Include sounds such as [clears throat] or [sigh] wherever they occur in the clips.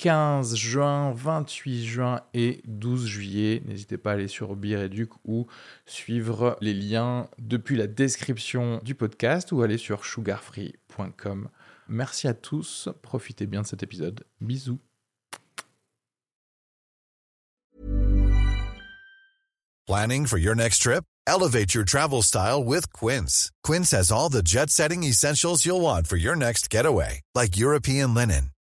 15 juin, 28 juin et 12 juillet. N'hésitez pas à aller sur Bireduc ou suivre les liens depuis la description du podcast ou aller sur sugarfree.com. Merci à tous, profitez bien de cet épisode. Bisous. Planning for your next trip? Elevate your travel style with Quince. Quince has all the jet setting essentials you'll want for your next getaway, like European linen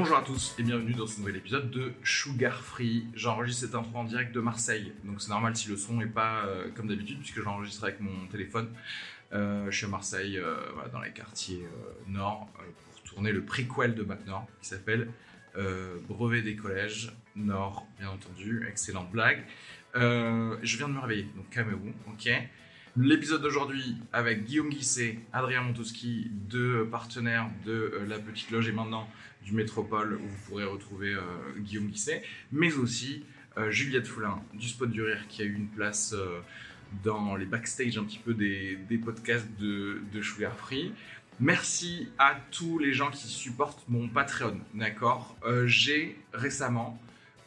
Bonjour à tous et bienvenue dans ce nouvel épisode de Sugar Free. J'enregistre cette intro en direct de Marseille, donc c'est normal si le son n'est pas euh, comme d'habitude puisque j'enregistre avec mon téléphone. Euh, je suis à Marseille, euh, dans les quartiers euh, nord, pour tourner le prequel de Bac qui s'appelle Brevet des collèges Nord, bien entendu. Excellente blague. Je viens de me réveiller, donc calmez-vous, ok L'épisode d'aujourd'hui avec Guillaume Guisset, Adrien Montouski, deux partenaires de La Petite Loge et maintenant du Métropole où vous pourrez retrouver euh, Guillaume Guisset, mais aussi euh, Juliette Foulin du Spot du Rire qui a eu une place euh, dans les backstage un petit peu des, podcasts de, de Free. Merci à tous les gens qui supportent mon Patreon, d'accord? J'ai récemment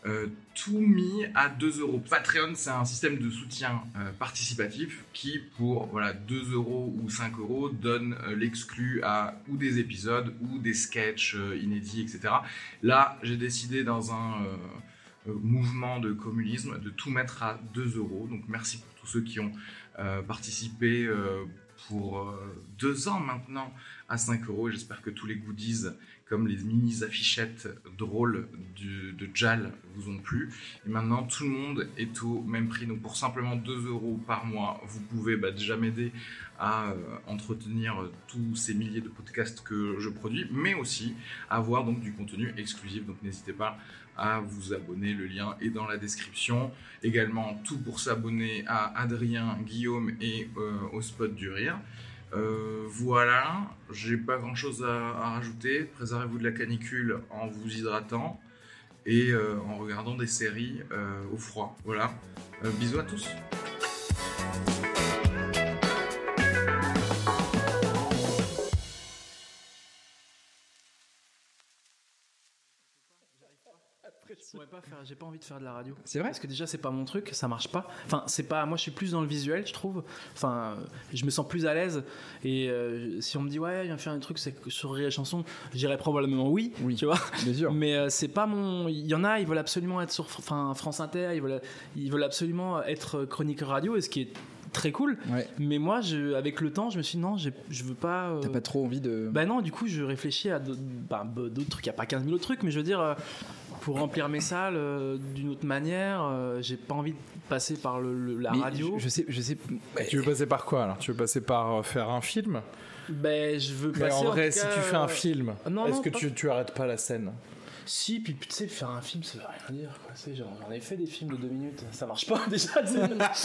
euh, tout mis à 2 euros. Patreon, c'est un système de soutien euh, participatif qui, pour voilà, 2 euros ou 5 euros, donne euh, l'exclu à ou des épisodes ou des sketchs euh, inédits, etc. Là, j'ai décidé dans un mouvement de communisme de tout mettre à 2 euros. Donc merci pour tous ceux qui ont participé pour euh, deux ans maintenant à 5 euros. J'espère que tous les goodies comme les mini affichettes drôles de Jal vous ont plu. Et maintenant, tout le monde est au même prix. Donc, pour simplement 2 euros par mois, vous pouvez bah, déjà m'aider à euh, entretenir tous ces milliers de podcasts que je produis, mais aussi avoir donc du contenu exclusif. Donc, n'hésitez pas à vous abonner. Le lien est dans la description. Également, tout pour s'abonner à Adrien, Guillaume et euh, au spot du rire. Euh, voilà, j'ai pas grand chose à, rajouter. Préservez-vous de la canicule en vous hydratant et euh, en regardant des séries euh, au froid. Voilà, bisous à tous. Je pourrais pas faire, j'ai pas envie de faire de la radio. C'est vrai Parce que déjà c'est pas mon truc, ça marche pas. Enfin, c'est pas moi je suis plus dans le visuel, je trouve. Enfin, euh, je me sens plus à l'aise et euh, si on me dit ouais, viens faire un truc c'est sur Rire et chanson, je dirais probablement oui, Oui. tu vois. Bien sûr. Mais euh, c'est pas mon il y en a, ils veulent absolument être sur enfin France Inter, ils veulent ils veulent absolument être chroniqueur radio et ce qui est très cool. Ouais. Mais moi je avec le temps, je me suis dit non, je veux pas euh, T'as pas trop envie de. bah non, du coup, je réfléchis à d'autres bah, trucs. Il n'y a pas 15 000 autres trucs, mais je veux dire, euh, pour remplir mes salles euh, d'une autre manière, euh, j'ai pas envie de passer par le, le- la Mais radio. Je, je sais, je sais. Tu veux passer par quoi alors? Tu veux passer par euh, faire un film? Ben, je veux Mais passer. en vrai, si cas, tu fais un euh, film, est-ce que pas- tu, tu arrêtes pas la scène? Si, puis tu sais, faire un film, ça veut rien dire. quoi. Genre, J'en ai fait des films de deux minutes, ça marche pas [laughs] déjà. [laughs]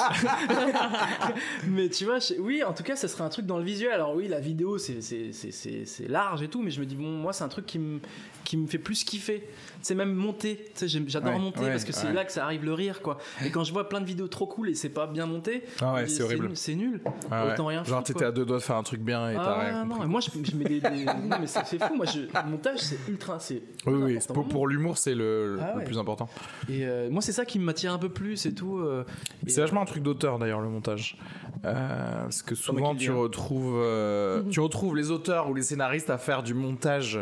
mais tu vois, oui, en tout cas, ça serait un truc dans le visuel. Alors oui, la vidéo, c'est- large et tout, mais je me dis, bon, moi, c'est un truc qui me qui me fait plus kiffer. C'est même monter. J'adore Ouais, monter ouais, parce que c'est ouais. là que ça arrive le rire, quoi. Et quand je vois plein de vidéos trop cool et c'est pas bien monté, Ah c'est horrible. nul, C'est nul. Ah. Autant rien Genre, t'étais à deux doigts de faire un truc bien et t'as Ah rien non, compris. moi je, je mets des, des- non mais c'est c'est fou moi je, le montage c'est ultra c'est Oui, oui, pour, pour l'humour, c'est le, Ah le plus important. et euh, moi c'est ça qui m'attire un peu plus et tout euh, C'est vachement un truc d'auteur d'ailleurs, le montage. Euh, parce que souvent, tu hein. retrouves, euh, tu retrouves les auteurs ou les scénaristes à faire du montage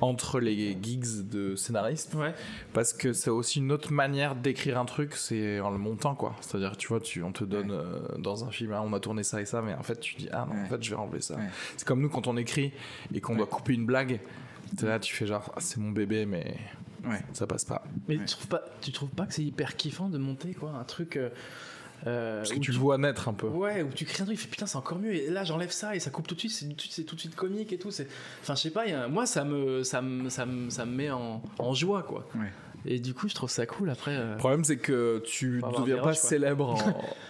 entre les gigs de scénaristes Ouais. parce que c'est aussi une autre manière d'écrire un truc, c'est en le montant quoi. C'est-à-dire, tu vois, tu, on te donne euh, dans un film, ah, on a tourné ça et ça, mais en fait, tu dis, ah non, en fait, je vais enlever ça. Ouais. C'est comme nous quand on écrit et qu'on doit couper une blague. T'es Là, tu fais genre, ah, c'est mon bébé, mais Ouais. ça passe pas. Mais tu trouves pas, tu trouves pas que c'est hyper kiffant de monter quoi, un truc. euh, euh, Parce que où tu le vois naître un peu. Ouais, où tu crées un truc, tu fais putain, c'est encore mieux. Et là, j'enlève ça et ça coupe tout de suite. C'est tout, de suite- c'est tout de suite comique et tout. C'est, enfin, je sais pas. y a moi, ça me, ça me, ça me, ça me met en, en joie quoi. Ouais. Et du coup, je trouve ça cool. Après, euh, Le problème, c'est que tu ne deviens pas célèbre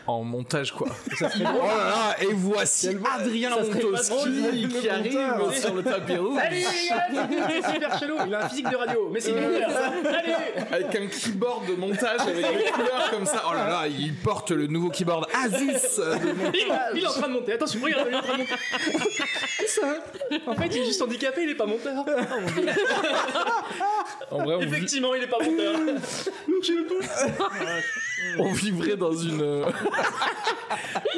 en, [laughs] en montage, quoi. [laughs] oh là là, et voici Adrien Montoski qui arrive monteur. sur le tapis rouge Salut c'est [laughs] super chelou. Il a un physique de radio, mais c'est une Salut. avec un keyboard de montage avec des couleurs comme ça. Oh là là, il porte le nouveau keyboard Asus euh, de montage. Il, il est en train de monter. Attention, regarde, il est en train de monter. ça. En fait, il est juste handicapé, il est pas monteur. En vrai, on, vit- Effectivement, il est pas monteur. [laughs] on vivrait dans une. euh, [laughs]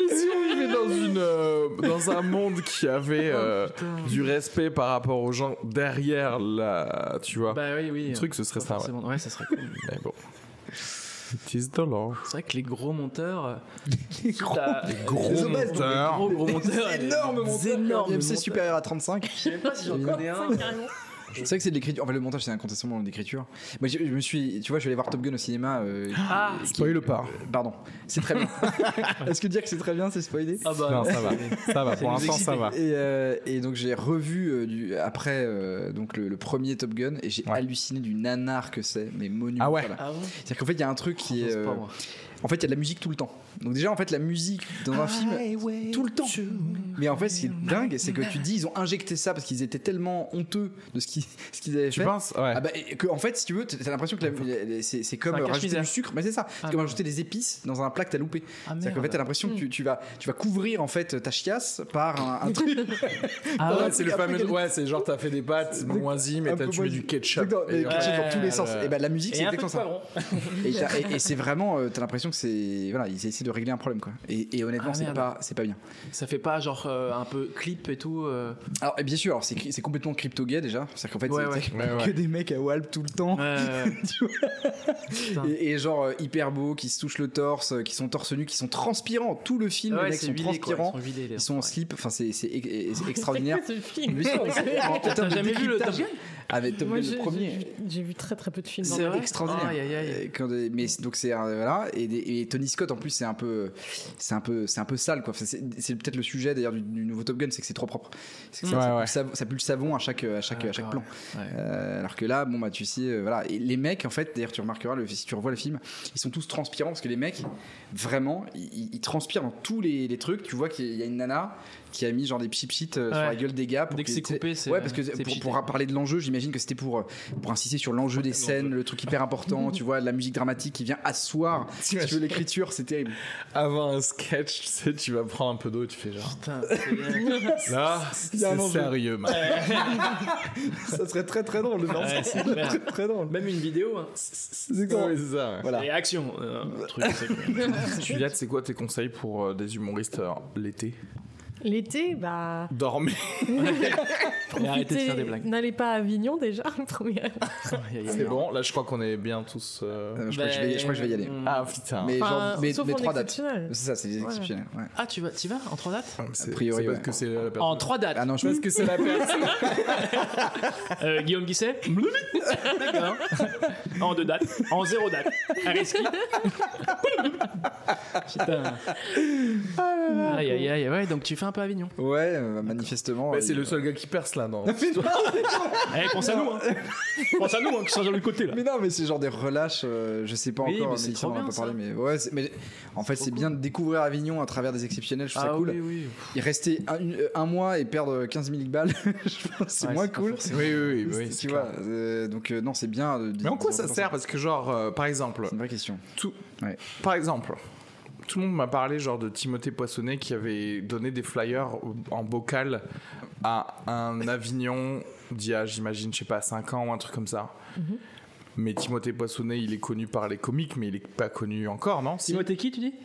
Mais si on vivait dans une, euh, dans un monde qui avait euh, du respect par rapport aux gens derrière la, tu vois. Bah oui, oui. le truc, ce serait ça. Ouais. Forcément. Ouais, ça serait cool. Mais bon. It is the law. C'est vrai que les gros monteurs. euh, [laughs] Les gros, Gros Les gros, gros monteurs. Énormes IMC monteurs. supérieur à 35. Je sais même pas si j'en connais un. C'est vrai que c'est de l'écriture. Enfin, le montage, c'est incontestablement de l'écriture. Moi, je, je me suis. Tu vois, je suis allé voir Top Gun au cinéma. euh, Ah, qui- Spoil pas. Pardon. C'est très bien. [laughs] Est-ce que dire que c'est très bien, c'est spoiler ah bah Non, ça va. Ça va. Pour l'instant, ça va. Et, euh, et donc j'ai revu euh, du, après euh, donc le, le premier Top Gun et j'ai Ouais. halluciné du nanar que c'est, mais monumental. Ah ouais. Ah bon C'est-à-dire qu'en fait il y a un truc qui est, C'est pas euh, moi. en fait il y a de la musique tout le temps. Donc déjà en fait la musique dans un film tout le temps. Mais en fait ce qui est dingue c'est que tu te dis ils ont injecté ça parce qu'ils étaient tellement honteux de ce qu'ils [laughs] ce qu'ils avaient Tu fait. penses Ouais. Ah bah, que, en fait, si tu veux, t'as l'impression que c'est c'est comme C'est rajouter du sucre, mais c'est ça. C'est Ah, comme merde. rajouter des épices dans un plat que t'as loupé. Ah, C'est-à-dire qu'en fait, t'as l'impression que tu, tu vas, tu vas couvrir en fait ta chiasse par un, un truc. [laughs] Ah ouais, Ouais, c'est le fameux. Ouais, c'est genre t'as fait des pâtes moisies, mais t'as tu moisi. du ketchup. Dans tous les sens. Et ben la musique, c'est exactement ça. Et, c'est vraiment, euh, t'as l'impression que c'est, voilà, ils de régler un problème quoi. Et, et honnêtement, Ah, c'est pas, c'est pas bien. Ça fait pas genre euh, un peu clip et tout. euh, Alors et bien sûr, alors, c'est, c'est complètement crypto-gay déjà. C'est-à-dire qu'en fait, Ouais, c'est ouais. Ouais, que ouais. des mecs à Walp tout le temps. [laughs] Et, et genre euh, hyper beaux, qui se touchent le torse, qui sont torse nu, qui sont transpirants. Tout le film, ouais, les mecs c'est sont quoi, transpirants. Ils sont Ils en slip, enfin c'est, c'est, c'est [laughs] extraordinaire. ce film. Mais c'est- c'est- en T'as jamais vu le Gun [laughs] Ah Top Moi, le premier. j'ai vu- très très peu de films. C'est extraordinaire. Aïe, aïe, aïe. Euh, quand des- mais donc c'est euh, voilà et, des- et Tony Scott en plus c'est un peu c'est un peu c'est un peu sale quoi. C'est peut-être le sujet d'ailleurs du, du nouveau Top Gun c'est que c'est trop propre. Ça, Ouais, ça, pue ouais. le savon, ça pue le savon à chaque à chaque Ah, à chaque plan. ouais. Euh, alors que là bon bah tu sais euh, voilà et les mecs en fait d'ailleurs tu remarqueras le, si tu revois le film ils sont tous transpirants parce que les mecs vraiment ils, ils- ils transpirent dans tous les, les trucs. Tu vois qu'il y a une nana qui a mis genre des pchit sur Ouais. la gueule des gars pour Dès que c'est coupé, c'est- ouais parce que c'est pour, pchité. pour parler de l'enjeu j'imagine que c'était pour euh, pour insister sur l'enjeu des scènes le truc hyper important tu vois la musique dramatique qui vient asseoir si tu veux l'écriture c'est terrible Avant un sketch, tu sais, tu vas prendre un peu d'eau et tu fais genre. Putain, c'est. Là, c'est sérieux, man. ça serait très très drôle de Ouais, ça c'est clair. très, très drôle Même une vidéo. hein. Exactement. Ouais, c'est ça. ouais. voilà Et action. euh, truc, c'est- Juliette, c'est quoi tes conseils pour euh, des humoristes euh, l'été? L'été, bah. Dormez. [laughs] Et arrêtez de faire des blagues. N'allez pas à Avignon déjà, première. C'est bon, là je crois qu'on est bien tous. euh, Euh, je, crois que je, vais, je crois que je vais y aller Ah putain. mais Enfin, genre mais, sauf mais en trois dates exceptionnel. c'est ça c'est des Ouais. exceptionnels ouais. Ah, tu vas, tu vas en trois dates C'est- a priori, parce ouais. que c'est la personne. En trois dates. ah non je Parce que c'est la personne. [laughs] Euh, Guillaume Guisset [laughs] D'accord. En deux dates. En zéro date. Ariski Putain. Aïe aïe aïe. Ouais, donc tu fais un peu Avignon. ouais euh, manifestement Bah, euh, c'est le seul gars qui perce là, [laughs] non Eh, pense à nous, hein. Pense à nous, hein, qui sont sur le côté là. mais non mais c'est genre des relâches euh, je sais pas Oui, encore mais c'est trop on en a bien, pas parlé ça. mais ouais c'est- mais en fait c'est bien de découvrir Avignon à travers des exceptionnels je trouve ça Ah cool oui, oui. y rester un, une- un mois et perdre 15 000 balles [laughs] je pense que c'est Ouais, moins c'est pas cool Oui, oui, oui. oui, tu c'est vois clair. euh, donc euh, non c'est bien de- Mais en quoi de- ça sert? Parce que, genre, euh, par exemple, c'est une vraie question tout, Ouais. par exemple, tout le monde m'a parlé genre de Timothée Poissonnet qui avait donné des flyers en bocal à un Avignon d'il y a, j'imagine, je sais pas, 5 ans ou un truc comme ça. Mais Timothée Poissonnet, il est connu par les comiques, mais il est pas connu encore, non Si Timothée qui, tu dis? [laughs]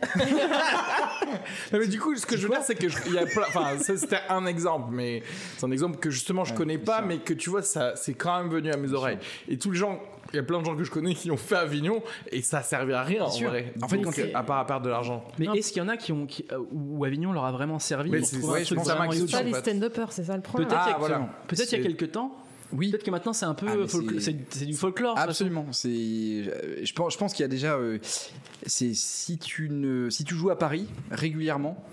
Non, mais du coup, ce que je veux dire, c'est que je- il y a plein- enfin, ça c'était un exemple, mais c'est un exemple que justement je Ouais, connais pas, sûr. mais que tu vois, ça, c'est quand même venu à mes oreilles. Et tous les gens, il y a plein de gens que je connais qui ont fait Avignon et ça servait à rien en sûr. vrai. En fait, Donc, quand c'est- à part à perdre de l'argent. Mais est-ce qu'il y en a qui ont, qui, euh, où Avignon leur a vraiment servi Mais c'est- ouais, je pense à ma vraiment question, Pas les stand-uppers, c'est ça le problème. Peut-être Ah, il y a, voilà. peut-être il y a quelques temps. Oui. Peut-être que maintenant c'est un peu Ah, c'est- c'est c'est du folklore. Absolument. C'est, je pense, je pense qu'il y a déjà, euh, c'est si tu ne, si tu joues à Paris régulièrement,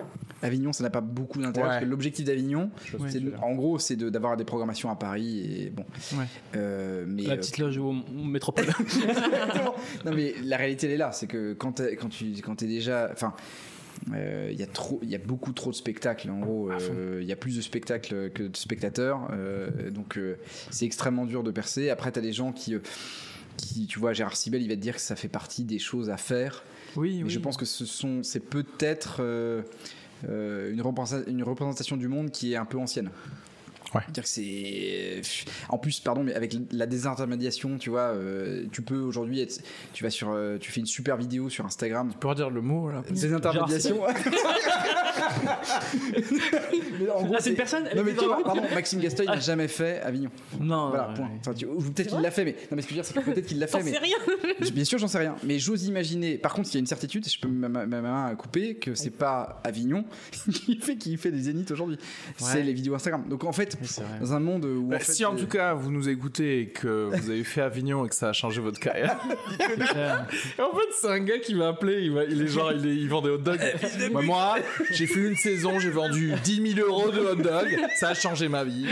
Avignon, ça n'a pas beaucoup d'intérêt Ouais. parce que l'objectif d'Avignon, Ouais. c'est de- en gros, c'est de- d'avoir des programmations à Paris et bon. Ouais. Euh, mais La euh, petite loge au, au métropole. [laughs] non mais la réalité elle est là, c'est que quand t'es- quand tu quand t'es déjà, enfin. Euh, Il y a trop, il y a beaucoup trop de spectacles. En gros, euh, il y a plus de spectacles que de spectateurs, euh, donc euh, c'est extrêmement dur de percer. Après, t'as des gens qui, euh, qui, tu vois, Gérard Sibel, il va te dire que ça fait partie des choses à faire. oui, Mais je pense que ce sont, c'est peut-être euh, euh, une représentation du monde qui est un peu ancienne. Ouais. C'est-à-dire que c'est. En plus, pardon, mais avec la désintermédiation, tu vois, euh, tu peux aujourd'hui être. Tu vas sur. euh, tu fais une super vidéo sur Instagram. Tu peux redire le mot là Désintermédiation. [laughs] mais en gros, Ah, c'est une personne elle Non, mais tu vois, pardon, Maxime Gasteuil n'a jamais fait Avignon. Non, Voilà, ouais, point. ouais. Enfin, tu- ou peut-être qu'il l'a fait, mais. Non, mais ce que je veux dire, c'est que peut-être qu'il l'a fait, mais. sais rien. Bien sûr, j'en sais rien. Mais j'ose imaginer. Par contre, il y a une certitude, je peux ma, ma- ma main à couper, que c'est pas Avignon [laughs] qui fait, qui fait des zéniths aujourd'hui. C'est les vidéos Instagram. Donc en fait. Dans un monde où. Bah, en fait, si en euh, tout cas vous nous écoutez et que vous avez fait Avignon et que ça a changé votre carrière, [laughs] Ouais. [laughs] en fait c'est un gars qui va appeler, il, va, il est genre il, est- il vend des hot dogs. Bah, moi j'ai fait une saison, j'ai vendu 10 000 euros de hot dogs, ça a changé ma vie.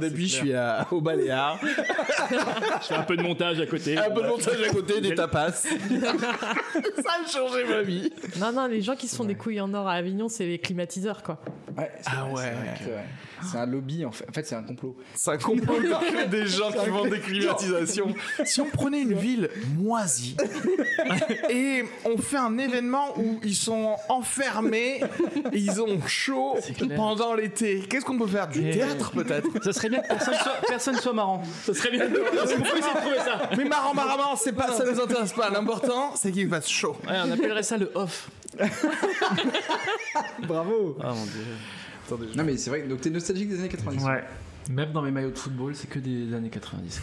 Depuis je suis à, au Baléares, Je fais un peu de montage à côté. un peu de montage à côté, des tapas. [laughs] ça a changé ma vie. Non, non, les gens qui se font des couilles en or à Avignon, c'est les climatiseurs, quoi. ouais, c'est Ah vrai, ouais. C'est un lobby en fait. En fait, c'est un complot. C'est un complot des gens qui vendent des climatisations. Si on prenait une ville moisie [laughs] et on fait un événement où ils sont enfermés et ils ont chaud pendant l'été, qu'est-ce qu'on peut faire? Du Et- théâtre peut-être? Ça serait bien que personne soit, personne soit marrant. Ça serait bien. Trouver ça. Mais marrant, marrant, marrant, c'est pas, ça nous intéresse pas. L'important, c'est qu'il fasse chaud. Ouais, on appellerait ça le off. [laughs] Bravo. Ah mon dieu. Non mais c'est vrai. Donc t'es nostalgique des années 90. Ouais. Même dans mes maillots de football, c'est que des années 90.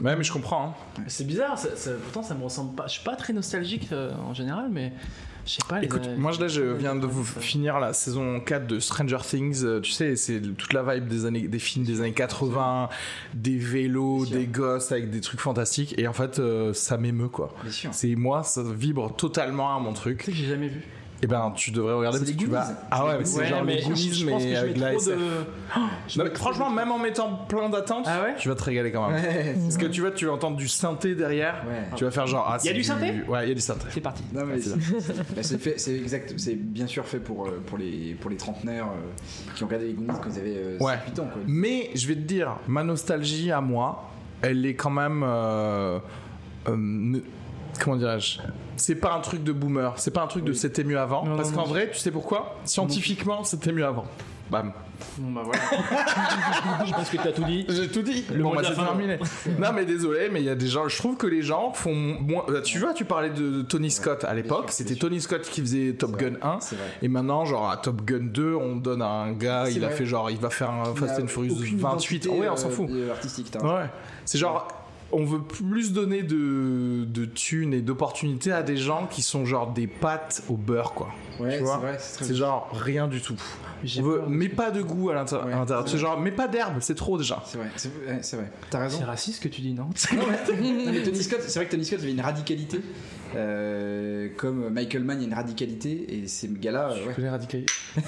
Ouais, mais je comprends. hein. C'est bizarre, ça, ça- pourtant ça me ressemble pas. Je suis pas très nostalgique euh, en général, mais je sais pas. les Écoute, années- moi là je viens de vous finir la saison 4 de Stranger Things, Euh, tu sais, c'est toute la vibe des années des films des années 80, des vélos, des gosses avec des trucs fantastiques et en fait euh, ça m'émeut quoi. Bien sûr. C'est moi ça vibre totalement à mon Tu truc. sais que j'ai jamais vu. Et ben tu devrais regarder C'est parce que tu vas. Ah ouais, C'est mais c'est Ouais, genre mais les Goonies mais je avec la SF. de- [gasps] Non, mais franchement, même en mettant plein d'attentes, Ah ouais tu vas te régaler quand même. Ouais, Parce que tu vas, tu vas entendre du synthé derrière. Ouais. Tu vas faire genre. Ah, Y a du synthé? Ouais, il y a du synthé. C'est parti. Non mais Ah, c'est [laughs] bah, c'est fait, c'est exact, c'est bien sûr fait pour euh, pour les pour les trentenaires euh, qui ont regardé les Goonies quand ils avaient euh, Ouais. 7-8 ans quoi. Mais je vais te dire, ma nostalgie à moi, elle est quand même. euh, euh, ne- comment dirais-je? C'est pas un truc de boomer, c'est pas un truc de c'était mieux avant. Non, parce qu'en vrai, tu sais pourquoi? Scientifiquement, c'était mieux avant. Bam. Bon bah voilà. [laughs] je pense que t'as tout dit. J'ai tout dit. Le bon, bah, c'est terminé. non, mais désolé, mais il y a des gens. Je trouve que les gens font moins. bah, Tu vois, tu parlais de, Tony Scott à l'époque. C'était. Tony Scott qui faisait Top Gun vrai, 1. c'est vrai. Et maintenant, genre à Top Gun 2, on donne à un gars, il a fait genre, il va faire un Fast and Furious aucune 28. identité, ouais, on s'en euh, fout. euh, artistique. Ouais. C'est genre, on veut plus donner de, de thunes et d'opportunités à des gens qui sont genre des pâtes au beurre, quoi. Ouais, Tu c'est vois c'est genre rien du tout. On veut, mais pas de goût à Ouais, l'intérieur. c'est genre, mais pas d'herbe, c'est trop déjà. C'est vrai, c'est vrai. T'as raison. C'est raciste ce que tu dis, non [laughs] Non, mais- non, mais Tony Scott, c'est vrai que Tony Scott avait une radicalité, euh, comme Michael Mann, il y a une radicalité, et ces gars-là, euh, ouais. connais Radical [laughs]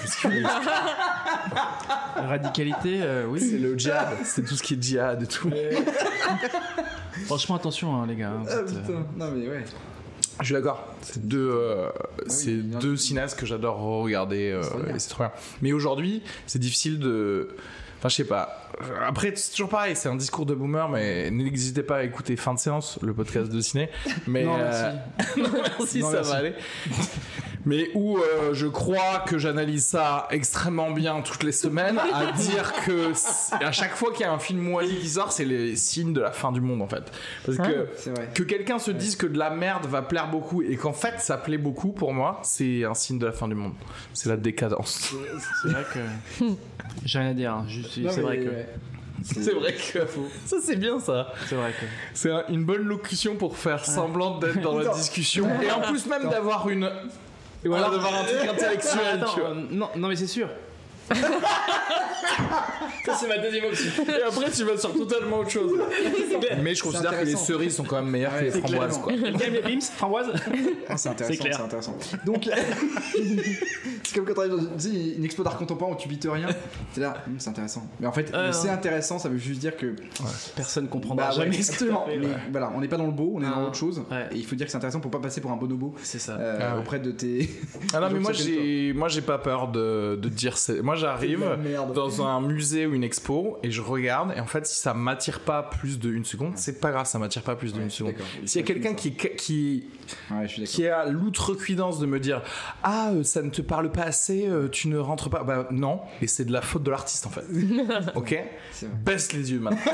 Radicalité, euh, oui. C'est le djihad, c'est tout ce qui est djihad et tout. [laughs] Franchement, attention, hein, les gars. hein, Ah êtes, euh, putain, non mais ouais. Je suis d'accord. C'est deux, euh, c'est il y en a- deux cinéastes que j'adore regarder. euh, C'est trop bien. et c'est trop bien. Mais aujourd'hui, c'est difficile de. Enfin, je sais pas. Après, c'est toujours pareil. C'est un discours de boomer, mais n'hésitez pas à écouter fin de séance, le podcast de ciné. [laughs] Mais Non, euh, merci. [laughs] non, merci, Non, ça merci. va aller. [laughs] mais où euh, je crois que j'analyse ça extrêmement bien toutes les semaines, à [laughs] dire que à chaque fois qu'il y a un film Wally qui sort, c'est les signes de la fin du monde en fait. Parce que C'est vrai. que quelqu'un se dise que de la merde va plaire beaucoup et qu'en fait ça plaît beaucoup pour moi, c'est un signe de la fin du monde. C'est la décadence. C'est vrai que. J'ai rien à dire. hein. C'est vrai que. ouais. C'est vrai que ça c'est bien ça. C'est vrai que. C'est un- une bonne locution pour faire semblant d'être dans la discussion et en plus même d'avoir une voilà d'avoir un truc intellectuel. Tu vois. euh, non, non, mais c'est sûr. [laughs] Ça, c'est ma deuxième option. Et après, tu vas sur totalement autre chose. [laughs] Mais je considère que les cerises sont quand même meilleures que les framboises. Quoi. Les Bims, framboise. Ah, c'est intéressant, clair. c'est intéressant. Donc, [laughs] c'est comme quand t'arrives dans sais, une expo d'art contemporain où tu bites rien. T'es là, Hum, c'est intéressant. Mais en fait, Euh, c'est intéressant, ça veut juste dire que. Personne comprendra Bah, jamais ce que absolument. t'as fait, Mais ouais. voilà, on n'est pas dans le beau, on est dans Non. autre chose. Ouais. Et il faut dire que c'est intéressant pour pas passer pour un bonobo C'est ça. euh, Ah ouais. auprès de tes. Ah non, mais moi j'ai, moi j'ai pas peur de, de dire. Moi j'arrive C'est dans un musée ou une expo et je regarde et en fait si ça m'attire pas plus de une seconde, c'est pas grave, ça m'attire pas plus de Ouais, une je suis seconde. S'il y a quelqu'un qui, qui, Ouais, qui a l'outrecuidance de me dire ah euh, ça ne te parle pas assez, euh, tu ne rentres pas, bah non, et c'est de la faute de l'artiste en fait. [laughs] ok, C'est baisse les yeux maintenant. [laughs]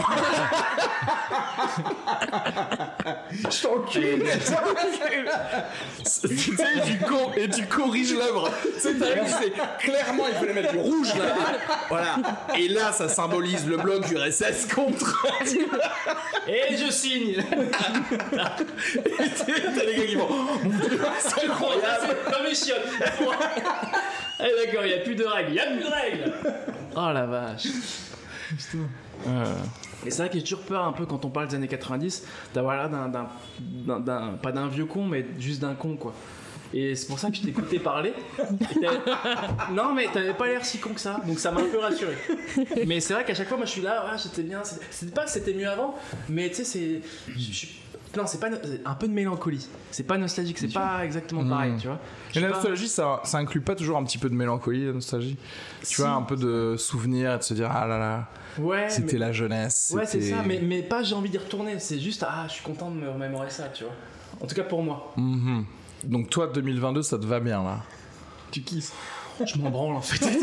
Je t'encule tu sais, et tu, co- et tu corriges l'œuvre. Sais, clairement, il fallait mettre du rouge là. [laughs] Voilà. Et là, ça symbolise le bloc URSS contre. [laughs] Et je signe. Et T'as les gars qui vont. [laughs] C'est incroyable. Chiottes. Eh d'accord, il n'y a plus de règles. Il n'y a plus de règles. Oh la vache. Et c'est vrai que j'ai toujours peur un peu quand on parle des années 90 d'avoir l'air d'un- pas d'un vieux con mais juste d'un con quoi. Et c'est pour ça que je t'écoutais parler. [laughs] Non mais t'avais pas l'air si con que ça, donc ça m'a un peu rassuré. Mais c'est vrai qu'à chaque fois moi je suis là, ouais, c'était bien. C'était- pas que c'était mieux avant, mais tu sais c'est, je non c'est pas un peu de mélancolie. C'est pas nostalgique, c'est pas exactement pareil, tu vois. Et la pas- nostalgie, ça, ça inclut pas toujours un petit peu de mélancolie, la nostalgie? Tu Si. vois, un peu de souvenir et de se dire ah là là, Ouais, c'était mais- la jeunesse. Ouais, c'est ça, mais, mais pas j'ai envie d'y retourner, c'est juste ah, je suis content de me remémorer ça, tu vois. En tout cas pour moi. Mhm. Donc toi, 2022, ça te va bien là? Tu kiffes Je m'en branle en fait. [laughs]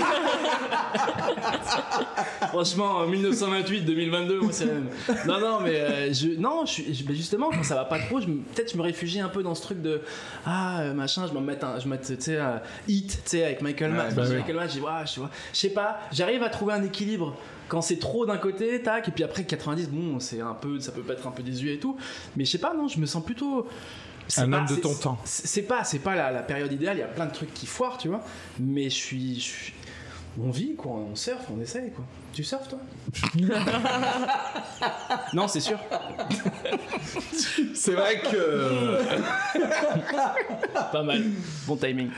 Franchement, 1928-2022, moi c'est la même. Non, non, mais euh, je, non, je, justement, quand ça va pas trop, peut-être je me réfugie un peu dans ce truc de ah euh, machin, je me mets un, je me mets, tu sais, hit, tu sais, avec Michael Mann. bah oui. Michael Mann, je dis, ouais, je vois, je sais pas, j'arrive à trouver un équilibre. Quand c'est trop d'un côté, tac, et puis après 90, bon, c'est un peu, ça peut pas être un peu désuet et tout, mais je sais pas, non, je me sens plutôt. C'est Un pas- homme de c'est- ton temps. c'est pas, c'est pas la, la période idéale. Il y a plein de trucs qui foirent, tu vois. Mais je suis, je suis- on vit quoi, on surfe, on essaye quoi. Tu surfes toi [laughs] Non, c'est sûr. C'est vrai que. Pas mal. Bon timing.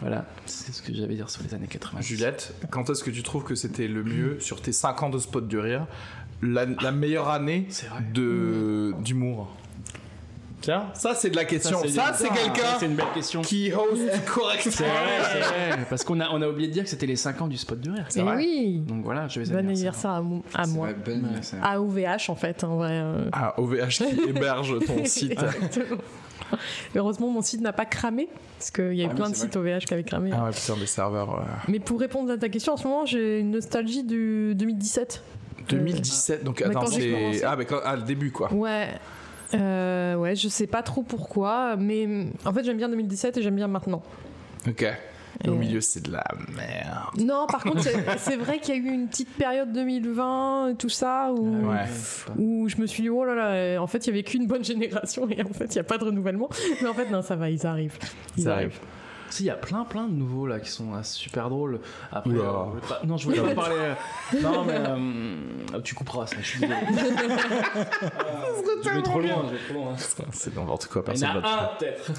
Voilà, c'est ce que j'avais à dire sur les années 80. Juliette, quand est-ce que tu trouves que c'était le mieux sur tes 5 ans de spot du rire la, la meilleure année d'humour? Tiens, ça c'est de la question. Ça c'est quelqu'un C'est une belle question. qui host correctement. C'est vrai, [laughs] c'est vrai. Parce qu'on a, on a oublié de dire que c'était les 5 ans du spot de rire. Eh oui Donc voilà, je vais Bon anniversaire à, mo- à C'est moi. vrai, bon anniversaire. À OVH en fait, en vrai. euh. Ah, OVH qui [laughs] héberge ton site. Heureusement, mon site n'a pas cramé, parce qu'il y a eu Ah oui, plein de c'est sites OVH qui avaient cramé. Ah ouais, putain, des serveurs. euh, Mais pour répondre à ta question, en ce moment, j'ai une nostalgie du 2017. 2017, donc attends, c'est. Ah, mais quand... ah, le début quoi. Ouais. Euh, ouais, je sais pas trop pourquoi, mais en fait j'aime bien 2017 et j'ime bien maintenant. Ok. Et au milieu, c'est de la merde. Non, par contre, [laughs] c'est vrai qu'il y a eu une petite période 2020 et tout ça où, Ouais. où je me suis dit, oh là là, en fait il y avait qu'une bonne génération et en fait il n'y a pas de renouvellement. Mais en fait, non, ça va, ils arrivent. Ils Ça arrivent. arrive. Si, il y a plein plein de nouveaux là qui sont super drôles. Après, euh, je voulais pas- non, je voulais pas [laughs] parler. euh, Non, mais euh, tu couperas ça. Je suis désolé. [laughs] je vais trop loin. Je vais trop loin. C'est n'importe quoi, Il y personne en va te a faire. un peut-être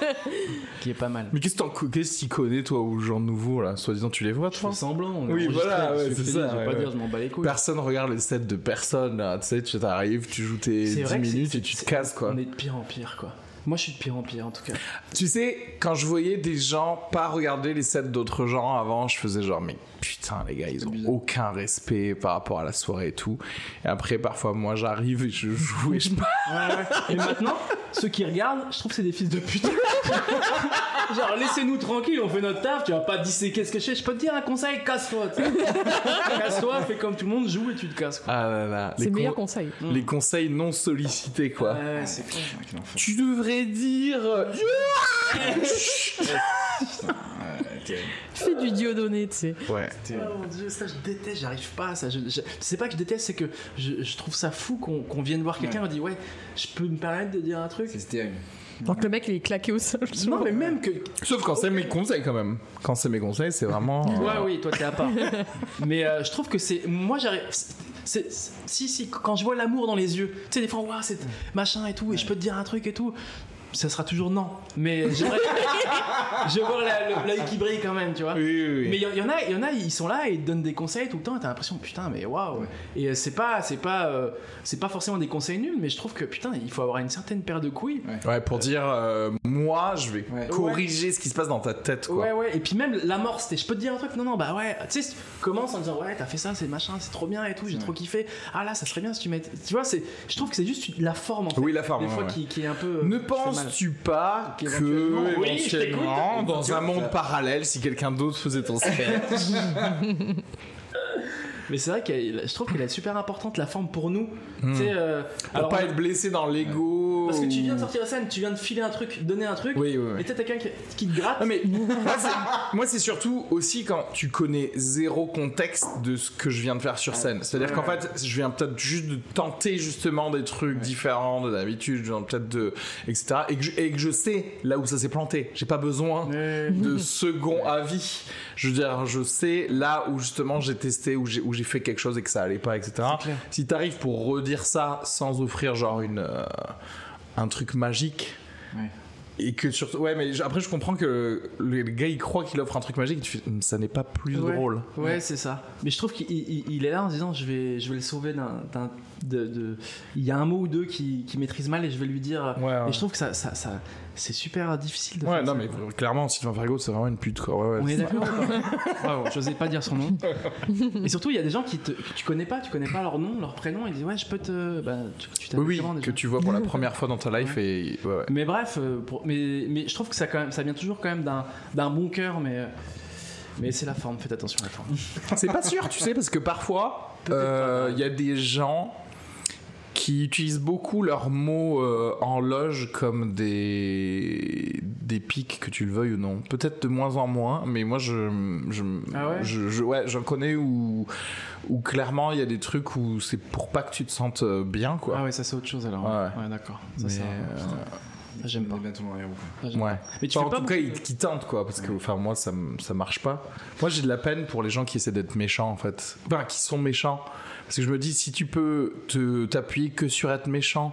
[laughs] qui est pas mal. Mais qu'est-ce que t'en- qu'est-ce que tu connais, toi, aux gens nouveaux, là? Soi-disant, tu les vois, Je toi? fais semblant. on est Oui, enregistré, voilà, je ouais, suis c'est ça, Je vais ouais, pas ouais. dire, je m'en bats les couilles. Personne regarde les sets de personne, là. Tu sais, tu t'arrives, tu joues tes C'est 10 vrai que c'est- minutes et tu te c'est- casses, quoi. On est de pire en pire, quoi. Moi, je suis de pire en pire, en tout cas. Tu sais, quand je voyais des gens pas regarder les sets d'autres gens avant, je faisais genre, mais putain, les gars, ils ont aucun respect par rapport à la soirée et tout. Et après, parfois, moi, j'arrive et je joue et je Et maintenant, ceux qui regardent, je trouve que c'est des fils de pute. [laughs] Genre, laissez-nous tranquille, on fait notre taf, tu vas pas disséquer ce que je fais. Je peux te dire un conseil, casse-toi. tu sais. [laughs] casse-toi, fais comme tout le monde, joue et tu te casses. quoi. Ah là là, C'est les, le meilleur con- conseil. les conseils non sollicités, quoi. Ouais, c'est. Tu devrais dire. Fais du Dieudonné, tu sais. Ouais. Oh mon dieu, ça je déteste, j'arrive pas à ça. Je, je- c'est pas que je déteste, c'est que je, je trouve ça fou qu'on, qu'on vienne voir quelqu'un et on dit ouais, je peux me permettre de dire un truc? C'est terrible. Donc le mec, il est claqué au sol. Non, mais même que. Sauf quand c'est mes conseils, quand même. Quand c'est mes conseils, c'est vraiment. Ouais, oui, toi t'es à part. [laughs] mais euh, je trouve que c'est. Moi j'arrive. si, si, quand je vois l'amour dans les yeux, tu sais, des fois, Ouah, c'est machin et tout, et je peux te dire un truc et tout. Ça sera toujours non. Mais j'aimerais. [laughs] [laughs] je le- l'œil qui brille quand même, tu vois. Oui, oui, oui. Mais il y, y en a, il y en a, ils sont là et ils te donnent des conseils tout le temps. Et t'as l'impression, putain, mais waouh. Et euh, c'est pas, c'est pas, euh, c'est pas forcément des conseils nuls, mais je trouve que putain, il faut avoir une certaine paire de couilles. Ouais, pour dire, euh, moi, je vais Ouais. corriger ce qui se passe dans ta tête, quoi. Ouais, ouais. Et puis même l'amorce, je peux te dire un truc? Non, non, bah ouais. Tu sais, commence en disant, ouais, t'as fait ça, c'est machin, c'est trop bien et tout. J'ai trop kiffé. Ah là, ça serait bien si tu mets. Tu vois, c'est, je trouve que c'est juste la forme. En fait, Oui, la forme, Des fois, ouais. qui, qui est un peu. Ne mal. Penses-tu pas que, éventuellement, dans un monde parallèle, si quelqu'un d'autre faisait ton sketch [laughs] Mais c'est vrai que je trouve qu'elle est super importante la forme pour nous. Tu sais, euh, Pour alors, pas être blessé dans l'ego parce que tu viens de ou- sortir de scène, tu viens de filer un truc, donner un truc. Oui, oui, oui. Et peut-être quelqu'un qui, qui te gratte. Non, mais [laughs] [laughs] moi, c'est- moi, c'est surtout aussi quand tu connais zéro contexte de ce que je viens de faire sur scène. C'est-à-dire qu'en fait, je viens peut-être juste de tenter justement des trucs différents de d'habitude, genre peut-être de etc. Et que, je, et que je sais là où ça s'est planté. J'ai pas besoin de [laughs] second avis. Je veux dire, je sais là où justement j'ai testé, où j'ai où j'ai fait quelque chose et que ça allait pas, etc. Si t'arrives pour redire ça sans offrir genre une euh, un truc magique. Ouais. Et que surtout, ouais, mais après je comprends que le gars il croit qu'il offre un truc magique, et tu fais, Hum, ça n'est pas plus Ouais. drôle. Ouais, c'est ça. Mais je trouve qu'il il- il est là en se disant je vais, je vais le sauver d'un. D'un- de, de- Il y a un mot ou deux qui, qui maîtrise mal et je vais lui dire. Ouais, ouais. Et je trouve que ça, ça, ça- c'est super difficile de Ouais, faire non, ça, mais clairement, Sylvain Fergo, c'est vraiment une pute, quoi. Ouais, ouais. On est [laughs] d'accord Waouh, j'osais pas dire son nom. [laughs] Et surtout, il y a des gens qui te, que tu connais pas, tu connais pas leur nom, leur prénom, ils disent ouais, je peux te. Bah, tu tu t'appelles Oui, oui, que tu vois pour la [laughs] première fois dans ta life et. Ouais, ouais. Mais bref, euh, pour- mais, mais je trouve que ça, quand même, ça vient toujours quand même d'un bon cœur, mais, euh, mais c'est la forme, faites attention à la forme. C'est pas sûr, tu sais, parce que parfois, euh, il y a des gens qui utilisent beaucoup leurs mots euh, en loge comme des des pics que tu le veuilles ou non. Peut-être de moins en moins, mais moi je je Ah ouais? je, je- ouais, j'en connais où où clairement il y a des trucs où c'est pour pas que tu te sentes euh, bien quoi. Ah ouais, ça c'est autre chose alors. Ouais. Ouais, d'accord. Ça, Mais, ça, euh, ça, j'aime pas. Ça, j'aime Ouais. pas. Mais tu Enfin, fais en pas tout cas, ils qui tentent quoi, parce que enfin moi ça ça marche pas. Moi j'ai de la peine pour les gens qui essaient d'être méchants en fait, enfin qui sont méchants, parce que je me dis si tu peux te t'appuyer que sur être méchant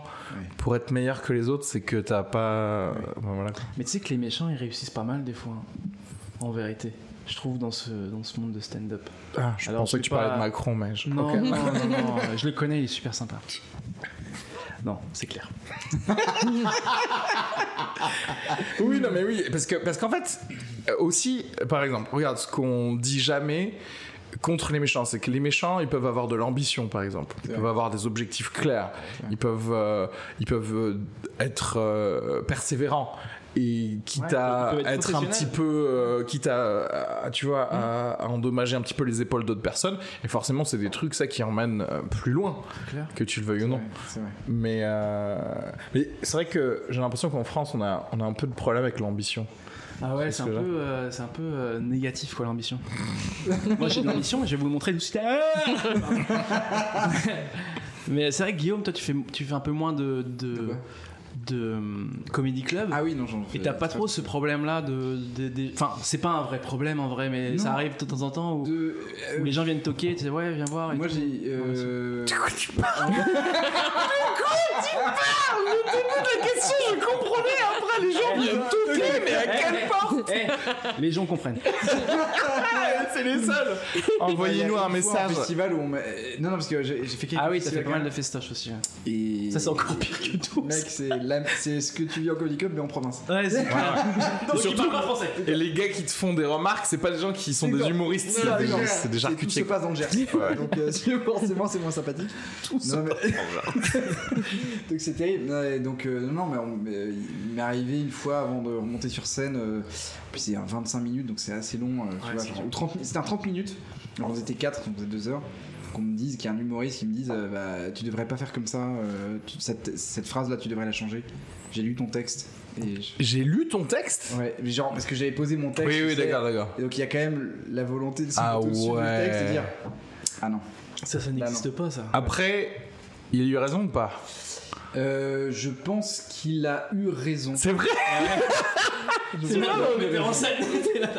pour être meilleur que les autres, c'est que t'as pas. ben voilà, quoi. Mais tu sais que les méchants ils réussissent pas mal des fois, hein, en vérité. Je trouve dans ce, dans ce monde de stand-up. Ah, je Alors, pensais que tu parlais de Macron, mais je... Non, ok. non, [laughs] non, non, je le connais, il est super sympa. Non, c'est clair. [laughs] Oui, non, mais oui, parce que parce qu'en fait, euh, aussi, par exemple, regarde ce qu'on dit jamais contre les méchants, c'est que les méchants, ils peuvent avoir de l'ambition, par exemple. Ils peuvent avoir des objectifs clairs. Ils peuvent, euh, ils peuvent euh, être euh, persévérants. Et quitte Ouais, à être être un petit peu, euh, quitte à, à- tu vois, à, à endommager un petit peu les épaules d'autres personnes. Et forcément, c'est des trucs ça qui emmènent euh, plus loin, que tu le veuilles ou non. Vrai. Euh, mais c'est vrai que j'ai l'impression qu'en France, on a, on a un peu de problème avec l'ambition. Ah ouais, c'est un, peu, euh, un peu euh, négatif quoi l'ambition. [laughs] Moi j'ai de l'ambition et je vais vous le montrer tout de suite. Mais c'est vrai que Guillaume, toi tu fais, tu fais un peu moins de, de, De quoi? De, hum, comedy club. Ah oui, non, j'en Et t'as pas trop ce problème-là de, de- de- Enfin, c'est pas un vrai problème en vrai, mais Non. ça arrive de temps en temps où, De, où les gens viennent toquer, tu sais, ouais, viens voir. et Moi j'ai. Euh... la question, je comprenais après les gens viennent toquer, mais à quelle porte les gens comprennent. [laughs] c'est les seuls. Envoyez-nous un message. festival où on euh, Non, non, parce que j'ai fait quelques Ah oui, ça fait pas mal de festoches aussi. Et. Ça, c'est encore pire que tout. Mec, c'est c'est ce que tu vis en Comedy Club, mais en province. Ouais, c'est Donc, surtout- il parle pas français. Et les gars qui te font des remarques, c'est pas des gens qui sont des humoristes, c'est des, non, c'est des Tout se charcutiers. passe dans le Gers. Donc, euh, [laughs] forcément, c'est moins sympathique. Non, mais- [laughs] donc, c'est terrible. Non, et donc, euh, non, non, mais on- mais, euh, il m'est arrivé une fois avant de remonter sur scène. euh, puis c'est un 25 minutes, donc c'est assez long. euh, Ouais, vois, c'est genre, long. ou 30 C'était un 30 minutes. Alors, on était 4, on faisait 2 heures. Qu'on me dise, qu'il y a un humoriste qui me dise euh, bah, Tu devrais pas faire comme ça. euh, tu- cette, cette phrase-là, tu devrais la changer. J'ai lu ton texte. J'ai lu ton texte Ouais, mais genre, parce que j'avais posé mon texte. Oui, oui, d'accord, d'accord. et donc il y a quand même la volonté de se Ah mettre au-dessus du ouais. texte et dire Ah non. Ça, ça n'existe pas, ça. Après, il a eu raison ou pas? Euh, je pense qu'il a eu raison. C'est vrai [laughs] C'est vrai, on mettait en scène. [laughs]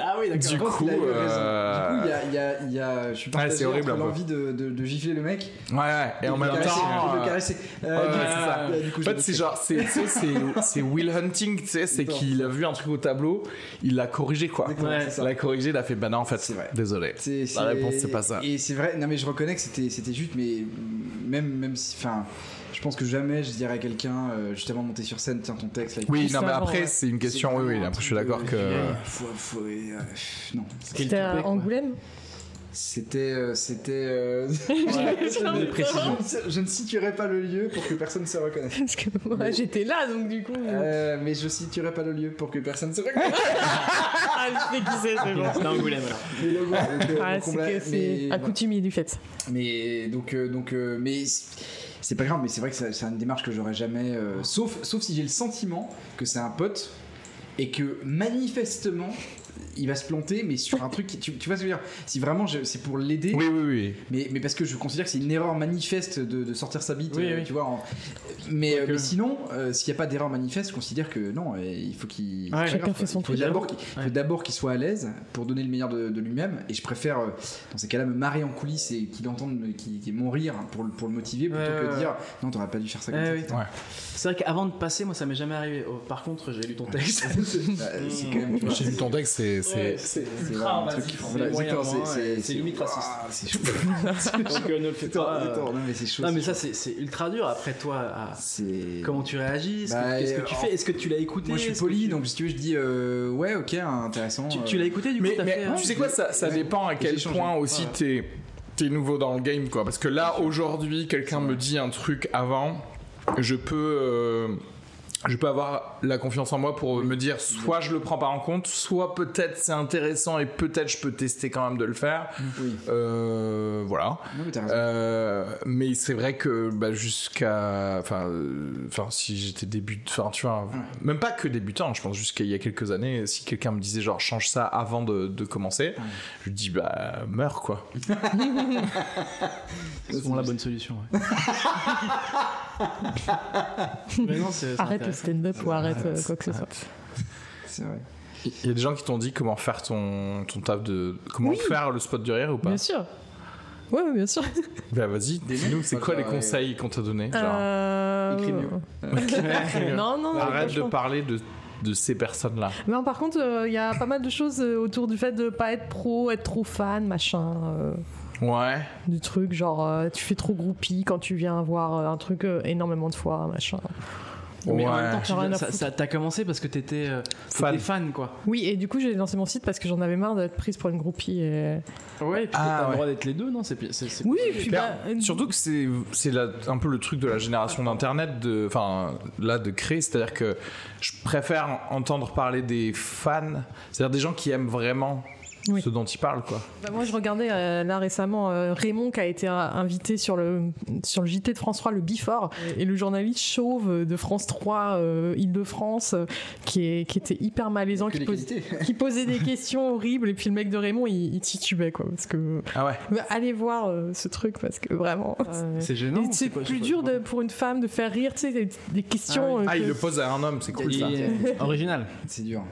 Ah oui, d'accord. Du coup, qu'il a eu raison. euh, Du coup, il y a, il y a- il y a- je suis partagé c'est horrible, entre l'envie de, de, de gifler le mec Ouais, ouais. Et en de même temps. de le euh, caresser. Euh, ouais, ouais, c'est ça. euh, du coup, En fait, c'est genre, c'est, tu sais, c'est, c'est Will Hunting, tu sais, c'est qu'il a vu un truc au tableau, il l'a corrigé, quoi. Ouais. Il l'a corrigé, il a fait, bah non, en fait, C'est vrai. désolé. La réponse, c'est pas ça. Et c'est vrai, non mais je reconnais que c'était c'était juste, mais même, même si. Enfin, je pense que jamais je dirais à quelqu'un, euh, juste avant de monter sur scène, tiens ton texte là. Oui, non, mais après, ouais. c'est une question, C'est oui, oui, après, je suis d'accord que. Faut, faut, euh, non. C'était à Angoulême C'était. euh, C'était. euh, [laughs] je, ne situerai pas le lieu pour que personne se reconnaisse. Parce que moi j'étais là donc du coup. Euh, mais je situerai pas le lieu pour que personne se reconnaisse. [laughs] Ah, je sais qui c'est, c'est bon. C'était Angoulême, alors. Ah, c'est c'est accoutumé du fait. Mais donc, donc, mais c'est- pas grave. Mais c'est vrai que c'est une démarche que j'aurais jamais. euh, sauf si j'ai le sentiment que c'est un pote et que manifestement il va se planter, mais sur un truc. qui- Tu, tu vois ce que je veux dire? Si vraiment je- c'est pour l'aider, Oui, oui, oui. mais, mais parce que je considère que c'est une erreur manifeste de, de sortir sa bite, Oui, euh, oui. tu vois. en- Mais, euh, mais sinon, euh, s'il n'y a pas d'erreur manifeste, je considère que non, euh, il faut qu'il. Ouais, d'abord qu'il il faut Ouais. d'abord qu'il soit à l'aise pour donner le meilleur de, de lui-même. Et je préfère, euh, dans ces cas-là, me marrer en coulisses et qu'il entende qu'il qu'il- mon rire pour, le- pour le motiver plutôt Ouais, que ouais, de dire non, t'aurais pas dû faire ça comme Ouais, ça. C'est vrai qu'avant de passer, moi, ça m'est jamais arrivé. Oh, par contre, j'ai lu ton texte. [laughs] C'est quand même. tu vois, J'ai lu ton texte, c'est. c'est- c'est ultra invasif, c'est limite raciste. C'est chaud. [laughs] Donc, euh, ne le fais pas. non, mais c'est chaud. Non, mais ça, c'est ultra dur. Après, toi, comment tu réagis Est-ce que- Bah, Qu'est-ce que tu fais? Est-ce que tu l'as écouté? Moi je suis poli, donc si tu veux, je dis euh, ouais, ok, intéressant. Tu, euh, l'as écouté du coup Mais, tu sais quoi, ça, dépend à quel point aussi t'es nouveau dans le game, quoi. Parce que là, aujourd'hui, quelqu'un me dit un truc avant, je peux. Je peux avoir la confiance en moi pour me dire soit je le prends pas en compte, soit peut-être c'est intéressant et peut-être je peux tester quand même de le faire. Oui. Euh, voilà. Non, mais. Euh, mais c'est vrai que bah, jusqu'à, enfin, euh, enfin, si j'étais débutant, enfin, tu vois, même pas que débutant, je pense jusqu'à il y a quelques années, si quelqu'un me disait genre change ça avant de, de commencer, je lui dis bah meurs quoi. [laughs] C'est souvent la bonne solution. ouais. [laughs] mais non, c'est. c'est Arrête le. Stand-up ou arrête euh, quoi que ce soit. [laughs] C'est vrai. Il y a des gens qui t'ont dit comment faire ton, ton taf de, comment Oui. faire le spot du rire ou pas? Bien sûr. Ouais, ouais, bien sûr. [laughs] Bah vas-y, dis-nous, c'est quoi les conseils qu'on t'a donné genre, Euh, Écris mieux. [laughs] non, non, non, Arrête de parler de, de ces personnes-là. Non, par contre, euh, il y a pas mal de choses euh, autour du fait de pas être pro, être trop fan, machin. euh, Ouais. du truc, genre euh, tu fais trop groupie quand tu viens voir euh, un truc euh, énormément de fois, machin. Mais en même temps, tu viens- ça, ça- t'as commencé parce que t'étais euh, Fan. t'étais fan, quoi. Oui, et du coup, j'ai lancé mon site parce que j'en avais marre d'être prise pour une groupie. Et... Ouais, et puis Ah, t'as ouais. le droit d'être les deux, non? C'est pi- c'est- c'est- Oui, et puis bah, euh, surtout que c'est c'est la- un peu le truc de la génération d'internet de enfin là de créer c'est-à-dire que je préfère entendre parler des fans c'est-à-dire des gens qui aiment vraiment Oui. ce dont ils parlent quoi Bah, moi, je regardais euh, là récemment euh, Raymond qui a été euh, invité sur le, sur le JT de France 3, le Before, et le journaliste chauve de France 3, euh, Île-de-France, euh, qui, est, qui était hyper malaisant, qui, pose- posait des questions horribles, et puis le mec de Raymond, il, il titubait, quoi. Parce que. ah ouais Bah, allez voir euh, ce truc, parce que vraiment. euh, C'est gênant. c'est plus dur de, pour une femme de faire rire, tu sais, des, des questions. Ah oui. euh, ah il le pose à un homme c'est cool ça [laughs] original. C'est dur.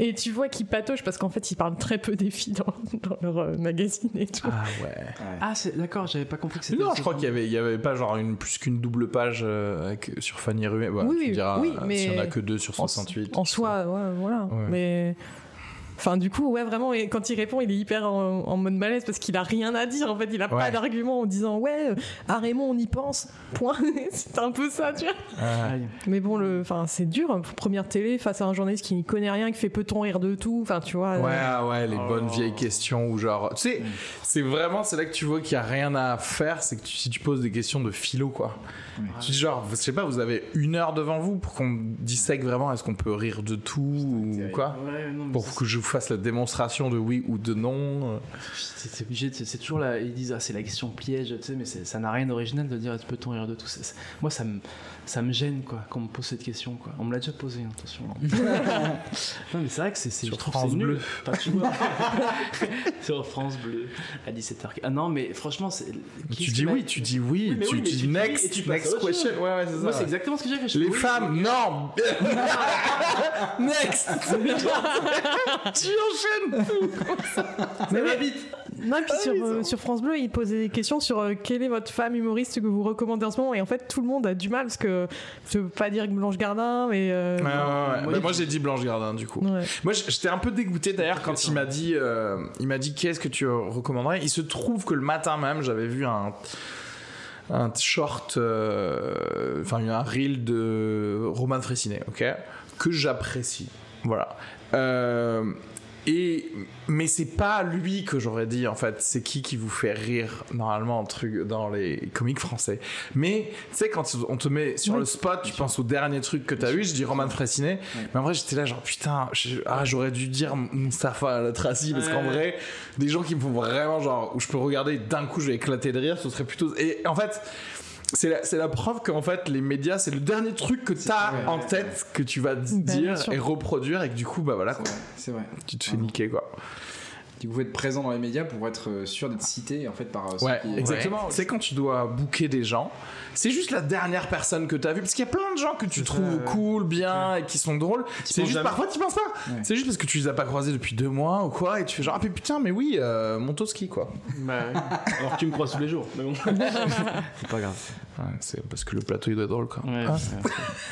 Et tu vois qu'ils patauchent parce qu'en fait, ils parlent très peu des filles dans, dans leur euh, magazine et tout. ah ouais Ah, c'est d'accord, j'avais pas compris que c'était. non je crois qu'il y avait il y avait pas genre une plus qu'une double page euh, avec- sur Fanny Ruet Voilà, Oui, tu oui, diras oui, euh, mais s'il y en a que deux sur En- 68 En soi, ouais, voilà. Ouais. Mais Enfin, du coup, ouais, vraiment, et quand il répond, il est hyper en, en mode malaise parce qu'il a rien à dire. En fait, il a pas Ouais. d'argument en disant ouais, euh, à Raymond, on y pense. Point. [laughs] c'est un peu ça, tu vois. Aïe. Mais bon, le, enfin, c'est dur. hein, Première télé face à un journaliste qui n'y connaît rien, qui fait peut-on rire de tout. Enfin, tu vois. Ouais, euh, ah ouais, les Oh. bonnes vieilles questions où genre, tu sais, c'est vraiment, c'est là que tu vois qu'il y a rien à faire, c'est que tu- si tu poses des questions de philo, quoi. Tu dis genre, je sais pas, vous avez une heure devant vous pour qu'on dissèque vraiment, est-ce qu'on peut rire de tout ou quoi? Ouais, non, Pour que je vous fasse la démonstration de oui ou de non. C'est obligé, c'est toujours là. Ils disent, ah, c'est la question piège, tu sais, mais ça n'a rien d'original de dire, peut-on rire de tout c'est- Moi, ça me, ça me gêne, quoi, qu'on me pose cette question, quoi. On me l'a déjà posé, hein, attention. [laughs] [laughs] non, mais c'est vrai que c'est. Sur je trouve France. Bleu. Enfin, tu vois. [laughs] Sur France Bleu, à 17h. Ah non, mais franchement, c'est. Tu dis oui, tu dis oui, tu, oui, dis oui next, et tu next question. Ouais, ouais, c'est Moi, c'est exactement ce que j'ai fait. Les femmes, non Next Tu enchaînes Ça va vite. Non, et puis sur, euh, sur France Bleu, il posait des questions sur euh, quelle est votre femme humoriste que vous recommandez en ce moment. Et en fait, tout le monde a du mal parce que je veux pas dire Blanche Gardin, mais. euh, Ouais, ouais, ouais. Moi, Bah, moi j'ai dit Blanche Gardin du coup. Moi, j'étais un peu dégoûté d'ailleurs quand il m'a dit, euh, il m'a dit qu'est-ce que tu recommanderais? Il se trouve que le matin même, j'avais vu un un short, euh, enfin un reel de Roman Fressinet, ok, que j'apprécie, voilà. Euh, et mais c'est pas lui que j'aurais dit en fait. C'est qui qui vous fait rire normalement en truc dans les comiques français. Mais tu sais quand on te met sur Oui. le spot, tu penses au dernier truc que t'as vu. Je dis Roman Fressinet, mais en vrai j'étais là genre putain, ah, j'aurais dû dire Mustapha Latraci parce qu'en vrai des gens qui me font vraiment genre où je peux regarder d'un coup je vais éclater de rire, ce serait plutôt et en fait c'est la, c'est la preuve qu'en fait les médias c'est le dernier truc que t'as ouais, en ouais, tête que tu vas bien dire et reproduire et que du coup bah voilà quoi, C'est vrai. tu te fais niquer quoi. Du coup, être présent dans les médias pour être euh, sûr d'être cité en fait par euh, ceux Ouais, qui- exactement. C'est quand tu dois booker des gens, c'est juste la dernière personne que t'as vue parce qu'il y a plein de gens que tu trouves cool, bien et qui sont drôles. C'est juste jamais. parfois tu penses pas. Ouais. C'est juste parce que tu les as pas croisés depuis deux mois ou quoi et tu fais genre ah mais putain mais oui euh, Montoski quoi. Bah, ouais. Alors que tu me croises tous les jours, mais bon. [laughs] c'est pas grave. Ouais, c'est parce que le plateau il doit être drôle quoi. Ouais, Ah.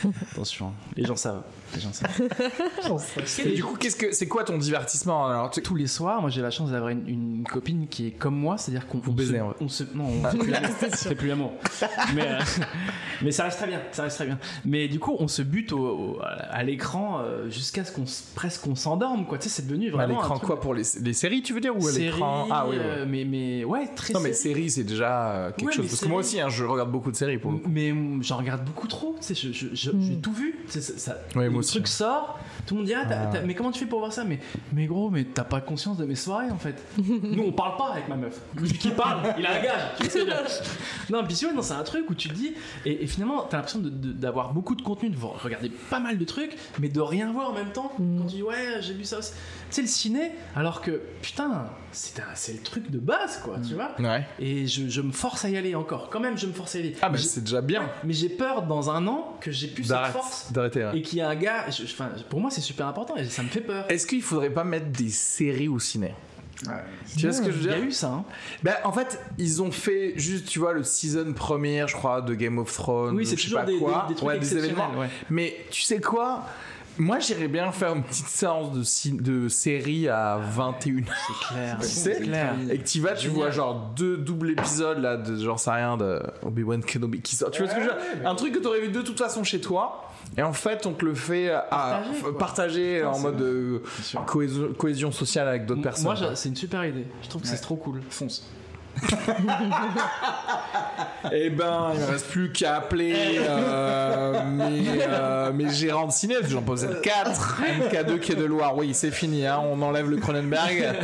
ouais. [laughs] Attention, les gens savent. Les gens savent. [laughs] Et du coup qu'est-ce que c'est quoi ton divertissement alors tu- Tous les soirs, moi j'ai la chance d'avoir une, une copine qui est comme moi, c'est-à-dire qu'on on baisez, en on se- non, on fait plus [laughs] l'amour. On fait plus l'amour. [laughs] Mais, euh, [laughs] mais ça reste très bien, ça reste très bien. Mais du coup, on se bute au- au- à l'écran euh, jusqu'à ce qu'on presque qu'on s'endorme, quoi. Tu sais, c'est devenu à vraiment l'écran un truc- quoi pour les, les séries tu veux dire ou à l'écran Ah oui. oui. euh, mais mais ouais, très. Non mais série. série c'est déjà quelque Ouais, chose mais parce que moi aussi hein, je regarde beaucoup de séries pour le coup. Mais mm, j'en regarde beaucoup trop. Tu sais, je- je- je- Mm. j'ai tout vu. Ça, ça- Ouais, le moi aussi. truc sort, tout le monde dit ah, Ah. mais comment tu fais pour voir ça? Mais mais gros, mais t'as pas conscience de mes en fait. [laughs] Nous on parle pas avec ma meuf. Lui qui parle, il a un gage. Non, puis si, ouais, non, c'est un truc où tu te dis et, et finalement t'as l'impression d'avoir beaucoup de contenu, de regarder pas mal de trucs, mais de rien voir en même temps. Mm. Quand tu dis ouais, j'ai vu ça aussi. Tu sais le ciné, alors que putain, c'est le truc de base quoi, tu vois. Ouais. Et je, je me force à y aller encore. Quand même, je me force à y aller. Ah mais J'ai- c'est déjà bien. Mais j'ai peur dans un an que j'ai plus cette force D'arrêter. ouais. et qu'il y a un gars. je- pour moi, c'est super important et ça me fait peur. Est-ce qu'il faudrait pas mettre des séries au ciné? Ouais. Tu vois ce que je veux Il y dire? a eu ça. Hein. Ben, en fait, ils ont fait juste, tu vois, le season première, je crois, de Game of Thrones. Oui, ou c'est toujours pas des, quoi. des, des trucs Ouais, des événements. ouais. Mais tu sais quoi? Moi, j'irais bien faire une petite séance de, de série à 21 C'est clair. Tu sais? c'est clair. Et que tu vas, tu vois genre deux doubles épisodes là de j'en sais rien de Obi-Wan Kenobi qui sort. Tu vois ce que je veux dire? Un truc que t'aurais vu de toute façon chez toi. Et en fait, on te le fait à Partager, en mode euh, cohésion, cohésion sociale avec d'autres personnes. Moi, c'est une super idée. Je trouve que Ouais. c'est trop cool. Fonce. [laughs] Eh ben, il me reste plus qu'à appeler euh, mes, euh, mes gérants de ciné, j'en possède 4. MK2 qui est de Loire, oui, c'est fini, hein, on enlève le Cronenberg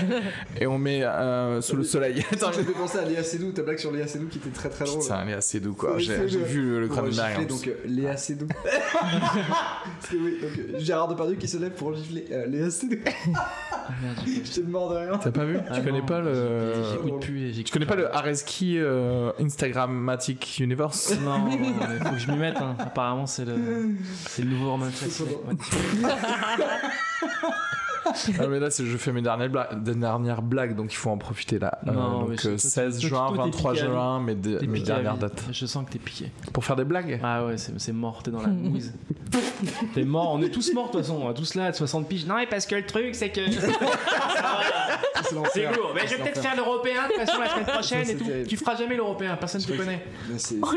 et on met euh, sous le soleil. [laughs] Attends, J'ai fait penser à Léa Seydoux, ta blague sur Léa Seydoux qui était très très drôle. Putain, elle est assez doux quoi. J'ai vu le, Cronenberg. gifler, en plus. donc euh, Léa Seydoux. [laughs] Oui, donc euh, Gérard Depardieu qui se lève pour gifler euh, Léa Seydoux. J'étais mort de rien. T'as pas vu? Tu Ah connais pas le. J'écoute plus. Connais pas le Areski euh, Instagrammatic Universe? Non, [laughs] non, non, mais faut que je m'y mette. hein. Apparemment, c'est le, c'est le nouveau Roman. [laughs] [laughs] Ah, mais là, c'est je fais mes dernières, blagues, donc il faut en profiter là. Euh, Non, mais donc je- euh, toi, 16 toi, juin, toi, t'es 23 piqué à juin, mes, dernières dates. Je sens que t'es piqué. Pour faire des blagues? Ah ouais, c'est c'est mort, t'es dans la mouise. [laughs] t'es mort, on est tous morts de toute façon, on est tous là à 60 piges. Non, mais parce que le truc, c'est que. [laughs] c'est lourd. Mais je vais peut-être faire l'européen de toute façon la semaine prochaine et tout. terrible. Tu feras jamais l'européen, personne te connaît. Mais c'est- Oh,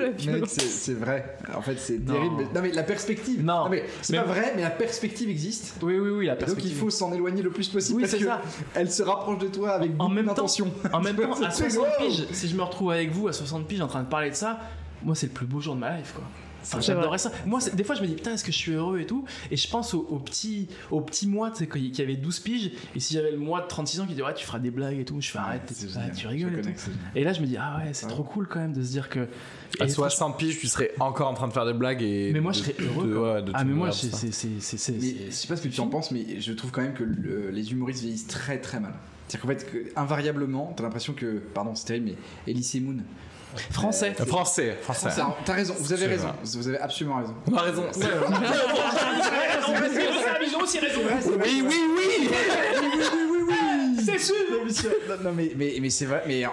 c'est- vrai. En fait, c'est terrible. Mais- Non, mais la perspective. Non. mais c'est pas vrai, mais la perspective existe. Oui, oui, oui, la donc perspective. il faut s'en éloigner le plus possible Oui, parce c'est que ça. elle se rapproche de toi avec En beaucoup d'intention. en même [laughs] temps, à C'est 60 wow. piges, si je me retrouve avec vous à 60 piges en train de parler de ça, moi c'est le plus beau jour de ma life quoi. Enfin, J'adorais ça. Moi, des fois, je me dis, putain, est-ce que je suis heureux et tout? Et je pense au, au petit, au petit mois, tu sais, qui avait 12 piges. Et si j'avais le mois de 36 ans qui dit, ouais, tu feras des blagues et tout, je fais, arrête, ah, tu rigoles et tout. Et là, je me dis, ah ouais, c'est trop cool quand même de se dire que. À et 60 piges, tu serais encore en train de faire des blagues et. Mais moi, je serais heureux, de- ouais, de Ah, mais moi, c'est. ça. c'est- c'est- c'est- c'est- Mais c'est- je sais pas ce que tu en penses, mais je trouve quand même que le- les humoristes vieillissent très très mal. C'est-à-dire qu'en fait, que, invariablement, t'as l'impression que. Pardon, c'est terrible, mais Elise Moon. Français. Euh, Français, français. Ça, T'as raison, vous avez raison. vrai. Vous avez absolument raison. On a raison. Oui, oui, oui C'est sûr non, non, mais, mais, mais c'est vrai, mais euh,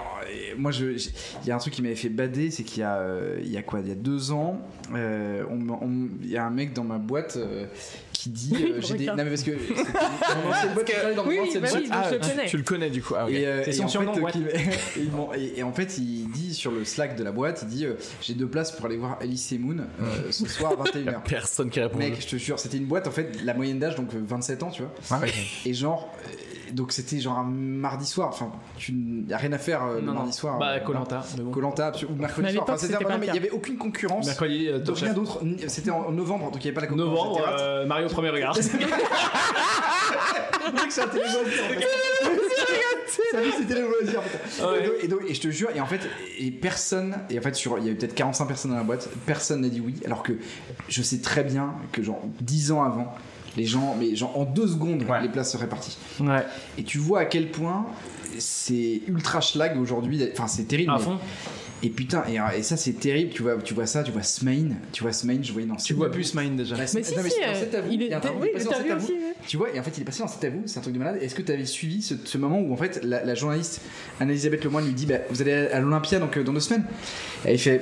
moi, il y a un truc qui m'avait fait bader, c'est qu'il y, a, euh, il y a quoi? Il y a deux ans, euh, il y a un mec dans ma boîte euh, qui dit [laughs] euh, j'ai des. Non, mais parce que. connais. Tu le connais du coup. Ah, ok. Et, euh, C'est et son en surnom, fait, ouais. qu'il- et, et- et en fait, il dit sur le Slack de la boîte, il dit euh, j'ai deux places pour aller voir Alice et Moon euh, [laughs] ce soir à 21h. Personne qui répond. Mec, je te jure, c'était une boîte en fait, la moyenne d'âge donc euh, 27 ans, tu vois. Ah, ouais. [laughs] Et genre, euh, donc c'était genre un mardi soir. Enfin, tu y a rien à faire euh, le Non, mardi soir. Bah, euh, Colanta. mais bon. Colanta ou mercredi soir. Enfin, c'était il y avait aucune concurrence. Mercredi, euh, de rien d'autre. C'était en novembre, donc il n'y avait pas la concurrence. Novembre, au premier regard. [laughs] C'est en fait. Ouais. Et, donc, et, donc- et je te jure, et en fait, et personne, et en fait, sur, il y avait peut-être 45 personnes dans la boîte, personne n'a dit oui, alors que je sais très bien que, genre, 10 ans avant, les gens, mais genre, en deux secondes, Ouais. les places seraient parties. Ouais, Et tu vois à quel point c'est ultra schlag aujourd'hui, enfin, c'est terrible. à mais- fond. Et putain, et, et ça, c'est terrible, tu vois, tu vois ça, tu vois Smain, tu vois Smain, je voyais dans Tu vois plus Smine déjà. Ouais, Mais si, non, si, c'est dans euh, Cet à vous. il truc, Oui, est passé mais dans Cet vous. aussi. ouais. Tu vois, et en fait, il est passé dans cet à vous, c'est un truc de malade. Est-ce que tu avais suivi ce, ce moment où en fait la, la journaliste Anne-Elisabeth Lemoine lui dit bah, Vous allez à l'Olympia donc euh, dans deux semaines? Et il fait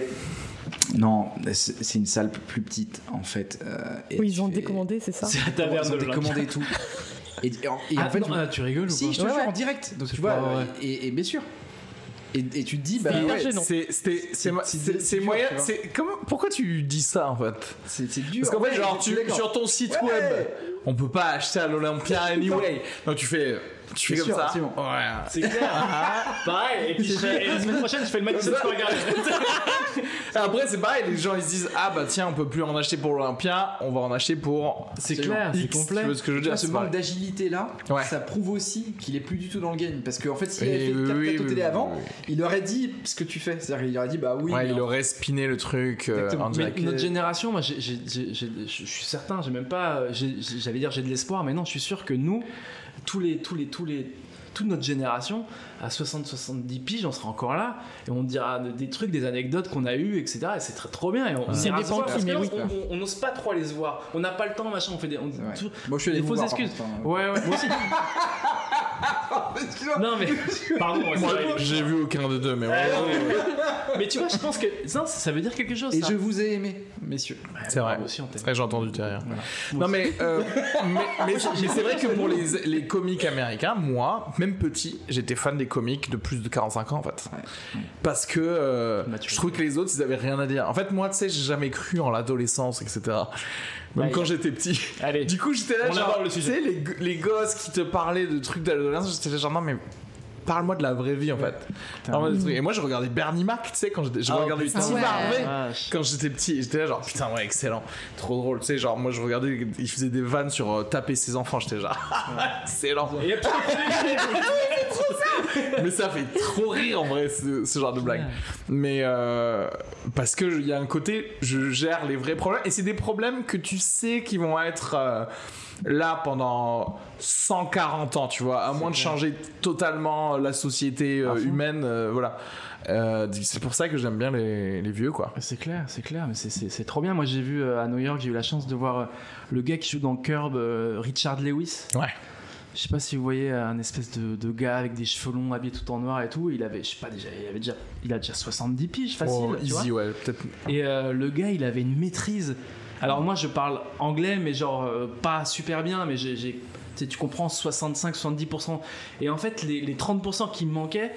Non, c'est une salle plus petite en fait. euh, et Oui, ils ont fais- décommandé, c'est ça. C'est la Ils taverne ont de l'Olympia. décommandé tout. [laughs] Et, et en, et Ah, en fait, non, ah, tu rigoles ou si, quoi je te Ouais, jure ouais. en direct. Donc tu vois, pas et bien sûr. Et, et tu te dis Bah C'est ouais, moyen. comment, pourquoi tu dis ça en fait? C'est dur. Parce qu'en fait, genre, tu, sur ton site Ouais. web, on peut pas acheter à l'Olympia anyway. Donc tu fais, tu fais Bien comme sûr, ça. Ouais. C'est clair. [laughs] Pareil, et puis je fais- et la semaine prochaine, je fais le match de regarder. [laughs] Après, c'est pareil, les gens ils se disent Ah bah tiens, on peut plus en acheter pour l'Olympia, on va en acheter pour. C'est clair, c'est X. complet. Tu vois ce que je veux dire ce c'est manque pareil. d'agilité là, Ouais. ça prouve aussi qu'il est plus du tout dans le game. Parce qu'en fait, s'il avait fait oui, 4 oui, télé oui, avant, oui. il aurait dit ce que tu fais. C'est-à-dire, il aurait dit bah oui. Ouais, mais il en- aurait spiné le truc euh, Exactement. en Mais direct. notre génération, moi, j'ai- j'ai- j'ai- j'ai- je suis certain, j'ai même pas, j'ai- j'ai- j'allais dire j'ai de l'espoir, mais non, je suis sûr que nous, tous les, tous les, tous les, toute notre génération, à 60-70 piges, on sera encore là et on dira de- des trucs, des anecdotes qu'on a eues, etc. Et c'est très trop bien. Et on, on- n'ose pas trop aller se voir. On n'a pas le temps, machin. On fait des, on- tout- Moi, je suis allé des fausses excuses. contre, hein. Ouais, ouais, moi aussi. [laughs] Non mais, [laughs] pardon. Moi, j'ai vu aucun des deux, mais Ouais, vraiment. ouais, ouais. Mais tu vois, je pense que ça, ça veut dire quelque chose. Et ça. je vous ai aimé, messieurs. C'est vrai. Moi aussi, j'ai entendu derrière. Non, mais, euh, [laughs] mais, mais, mais c'est vrai que pour les, les comiques américains, moi, même petit, j'étais fan des comiques de plus de 45 ans en fait. Parce que euh, je trouvais que les autres, ils avaient rien à dire. En fait, moi, tu sais, j'ai jamais cru en l'adolescence, etc. Même Ouais. quand j'étais petit. Allez. Du coup, j'étais là, On genre, tu sujet. sais, les, les gosses qui te parlaient de trucs d'adolescence, j'étais là, genre, non, mais parle-moi de la vraie vie en fait. Et moi, je regardais Bernie Mac, tu sais, quand j'étais- je Ah, regardais putain. Steve Ouais. Harvey Vache. quand j'étais petit. et J'étais là, genre, putain, ouais, excellent. Trop drôle. Tu sais, genre, moi, je regardais, il faisait des vannes sur euh, taper ses enfants. J'étais genre, [laughs] excellent. Et [laughs] [laughs] Mais ça fait trop rire en vrai, ce, ce genre de blague. Mais euh, parce que il y a un côté, je gère les vrais problèmes. Et c'est des problèmes que tu sais qui vont être. euh, là pendant 140 ans, tu vois, à moins de changer totalement la société euh, humaine, voilà. Euh, c'est pour ça que j'aime bien les, les vieux, quoi. C'est clair, c'est clair, mais c'est- trop bien. Moi, j'ai vu euh, à New York, j'ai eu la chance de voir euh, le gars qui joue dans Curb, Richard Lewis. Ouais. Je sais pas si vous voyez un espèce de, de gars avec des cheveux longs habillé tout en noir et tout. Il avait, je sais pas déjà, il avait déjà, il a déjà 70 piges facile. Oh, tu vois. easy, ouais, peut-être. Et euh, le gars, il avait une maîtrise. Alors moi, je parle anglais, mais genre euh, pas super bien, mais j'ai, tu comprends 65-70%. Et en fait, les, les 30% qui me manquaient,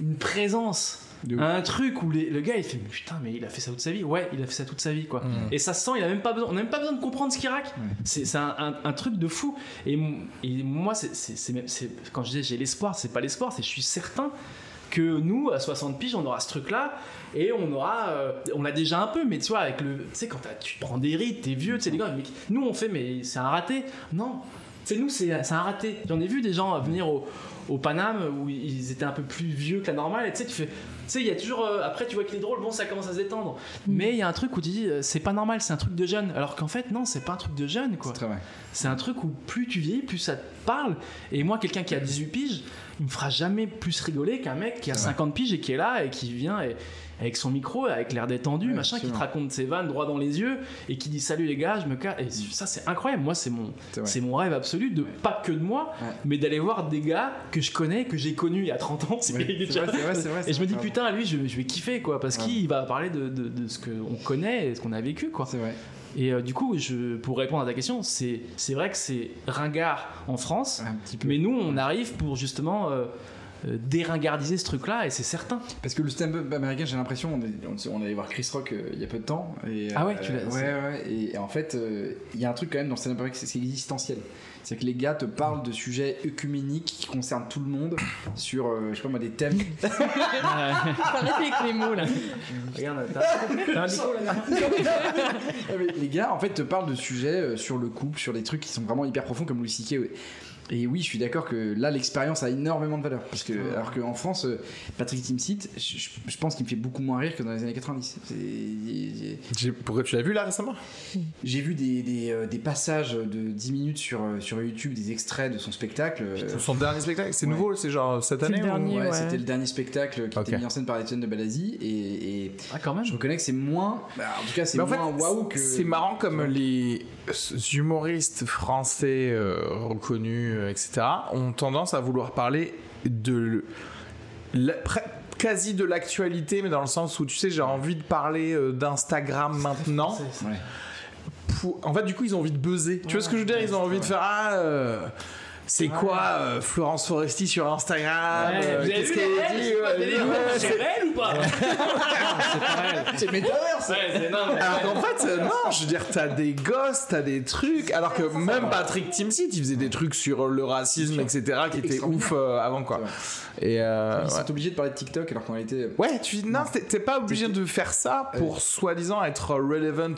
une présence. Un truc où les- le gars il fait mais putain mais il a fait ça toute sa vie. Ouais il a fait ça toute sa vie quoi. Mm. et ça se sent il a même pas besoin on n'a même pas besoin de comprendre ce qu'il raconte. C'est c'est un, un- un truc de fou. Et, et moi c'est quand je dis j'ai l'espoir c'est pas l'espoir c'est je suis certain que nous à 60 piges on aura ce truc là et on aura euh, on a déjà un peu mais tu vois avec le tu sais quand tu prends des rides t'es vieux tu sais les gars mais nous on fait mais c'est un raté. Non. C'est nous c'est un raté. J'en ai vu des gens venir au au Paname où ils étaient un peu plus vieux que la normale et tu sais tu fais tu sais il y a toujours euh, après tu vois qu'il est drôle bon ça commence à se détendre. Mais il y a un truc où tu dis euh, c'est pas normal c'est un truc de jeune. Alors qu'en fait non c'est pas un truc de jeune quoi. C'est un truc où plus tu vieillis, plus ça te parle. Et moi, quelqu'un qui a 18 piges, il me fera jamais plus rigoler qu'un mec qui a 50 piges et qui est là et qui vient et- avec son micro, avec l'air détendu, Ouais, machin, qui te raconte ses vannes droit dans les yeux et qui dit salut les gars, je me casse. Et ça, c'est incroyable. Moi, c'est mon, C'est mon rêve absolu de pas que de moi, Ouais. mais d'aller voir des gars que je connais, que j'ai connus il y a 30 ans. [laughs] Ouais, déjà- vrai, vrai, vrai, [laughs] et je me dis putain, lui, je, je vais kiffer quoi, parce qu'il va parler de, de, de ce qu'on connaît et ce qu'on a vécu quoi. C'est vrai. Et euh, du coup, je, pour répondre à ta question, c'est c'est vrai que c'est ringard en France, mais nous, on arrive pour justement euh, euh, déringardiser ce truc-là, et c'est certain. Parce que le stand-up américain, j'ai l'impression, on, est- on, on allait voir Chris Rock euh, il y a peu de temps. Et, Ah ouais, euh, tu l'as- Ouais, ouais. Et, et en fait, euh, il y a un truc quand même dans le stand-up américain, c'est c'est existentiel. C'est que les gars te parlent de sujets œcuméniques qui concernent tout le monde sur, euh, je sais pas moi, des thèmes. [laughs] Arrêtez avec les mots là. Regarde, t'as un micro, là [laughs] les gars, en fait, te parlent de sujets euh, sur le couple, sur des trucs qui sont vraiment hyper profonds, comme Louis C.K. Et oui, je suis d'accord que là, l'expérience a énormément de valeur. Parce que, alors qu'en France, euh, Patrick Timsit, je, je- je pense qu'il me fait beaucoup moins rire que dans les années 90. C'est- il- J'ai- Pourquoi tu l'as vu là récemment? J'ai vu des, des, euh, des passages de 10 minutes sur, euh, sur YouTube, des extraits de son spectacle. euh, Son dernier spectacle, c'est Ouais. nouveau, c'est genre cette année ou- dernier. ouais, ouais. C'était le dernier spectacle qui Ok. était mis en scène par Étienne de Balazi. Et, et Ah, quand même je reconnais que c'est moins. bah, en tout cas, c'est moins waouh que. c'est marrant comme les humoristes français euh, reconnus, euh, etc., ont tendance à vouloir parler de la- pre- quasi de l'actualité, mais dans le sens où tu sais, j'ai envie de parler euh, d'Instagram maintenant. Pour- En fait, du coup, ils ont envie de buzzer. Tu vois ce que je veux dire? Ils ont envie de faire ah. euh, c'est quoi euh, Florence Foresti sur Instagram Ouais, euh, Qu'est-ce qu'elle dit c'est quoi Ouais, le délire ouais, C'est c'est- réel ou pas [laughs] C'est métaverse Ouais, mais- Alors qu'en fait, euh, non, je veux dire, t'as des gosses, t'as des trucs, alors que même Patrick Timsit, il faisait des trucs sur le racisme, etc., qui étaient ouf euh, avant, quoi. Et Ils sont obligés de parler de TikTok alors qu'en réalité. Ouais, tu dis, non, t'es- pas obligé de faire ça pour soi-disant être relevant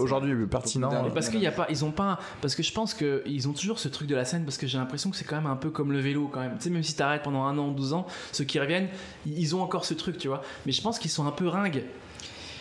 aujourd'hui, pertinent. Mais parce qu'il y a pas, ils ont pas, parce que je pense que ils ont toujours ce truc de la scène, parce que j'ai l'impression que c'est quand même un peu comme le vélo quand même. Tu sais, même si t'arrêtes pendant un an, 12 ans, ceux qui reviennent, ils ont encore ce truc, tu vois. Mais je pense qu'ils sont un peu ringues.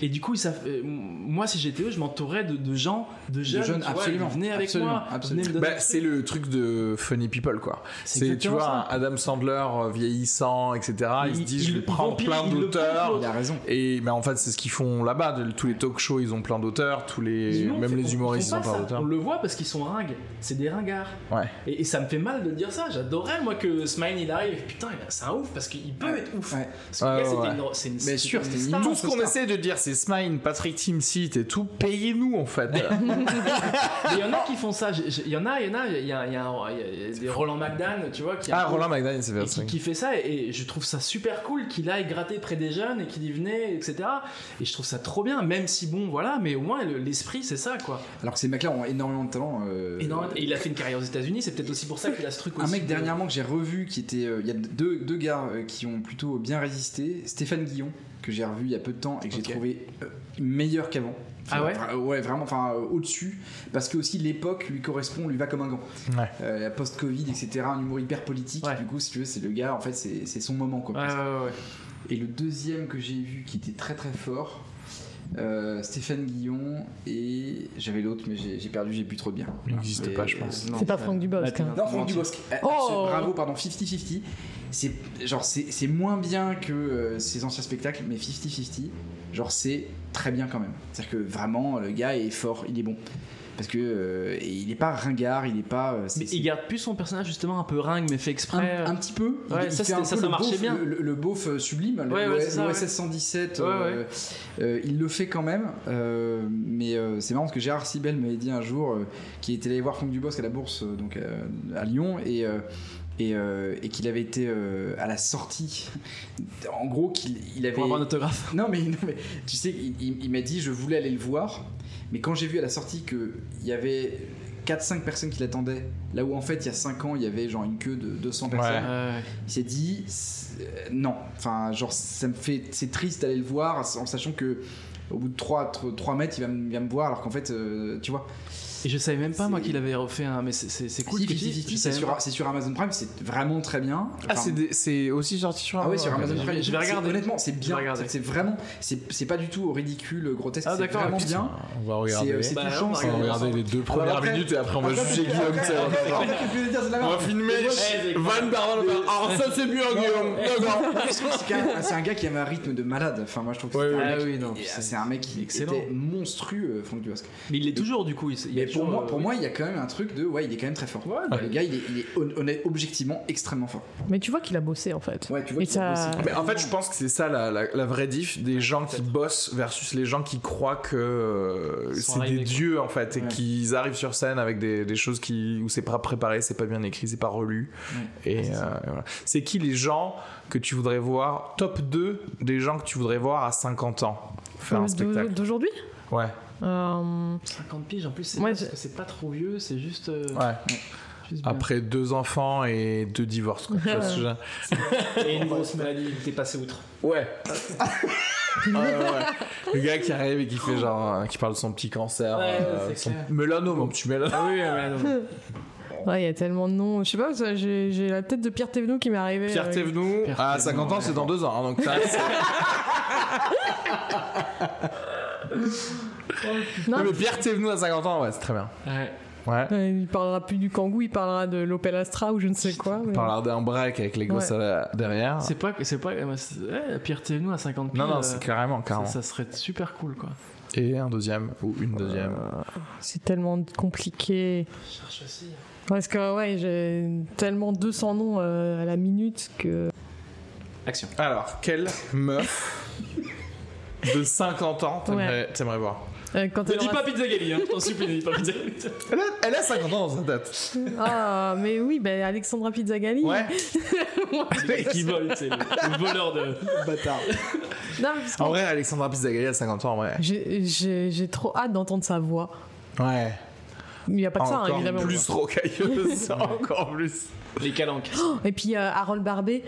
Et du coup, savent, euh, moi, si j'étais eux, je m'entourais de, de gens, de jeunes, jeunes, tu vois, absolument, venaient avec absolument, moi, absolument. venez Bah, c'est le truc de funny people quoi. C'est C'est tu vois ça. Adam Sandler euh, vieillissant etc. Il, se dit je il- vais il prendre plein il le d'auteurs Il a raison. Et mais en fait, c'est ce qu'ils font là-bas. De- Tous les talk shows, ils ont plein d'auteurs. Tous les, même les humoristes, ils ont plein ça. d'auteurs. On le voit parce qu'ils sont ringues. C'est des ringards. Ouais. Et, et ça me fait mal de dire ça. J'adorerais, moi, que Smile il arrive. Putain, il a- c'est un ouf parce qu'il peut être ouf. Ouais. Parce que Ouais, ouais, c'était une- c'est une, Mais c'est sûr, Tout ce qu'on essaie de dire, c'est Smile, Patrick Timsit et tout. Payez-nous en fait. [laughs] Il y en a qui font ça. Il y en a, il y en a. Il y a, il y a un- il y a des Roland McDan, tu vois, qui, ah, Roland McDaniel, c'est vers qui, ça. qui fait ça. Et, et je trouve ça super cool qu'il aille gratter près des jeunes et qu'il y venait, etc. Et je trouve ça trop bien, même si bon, voilà. Mais au moins le- l'esprit, c'est ça, quoi. Alors que ces mecs-là ont énormément de talent. euh, Et, non, et il a fait une carrière aux États-Unis. C'est peut-être aussi pour ça qu'il a ce truc Un aussi. mec de- dernièrement que j'ai revu qui était. euh, Il y a deux, deux gars euh, qui ont plutôt bien résisté. Stéphane Guillon, que j'ai revu il y a peu de temps et que j'ai trouvé euh, meilleur qu'avant. Ah ouais Enfin, Ouais, vraiment, enfin euh, au-dessus. Parce que aussi l'époque lui correspond, lui va comme un gant. Ouais. Euh, la post-Covid, etc. Un humour hyper politique. Ouais. Du coup, si tu veux, c'est le gars, en fait, c'est c'est son moment quoi. Ouais, ouais, ouais. Et le deuxième que j'ai vu qui était très très fort, euh, Stéphane Guillon et j'avais l'autre, mais j'ai perdu, j'ai plus trop de bien. Il n'existe pas, je pense. C'est pas Franck Dubosc. hein. Non, Franck Dubosc. Euh, Oh. Bravo, pardon, 50-50. C'est genre c'est c'est moins bien que euh, ses anciens spectacles, mais 50-50, genre c'est très bien quand même. C'est-à-dire que vraiment le gars est fort, il est bon. parce que euh, il est pas ringard, il est pas. euh, c'est- Mais il garde plus son personnage justement un peu ringue, mais fait exprès. un, un petit peu. Il- Ouais, il ça, un ça, peu ça le marchait beauf- bien. Le, le beauf euh, sublime, le- Ouais, ouais, le- c'est ça, l'OSS ouais. 117, Ouais, euh, euh, il le fait quand même. euh, mais euh, c'est marrant parce que Gérard Sibel m'avait dit un jour euh, qu'il était allé voir Franck Dubosc à la bourse euh, donc euh, à Lyon et euh, et, euh, et qu'il avait été euh, à la sortie. [laughs] En gros, qu'il il avait. Pour avoir un autographe. [laughs] Non mais, non, mais tu sais, il, il- il m'a dit je voulais aller le voir, mais quand j'ai vu à la sortie qu'il y avait 4-5 personnes qui l'attendaient, là où en fait il y a 5 ans il y avait genre une queue de 200 personnes, Ouais. il s'est dit euh, non, enfin genre ça me fait, c'est triste d'aller le voir en sachant que au bout de 3, 3 mètres il va, me- il va me voir alors qu'en fait euh, tu vois. Et je savais même pas, moi, qu'il avait refait un. Mais c'est- cool. Si, si, c'est sur, pas. c'est sur Amazon Prime, c'est vraiment très bien. Ah, Enfin, c'est aussi sorti sur ah ouais, sur Amazon Prime. je vais regarder. Honnêtement, c'est bien. C'est vraiment, c'est c'est pas du tout ridicule, grotesque. Ah, c'est d'accord, vraiment putain. bien. On va regarder. c'est Bah, touchant. on va c'est- On va regarder. les deux Ah, bah, premières après- minutes et après on va juger Guillaume. on va genre- On va filmer Van Bernard Alors ça c'est bien Guillaume. D'accord. C'est un gars qui avait un rythme de malade. Enfin, moi je trouve que c'est un Ah mec- c'est- un mec qui excellent. était monstrueux, Franck Dubosc. Mais il est toujours, du coup. il- pour moi, euh, moi, il y a quand même un truc de, ouais, il est quand même très fort. Ouais, Le gars, il est, il est honnête, objectivement extrêmement fort. Mais tu vois qu'il a bossé en fait. Ouais, tu vois. Et qu'il a bossé. Mais en fait, je pense que c'est ça la, la, la vraie diff des gens qui bossent versus les gens qui croient que euh, c'est des dieux en fait et Ouais. qu'ils arrivent sur scène avec des, des choses qui où c'est pas préparé, c'est pas bien écrit, c'est pas relu. Et, euh, et voilà. c'est qui les gens que tu voudrais voir top 2 des gens que tu voudrais voir à 50 ans faire un Euh, spectacle? D'aujourd'hui? Ouais. Euh, 50 piges en plus, c'est Ouais, pas- c'est trop vieux, c'est juste. euh, Ouais. juste. Après deux enfants et deux divorces. Quoi. [laughs] Et une grosse maladie, t'es passé outre. Ouais. Ouais, ouais, ouais. Le gars qui arrive et qui fait genre, euh, qui parle de son petit cancer, Ouais, euh, son mélanome, mon petit mélanome. Ah oui. [laughs] Ouais, il y a tellement de noms. Je sais pas, j'ai la tête de Pierre Thévenoud qui m'est arrivée. Pierre euh, Thévenoud, Pierre à Thévenoud, 50 ans, ouais. c'est dans deux ans. hein, donc [laughs] [laughs] Non, mais Pierre Thévenoud à 50 ans, ouais, c'est très bien. Ouais. Ouais. euh, il parlera plus du Kangoo, il parlera de l'Opel Astra ou je ne sais quoi. mais- On parlera d'un break avec les gosses Ouais. derrière. C'est pas. C'est pas Pierre Thévenoud à 50 piges. Non, non, euh, c'est carrément, ça, carrément. ça serait super cool, quoi. Et un deuxième, ou une deuxième. C'est tellement compliqué. Je cherche aussi. Parce que ouais, j'ai tellement 200 noms euh, à la minute que. Action. Alors, quelle meuf de 50 ans t'aimerais t'aimerais voir? Euh, quand Ne dis pas Pizza Gali, hein. Je t'en supplie, ne dis pas Pizza Gali. elle a, elle a 50 ans dans sa tête. Ah, mais oui, ben Alexandra Pizzagalli. Ouais. [laughs] Qui vole, c'est le, le voleur de. Bâtard. Non, mais parce que En vrai, Alexandra Pizzagalli à 50 ans, en vrai. j'ai- j'ai j'ai trop hâte d'entendre sa voix. Ouais. Il n'y a pas que ça, hein, Encore évidemment. plus rocailleuse, [laughs] encore plus. Les calanques. Et puis euh, Harold Barbet,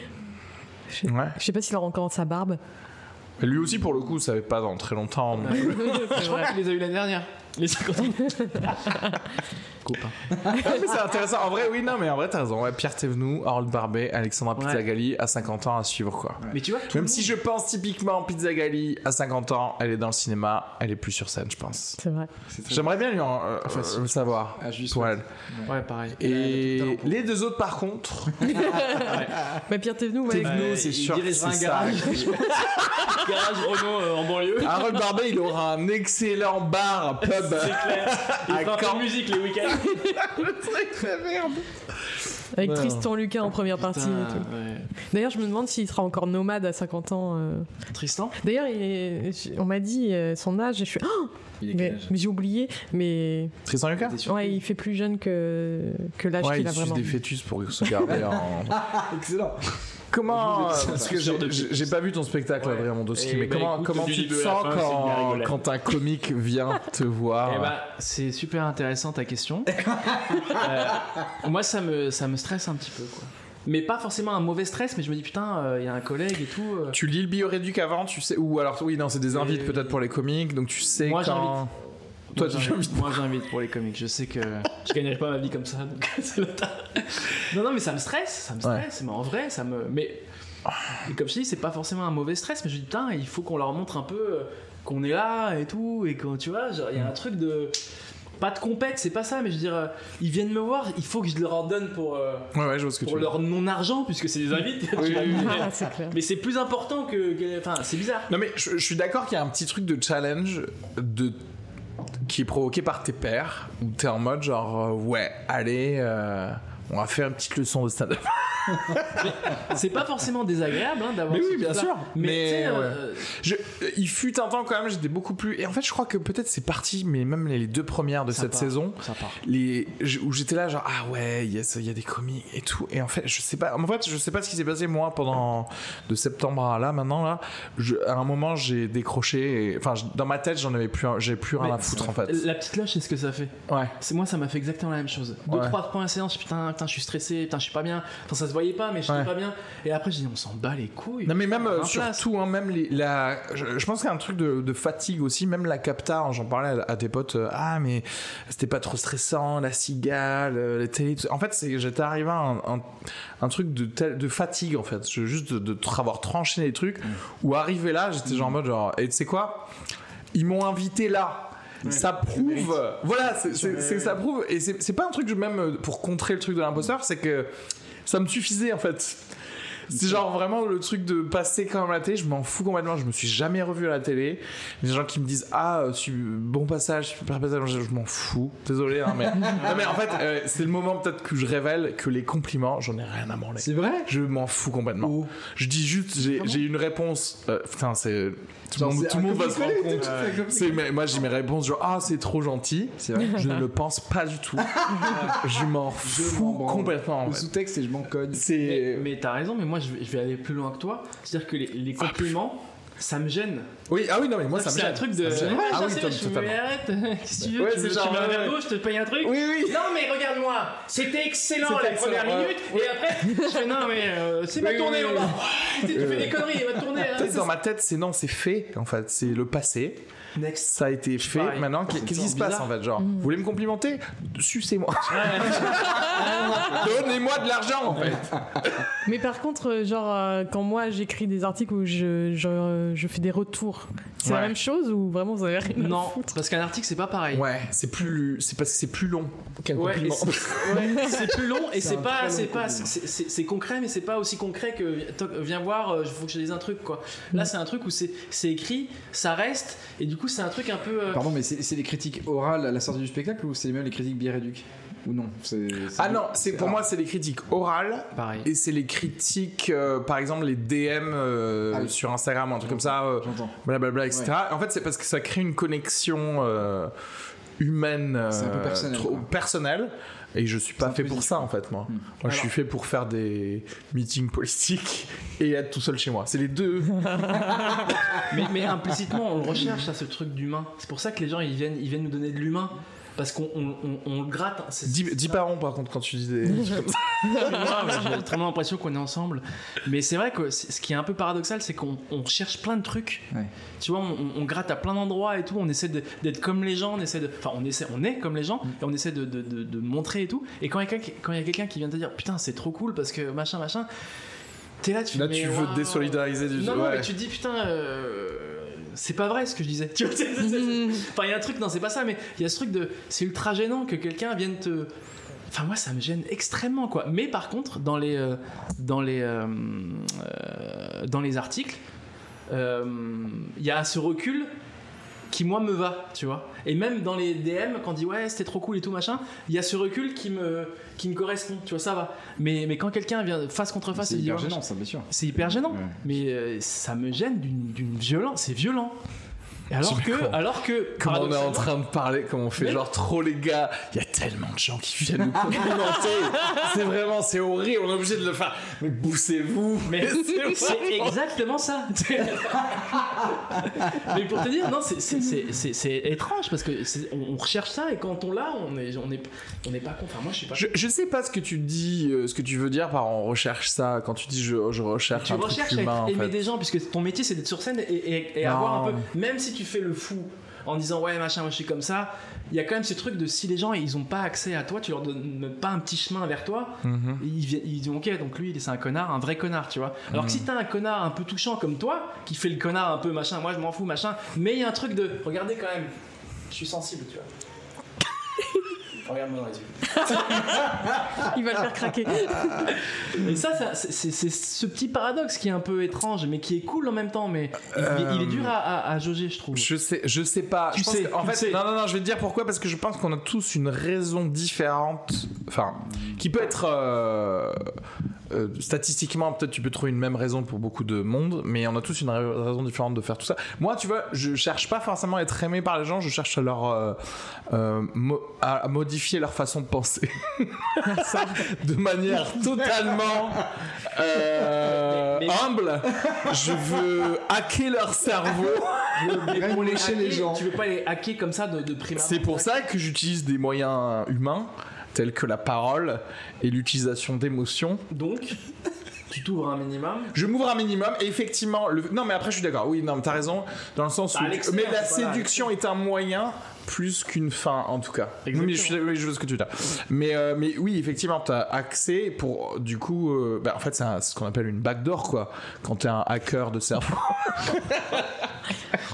Ouais. je sais pas s'il a encore sa barbe. Mais lui aussi, pour le coup, ça fait pas dans très longtemps. [laughs] crois qu'il les a eu l'année dernière. Les 50 ans. Copain. [laughs] Ah, mais c'est intéressant. En vrai, oui, non, mais en vrai, t'as raison. Ouais, Pierre Thévenoud, Harold Barbet, Alexandra Ouais. Pizzagalli à 50 ans à suivre, quoi. Mais tu vois, tout Même le si monde- je pense typiquement Pizzagalli à 50 ans, elle est dans le cinéma, elle est plus sur scène, je pense. C'est vrai. J'aimerais bien lui en, euh, Facile. euh, le savoir. Ah, pour souhaite. elle. Ouais, pareil. Et les deux autres, par contre, [laughs] Mais Pierre Thévenoud, ouais, Thévenoud, Ouais, c'est il sûr que dirigera c'est un ça. garage. [laughs] garage Renault euh, en banlieue. Harold Barbet, il aura un excellent bar, pub. C'est clair. Il fera de musique les week-ends. [laughs] avec Ouais. Tristan Lucas en première partie. et tout. ouais. D'ailleurs, je me demande s'il sera encore nomade à 50 ans. euh. Tristan? D'ailleurs, il est- on m'a dit euh, son âge et je suis. Oh Il est mais quel âge? mais j'ai oublié. Mais Tristan Lucas? Ouais, il fait plus jeune que, que l'âge Ouais, qu'il il a vraiment. des fœtus pour se garder en... [laughs] Excellent. Comment Parce que j'ai- pas vu ton spectacle, Ouais. Adrien Mondowski, Eh mais ben, comment, écoute, comment du tu te sens quand, un comique vient te voir Eh bah, c'est super intéressant ta question. [laughs] Euh, moi, ça me, ça me stresse un petit peu, quoi. Mais pas forcément un mauvais stress, mais je me dis putain, euh, il y a un collègue et tout. euh, Tu lis le bioréduc avant, tu sais, ou alors oui, non, c'est des invites Euh, peut-être pour les comiques, donc tu sais Moi, quand. Toi, moi, tu j'invite- Moi, j'invite [laughs] pour les comics. Je sais que [laughs] je gagnerai pas ma vie comme ça, donc [laughs] c'est le tas. Non, non, mais ça me stresse, ça me stresse. Mais en vrai, ça me. Mais et comme je dis, c'est pas forcément un mauvais stress, mais je dis putain, il faut qu'on leur montre un peu euh, qu'on est là et tout, et quand tu vois, genre, il y a un truc de. Pas de compète, c'est pas ça, mais je veux dire, euh, ils viennent me voir, il faut que je leur en donne pour, euh, Ouais, ouais, je vois ce que pour tu veux. leur non-argent, puisque c'est des invités. Oui, vois. oui, oui. Ah. Mais c'est plus important que. que- Enfin, c'est bizarre. Non, mais je, je suis d'accord qu'il y a un petit truc de challenge de qui est provoqué par tes pairs, où t'es en mode genre, euh, ouais, allez, euh, on va faire une petite leçon de stand-up. [laughs] C'est pas forcément désagréable hein, d'avoir Mais oui, bien sûr. Mais, euh, Je, euh, il fut un temps quand même, j'étais beaucoup plus. Et en fait, je crois que peut-être c'est parti, mais même les deux premières de cette part. saison, ça part. les, où j'étais là, genre, ah ouais, il y, a- il y a des comiques et tout. Et en fait, je sais pas, en fait, je sais pas ce qui s'est passé moi pendant de septembre à là, maintenant là. Je, à un moment, j'ai décroché. et- Enfin, dans ma tête, j'en avais plus, j'ai plus rien à foutre en fait. La petite cloche, c'est ce que ça fait. Ouais. C'est moi, ça m'a fait exactement la même chose. Deux, Ouais. trois séances, je suis, putain, putain, je suis stressé, putain, je suis pas bien. Ça se voyait pas, mais je Ouais. pas bien. Et après, j'ai dit, on s'en bat les couilles. Non mais même euh, surtout hein, même les, la je, je pense qu'il y a un truc de, de fatigue aussi. Même la capta hein, j'en parlais à, à tes potes euh, ah mais c'était pas trop stressant la cigale euh, les télé tout en fait c'est j'étais arrivé à un, un, un truc de tel- de fatigue en fait. Je- juste de, de avoir tranché les trucs ou arrivé là j'étais genre en mode genre et tu sais quoi? Ils m'ont invité là. Ça prouve, voilà, c'est- ça prouve, et c'est c'est pas un truc même euh, pour contrer le truc de l'imposteur, c'est que ça me suffisait en fait. C'est genre vraiment le truc de passer quand même à la télé, je m'en fous complètement, je me suis jamais revu à la télé. Les gens qui me disent Ah, euh, bon passage, super passage, je, je m'en fous, désolé, hein, mais, [laughs] non, mais en fait, euh, c'est le moment peut-être que je révèle que les compliments, j'en ai rien à branler. C'est vrai? Je m'en fous complètement. Oh. Je dis juste, j'ai j'ai une réponse. euh, putain, c'est. Tout, Genre, le monde, tout le monde va se rendre compte. tout, c'est mais moi, j'ai mes réponses genre Ah, c'est trop gentil. C'est vrai. Je ne le pense pas du tout. [laughs] je m'en fous m'en complètement. en Le sous-texte, c'est je m'en cogne. Mais, C'est. mais t'as raison, mais moi, je vais, je vais aller plus loin que toi. C'est-à-dire que les, les compliments, ça me gêne. Oui, ah oui, non, mais moi, ça me c'est gêne. un truc de. Me. Ouais, ah je oui, sais, je mais arrête, [laughs] qu'est-ce que tu veux Ouais, Tu c'est veux- genre, un ouais, verre d'eau, je te paye un truc Oui, oui. Non, mais regarde-moi, c'était excellent la première minute, et après, je fais non, mais euh, c'est ma tournée, on va. [laughs] Tu fais des conneries, va tourner. hein. Peut-être dans ma tête, c'est non, c'est fait, en fait. C'est le passé. Next. Ça a été fait. pareil. Maintenant, qu'est-ce qui se bizarre. passe, en fait Genre, vous voulez me complimenter Sucez-moi. [laughs] Donnez-moi de l'argent, en fait. Mais par contre, euh, genre, euh, quand moi j'écris des articles où je, je, je fais des retours, c'est Ouais. la même chose ou vraiment vous avez rien à Non, foutre parce qu'un article, c'est pas pareil. Ouais, c'est plus. C'est parce que c'est plus long qu'un Ouais, compliment. c'est- ouais, [laughs] c'est plus long et C'est pas, c'est pas, c'est- concret, mais c'est pas aussi concret que viens voir, il faut que je te dise un truc quoi. Là, c'est un truc où c'est c'est écrit, ça reste, et du coup, c'est un truc un peu. euh, Pardon, mais c'est c'est les critiques orales à la sortie du spectacle ou c'est même les critiques bière-éduc Ou non Ah non, c'est pour moi, c'est les critiques orales. Pareil. Et c'est les critiques, euh, par exemple, les DM euh, Ah oui. sur Instagram, un truc comme ça. euh, blablabla, etc. En fait, c'est parce que ça crée une connexion euh, humaine, C'est un peu personnel, trop- quoi. personnelle. Et je suis pas fait pour ça, en fait, moi. Moi, je suis fait pour faire des meetings politiques et être tout seul chez moi. C'est les deux. [laughs] Mais, mais implicitement, on le recherche, ça, ce truc d'humain. C'est pour ça que les gens, ils viennent, ils viennent nous donner de l'humain. Parce qu'on on, on- on le gratte. C'est- dis, dis pas rond, par contre, quand tu dis des [laughs] trucs comme ça. J'ai vraiment l'impression qu'on est ensemble. Mais c'est vrai que c'est- ce qui est un peu paradoxal, c'est qu'on on cherche plein de trucs. Ouais. Tu vois, on, on gratte à plein d'endroits et tout. On essaie de- d'être comme les gens. On essaie de, enfin, on essaie, on est comme les gens et on essaie de, de, de- de montrer et tout. Et quand il y a quelqu'un qui- quand il y a quelqu'un qui vient te dire, putain, c'est trop cool parce que machin, machin. T'es là, tu Là, tu veux te désolidariser du Non, non, ouais. mais tu te dis, putain, euh, c'est pas vrai ce que je disais. [laughs] Tu vois, c'est- c'est- c'est- [laughs] Enfin, il y a un truc, non, c'est pas ça, mais il y a ce truc de. C'est ultra gênant que quelqu'un vienne te. Enfin, moi, ça me gêne extrêmement, quoi. Mais par contre, dans les, euh, dans les, euh, euh, dans les articles, il y a ce recul qui, moi, me va, tu vois. Et même dans les DM, quand on dit ouais, c'était trop cool et tout, machin, il y a ce recul qui me, qui me correspond, tu vois, ça va. Mais, mais quand quelqu'un vient face contre face C'est hyper gênant, ça, bien sûr. c'est hyper gênant, mais euh, ça me gêne d'une violence, c'est violent. Alors sais que, comment- alors que, Comme on est en train de parler, comme on fait Mais- genre trop les gars, il y a tellement de gens qui viennent nous [laughs] complimenter. c'est vraiment, c'est horrible, on est obligé de le faire. Mais poussez-vous. [laughs] Mais c'est exactement ça. [laughs] mais pour te dire, non, c'est- c'est- c'est c'est- c'est étrange parce que on, on recherche ça et quand on l'a, on est, on est, on est pas con. Enfin, moi, je suis pas. Je, je sais pas ce que tu dis, euh, ce que tu veux dire par on recherche ça. Quand tu dis je, je recherche tu un truc recherches à humain, en aimer fait. des gens puisque ton métier c'est d'être sur scène et, et- avoir un peu même si tu fais le fou en disant ouais machin moi je suis comme ça. Il y a quand même ce truc de si les gens ils ont pas accès à toi tu leur donnes pas un petit chemin vers toi Mhm. ils, ils disent ok donc lui c'est un connard un vrai connard tu vois. Alors que si t'as un connard un peu touchant comme toi qui fait le connard un peu machin moi je m'en fous machin mais il y a un truc de regardez quand même je suis sensible tu vois Regarde-moi dans les yeux. Il va le faire craquer. Et ça, ça, c'est ce petit paradoxe qui est un peu étrange, mais qui est cool en même temps. Mais il, est- il est dur à, à, à jauger, je trouve. Je sais, je sais pas. Tu Je pense sais, que- en tu fait, sais. non, non, non, je vais te dire pourquoi parce que je pense qu'on a tous une raison différente, enfin, qui peut être euh, euh, statistiquement peut-être tu peux trouver une même raison pour beaucoup de monde, mais on a tous une ra- raison différente de faire tout ça. Moi, tu vois, je cherche pas forcément à être aimé par les gens, je cherche à leur euh, euh, mo- à, modifier leur façon de penser [laughs] de manière totalement Mais- mais- humble. Je veux hacker leur cerveau. Mais pour lécher les gens. Tu veux pas les hacker comme ça de, de prime C'est pour ça que j'utilise des moyens humains tels que la parole et l'utilisation d'émotions. Donc, tu t'ouvres un minimum. Je m'ouvre un minimum et effectivement, le... non mais après je suis d'accord. Oui, non, mais t'as raison dans le sens où. À l'extérieur, Mais la séduction est un moyen plus qu'une fin en tout cas. Oui, mais je, suis- oui, je vois ce que tu dire. Mais euh, mais oui, effectivement, t'as accès pour du coup, euh, bah, en fait c'est ce qu'on appelle une backdoor quoi. Quand t'es un hacker de cerveau. [laughs]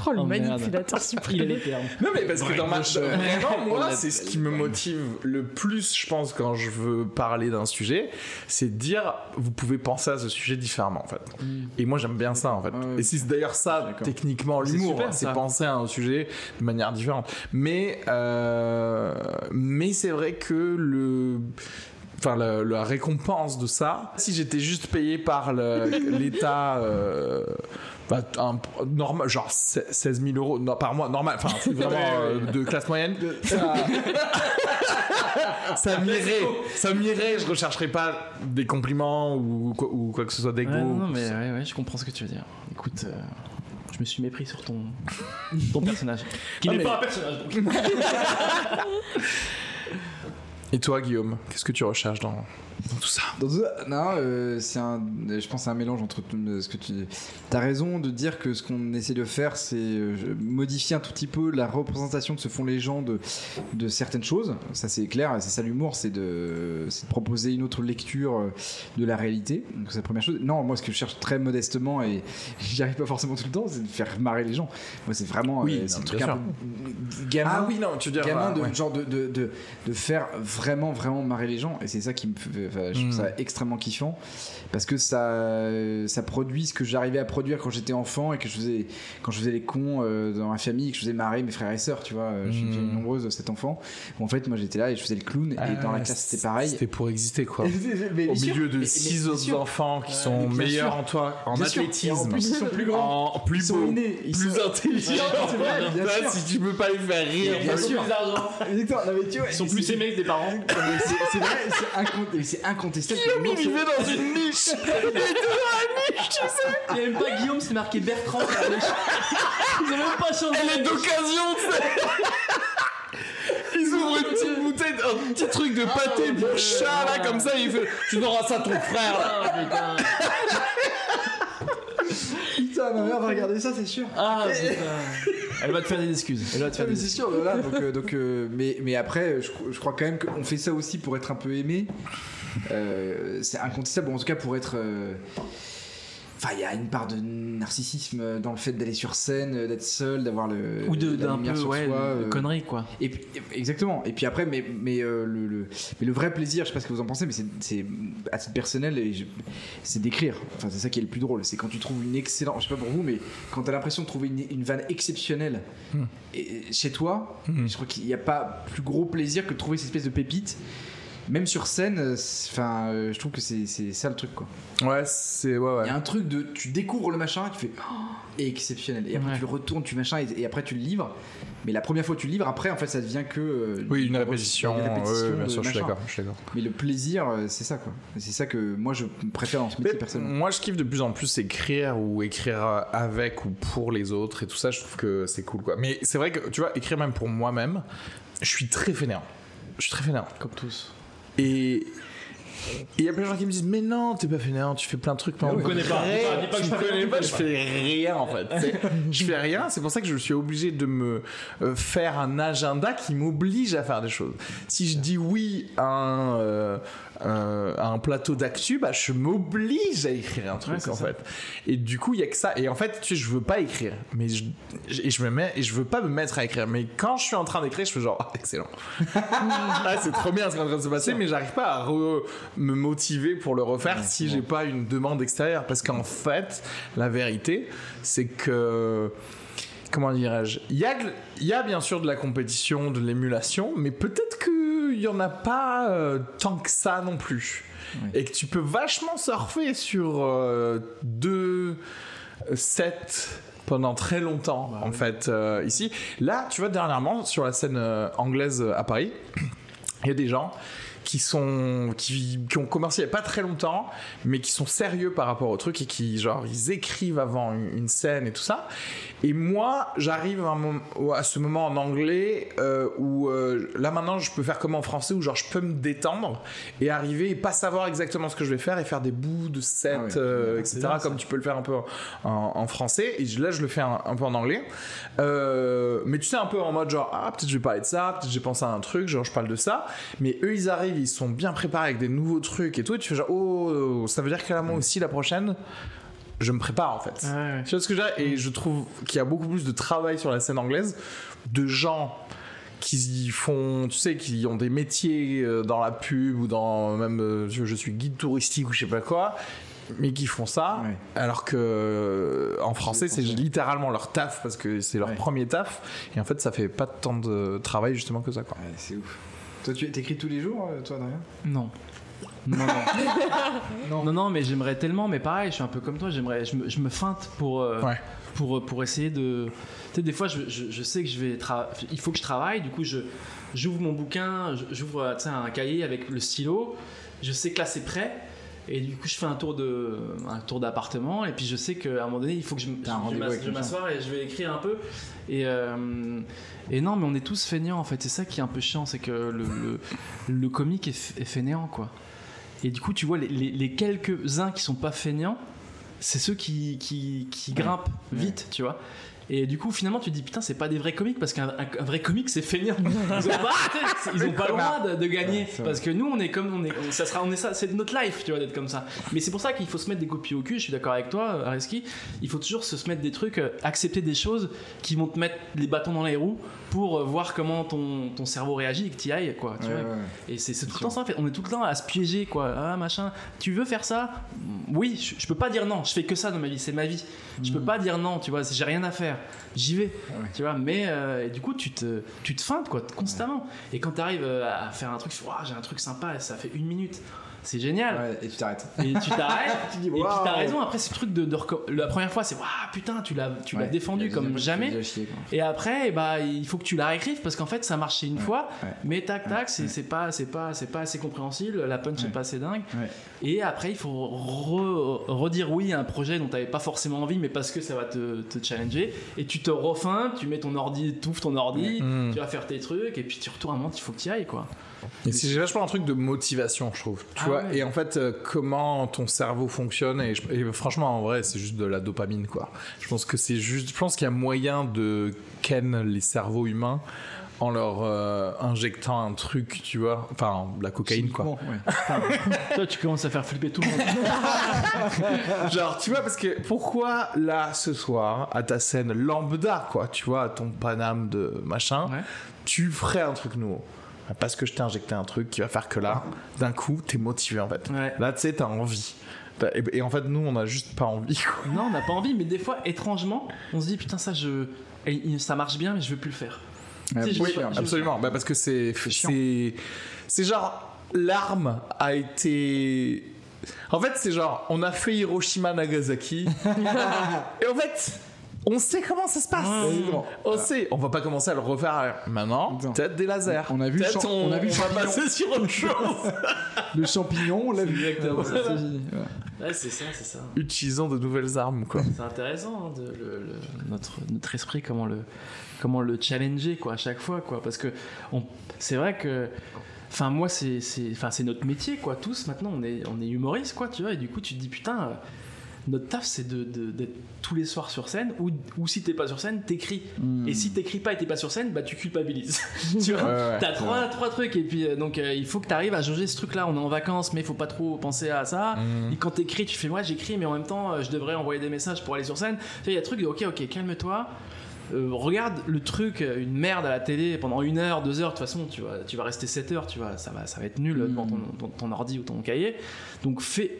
Oh, le Oh, manipulateur les termes. Non mais parce que dans ma vraiment [laughs] moi c'est ce qui me motive le plus je pense quand je veux parler d'un sujet c'est de dire vous pouvez penser à ce sujet différemment en fait et moi j'aime bien ça en fait Ouais, ouais. et c'est d'ailleurs ça techniquement l'humour c'est penser à un sujet de manière différente mais euh, mais c'est vrai que le Enfin, la, la récompense de ça, si j'étais juste payé par [laughs] l'État, euh, bah, normal, genre 16 000 euros non, par mois, normal, enfin, vraiment euh, de classe moyenne, ça, [laughs] ça m'irait, ça m'irait, je rechercherais pas des compliments ou quoi, ou quoi que ce soit d'ego. Ouais, non, mais ouais, ouais, je comprends ce que tu veux dire. Écoute, euh, je me suis mépris sur ton, ton personnage. Qui Ah, n'est mais- pas un [laughs] personnage. donc. [laughs] Et toi, Guillaume, qu'est-ce que tu recherches dans, dans tout ça Dans tout ça, non, euh, c'est un, je pense que c'est un mélange entre tout- ce que tu. T'as raison de dire que ce qu'on essaie de faire, c'est euh, modifier un tout petit peu la représentation que se font les gens de, de certaines choses. Ça, c'est clair, c'est ça l'humour, c'est de, c'est de proposer une autre lecture euh, de la réalité. Donc, c'est la première chose. Non, moi, ce que je cherche très modestement et [laughs] j'y arrive pas forcément tout le temps, c'est de faire marrer les gens. Moi, c'est vraiment. Oui, euh, c'est non, le truc un peu gamin Ah oui, non, tu dire. gamin euh, de ouais. genre de, de, de, de faire vraiment vraiment marrer les gens et c'est ça qui me fait enfin, je trouve ça extrêmement kiffant parce que ça ça produit ce que j'arrivais à produire quand j'étais enfant et que je faisais quand je faisais les cons euh, dans ma famille et que je faisais marrer mes frères et sœurs tu vois euh, je suis une famille nombreuse cet enfant. En fait moi j'étais là et je faisais le clown et dans la Ah, classe c'était pareil. C'était pour exister, quoi. [laughs] Mais Au sûr, milieu de mais- six autres sûr. enfants qui sont meilleurs en toi, en Bien sûr. Athlétisme, en plus ils sont plus grands. En plus ils sont beaux, ils plus sont intelligents. [laughs] si tu peux pas les faire rire, mais tu vois, Ils sont plus aimés que des parents. [laughs] C'est vrai, c'est c'est incontestable. Guillaume, il vivait dans une niche. [laughs] Il n'y a même pas Guillaume, c'est marqué Bertrand. sur la lèche. Ils ont même pas changé. Elle est d'occasion, tu sais. Ils ouvrent une petite bouteille, un petit truc de pâté mon pour chat là, comme ça, il fait Tu donneras ça à ton frère là. Ah putain. Putain, ma mère va regarder ça, c'est sûr. Ah putain. Elle va te faire des excuses. Elle va te Ah, faire mais des excuses. sûr, voilà. Donc, euh, donc, euh, mais, mais après, je, je crois quand même qu'on fait ça aussi pour être un peu aimé. Euh, c'est incontestable, en tout cas pour être. euh, Enfin, il y a une part de narcissisme dans le fait d'aller sur scène, d'être seul, d'avoir le. Ou de- d'un peu, sur ouais, soi, euh, quoi. Et puis, exactement. Et puis après, mais, mais, euh, le, le- mais le vrai plaisir, je sais pas ce que vous en pensez, mais c'est- c'est à titre personnel, c'est d'écrire. Enfin, c'est ça qui est le plus drôle. C'est quand tu trouves une excellente, je sais pas pour vous, mais quand t'as l'impression de trouver une, une vanne exceptionnelle et, chez toi, Hmm. je crois qu'il n'y a pas plus gros plaisir que de trouver cette espèce de pépite. Même sur scène, euh, enfin, euh, je trouve que c'est ça le truc quoi. Ouais, c'est. Ouais, Il y a un truc de, tu découvres le machin, tu fais oh, exceptionnel, et après Ouais. tu le retournes, tu machin, et, et après tu le livres. Mais la première fois que tu le livres, après en fait ça devient que euh, Oui, une répétition. une répétition ouais, bien de sûr, je suis machin. d'accord. Mais le plaisir, c'est ça quoi. C'est ça que moi je préfère dans ce métier Mais personnellement. moi, je kiffe de plus en plus écrire ou écrire avec ou pour les autres et tout ça. Je trouve que c'est cool, quoi. Mais c'est vrai que, tu vois, écrire même pour moi-même, je suis très fainéant. Je suis très fainéant. Comme tous. Et il y a plein de gens qui me disent mais non t'es pas fainéant tu fais plein de trucs mais on me connaît pas. Dis pas- que je connais rien, pas je fais rien en fait je fais rien c'est pour ça que je suis obligé de me euh, faire un agenda qui m'oblige à faire des choses si je dis oui à un, euh, à un plateau d'actu, bah, je m'oblige à écrire un truc Ouais, en ça. fait. Et du coup, il y a que ça. Et en fait, tu sais, je veux pas écrire, mais je, et je me mets et je veux pas me mettre à écrire. Mais quand je suis en train d'écrire, je fais genre, ah, excellent. [laughs] ah, c'est trop bien ce qui est en train de se passer, mais j'arrive pas à re- me motiver pour le refaire si j'ai pas une demande extérieure. Parce qu'en fait, la vérité, c'est que comment dirais-je Il y a, y bien sûr de la compétition, de l'émulation, mais peut-être qu'il y en a pas euh, tant que ça non plus. Et que tu peux vachement surfer sur euh, deux sets pendant très longtemps, en fait, euh, ici. Là, tu vois, dernièrement, sur la scène euh, anglaise euh, à Paris, [clears throat] il y a des gens qui sont qui, qui ont commencé il y a pas très longtemps mais qui sont sérieux par rapport au truc et qui genre ils écrivent avant une, une scène et tout ça. Et moi j'arrive à, ce moment en anglais euh, où euh, là maintenant je peux faire comme en français où genre je peux me détendre et arriver et pas savoir exactement ce que je vais faire et faire des bouts de set Ah euh, etc comme tu peux le faire un peu en, en français. Et là je le fais un, un peu en anglais. Mais tu sais un peu en mode genre ah peut-être je vais parler de ça peut-être j'ai pensé à un truc genre je parle de ça. Mais eux ils arrivent ils sont bien préparés avec des nouveaux trucs et tout et tu fais genre oh ça veut dire que là moi aussi la prochaine je me prépare en fait ouais. tu vois ce que dire? Et je trouve qu'il y a beaucoup plus de travail sur la scène anglaise, de gens qui font, tu sais, qui ont des métiers euh, dans la pub ou dans même, euh, je, suis guide touristique ou je sais pas quoi, mais qui font ça, Ouais. alors que euh, en français c'est littéralement leur taf parce que c'est leur Ouais. premier taf et en fait ça fait pas tant de travail justement que ça quoi. C'est ouf. Toi, tu t'écris tous les jours, euh, toi, Adrien Non. Non, [laughs] non. non, non, mais j'aimerais tellement, mais pareil, je suis un peu comme toi, j'aimerais, je me, je me feinte pour, euh, Ouais. pour, pour essayer de. Tu sais, des fois, je, je, je sais que je vais. tra- Il faut que je travaille, du coup, je, j'ouvre mon bouquin, j'ouvre euh, tu sais, un cahier avec le stylo, je sais que là, c'est prêt. Et du coup, je fais un tour de un tour d'appartement, et puis je sais qu'à un moment donné, il faut que je, je- je rendez-vous m'ass- avec je le vais m'asseoir et je vais écrire un peu. Et, euh, et non, mais on est tous fainéants en fait. C'est ça qui est un peu chiant, c'est que le, le, le comique est, est fainéant quoi. Et du coup, tu vois, les, les, les quelques-uns qui sont pas fainéants, c'est ceux qui, qui, qui grimpent vite, tu vois. Et du coup, finalement, tu te dis putain, c'est pas des vrais comiques parce qu'un un- un vrai comique, c'est fainéant. Ils ont pas, [laughs] ils ont pas le droit de, de gagner parce que nous, on est comme on est, on- ça sera, on est ça, c'est notre life, tu vois, d'être comme ça. Mais c'est pour ça qu'il faut se mettre des copies au cul. Je suis d'accord avec toi, Areski. Il faut toujours se se mettre des trucs, euh, accepter des choses qui vont te mettre les bâtons dans les roues pour euh, voir comment ton, ton cerveau réagit et que tu y ailles, quoi. Tu Ouais, vois. ouais. Et c'est tout le temps ça en fait. On est tout le temps à se piéger quoi. Ah machin. Tu veux faire ça? Oui. Je, je peux pas dire non. Je fais que ça dans ma vie. C'est ma vie. Je peux pas dire non. Tu vois. J'ai rien à faire. J'y vais. Ouais. Tu vois. Mais euh, et du coup tu te tu te feintes quoi constamment. Et quand tu arrives à faire un truc, tu fais, Ouah, j'ai un truc sympa. Ça fait une minute. C'est génial. Ouais, et tu t'arrêtes. Et tu t'arrêtes. [laughs] Tu dis, Et puis t'as raison. Après ce truc de, la première fois c'est waouh putain tu l'as tu l'as Ouais. défendu comme jamais. chier. Et après, bah, il faut que tu la réécrives parce qu'en fait, ça marchait une fois, mais tac tac, c'est pas, c'est pas, c'est pas assez compréhensible, la punch est pas assez dingue. Et après, il faut re- redire oui à un projet dont t'avais pas forcément envie, mais parce que ça va te, te challenger. Et tu te refins, tu mets ton ordi, tu ouvres ton ordi, tu vas faire tes trucs, et puis tu retournes un moment, il faut que tu y ailles quoi. Et c'est vachement un truc de motivation, je trouve. Tu Ah vois ouais. Et en fait, euh, comment ton cerveau fonctionne. Et, je- et franchement, en vrai, c'est juste de la dopamine, quoi. Je pense que c'est juste. Je pense qu'il y a moyen de ken les cerveaux humains en leur euh, injectant un truc, tu vois. Enfin, de la cocaïne, quoi. Bon, ouais. [laughs] Toi, tu commences à faire flipper tout le monde. [laughs] Genre, tu vois, parce que pourquoi là, ce soir, à ta scène lambda, quoi, tu vois, à ton paname de machin, Ouais. tu ferais un truc nouveau? Parce que je t'ai injecté un truc qui va faire que là, d'un coup, t'es motivé en fait. Ouais. Là, tu sais, t'as envie. Et, et en fait, nous, on a juste pas envie, quoi. non, on n'a pas envie, mais des fois, étrangement, on se dit putain ça je, ça marche bien, mais je veux plus le faire. Oui, Absolument, bah, parce que c'est c'est c'est genre l'arme a été en fait c'est genre on a fait Hiroshima Nagasaki [laughs] et en fait on sait comment ça se passe. Exactement. On sait, on va pas commencer à le refaire maintenant. Peut-être des lasers. On a vu le Peut-être on, on a vu on va champignon. passer sur autre [laughs] chose. Le champignon, on l'a vu. Exactement, Ouais, ça. c'est ça, c'est ça, c'est ça. Utilisons de nouvelles armes quoi. C'est intéressant hein, de, le- le- notre, notre esprit, comment le, comment le challenger quoi, à chaque fois. Quoi, parce que on- c'est vrai que. Enfin, moi, c'est, c'est, enfin, c'est notre métier, quoi. Tous, maintenant, on est, on est humoriste, quoi, tu vois. Et du coup, tu te dis, putain, euh, notre taf, c'est de- de- d'être tous les soirs sur scène, ou, ou si t'es pas sur scène, t'écris. Hmm. Et si t'écris pas et t'es pas sur scène, bah tu culpabilises. [laughs] tu vois Ouais, ouais, T'as trois, trois trucs, et puis euh, donc euh, il faut que t'arrives à jauger ce truc-là. On est en vacances, mais il faut pas trop penser à ça. Mhm. Et quand t'écris, tu fais, moi j'écris, mais en même temps, euh, je devrais envoyer des messages pour aller sur scène. Tu il y a un truc de, ok, ok, calme-toi. Euh, regarde le truc, une merde à la télé pendant une heure, deux heures, de toute façon, tu vas, tu vas rester 7 heures, tu vois, ça va, ça va être nul Mm. devant ton, ton- ton ordi ou ton cahier. Donc fais,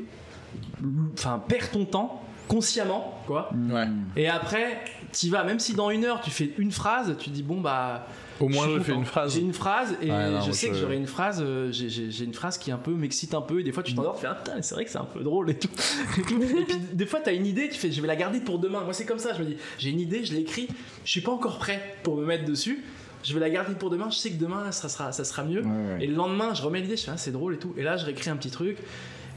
enfin, perds ton temps consciemment, quoi. Ouais. Et après, tu vas, même si dans une heure tu fais une phrase, tu dis bon bah. Au moins, je fais une phrase. J'ai une phrase et Ouais, non, je sais je- que j'aurai une phrase. euh, j'ai- J'ai j'ai une phrase qui un peu m'excite un peu et des fois tu t'endors, tu fais ah putain, c'est vrai que c'est un peu drôle et tout. [laughs] et puis des fois t'as une idée, tu fais je vais la garder pour demain. Moi c'est comme ça, je me dis j'ai une idée, je l'écris, je suis pas encore prêt pour me mettre dessus. Je vais la garder pour demain, je sais que demain ça sera, ça sera mieux. Ouais, ouais. Et le lendemain, je remets l'idée, je fais ah, c'est drôle et tout. Et là, je réécris un petit truc.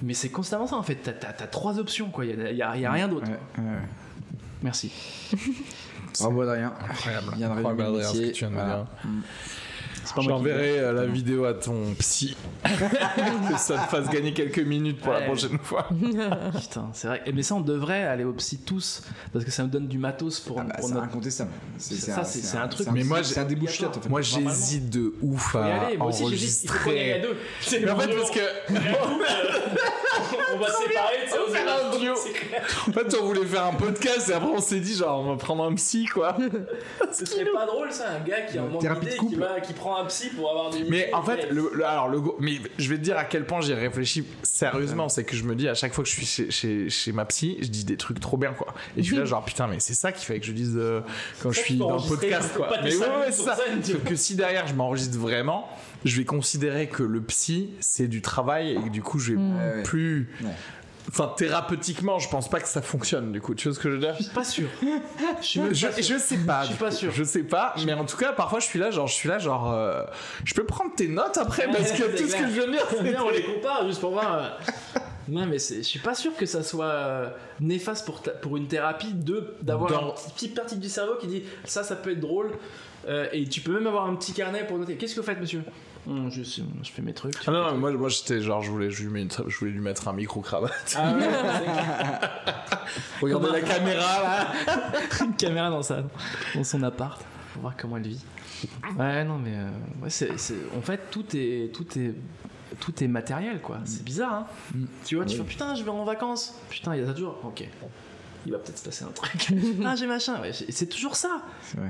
Mais c'est constamment ça en fait. T'as as, trois options quoi. Il y a, il y a- y a rien d'autre. Ouais, ouais, ouais. Merci. Bravo Adrien. Incroyable. Il de résumer Incroyable, le Adrien, ce que tu viens de me Voilà. dire. Moi qui J'enverrai euh, la vidéo à ton psy. [laughs] que ça te fasse gagner quelques minutes pour la Ouais. prochaine fois. [laughs] Putain, c'est vrai. Et Mais ça, on devrait aller au psy tous parce que ça nous donne du matos pour, Ah bah, pour c'est notre. incontestable. C'est Ça, c'est- c'est un truc- Mais moi, c'est un en fait. Moi, j'hésite de ouf à aller. Moi aussi, j'hésite. Il faut qu'on y aille à enregistrer. deux. Mais en fait, parce que [laughs] on va se séparer. tu sais, On va faire un duo. En fait, on voulait faire un podcast et après on s'est dit genre on va prendre un psy quoi. Ce serait pas drôle ça, un gars qui a un manque qui, qui prend un psy pour avoir des. Mais en fait, le, le- alors le go- mais je vais te dire à quel point j'y réfléchi sérieusement, c'est que je me dis à chaque fois que je suis chez, chez, chez ma psy, je dis des trucs trop bien quoi. Et je suis là genre putain mais c'est ça qui fait que je dise euh, quand je suis qu'il dans le enregistrer, podcast quoi. pas Mais ouais, ouais c'est sur ça. scène, tu Sauf que si derrière je m'enregistre vraiment, je vais considérer que le psy c'est du travail et que du coup je vais Ouais, ouais. plus Ouais. Enfin, thérapeutiquement, je pense pas que ça fonctionne du coup. Tu vois ce que je veux dire Je suis pas sûr. Je suis je, pas sûr. je sais pas. Je suis pas sûr. Je sais pas, mais en tout cas, parfois, je suis là, genre, je suis là, genre, euh, je peux prendre tes notes après parce que tout ce que je veux dire, c'est on les compare juste pour voir. euh. Non, mais je suis pas sûr que ça soit euh, néfaste pour, pour une thérapie de d'avoir Dans- une petite partie du cerveau qui dit ça, ça peut être drôle. Euh, et tu peux même avoir un petit carnet pour noter. Qu'est-ce que vous faites, monsieur? Hum, je, je fais mes trucs. Ah non, non, moi, moi j'étais genre, je voulais, je, lui je voulais lui mettre un micro cravate. Ah ouais, [laughs] Regardez la caméra là. [laughs] une caméra dans, sa, dans son appart pour voir comment elle vit. Ouais, non, mais euh, ouais, c'est- en fait, tout est, tout est, tout est matériel, quoi. C'est bizarre, hein. Mm. Tu vois, tu Oui. fais putain, je vais en vacances. Putain, il y a ça toujours. Ok. Il va peut-être se passer un truc. [laughs] ah, j'ai machin. Ouais, c'est, toujours ça.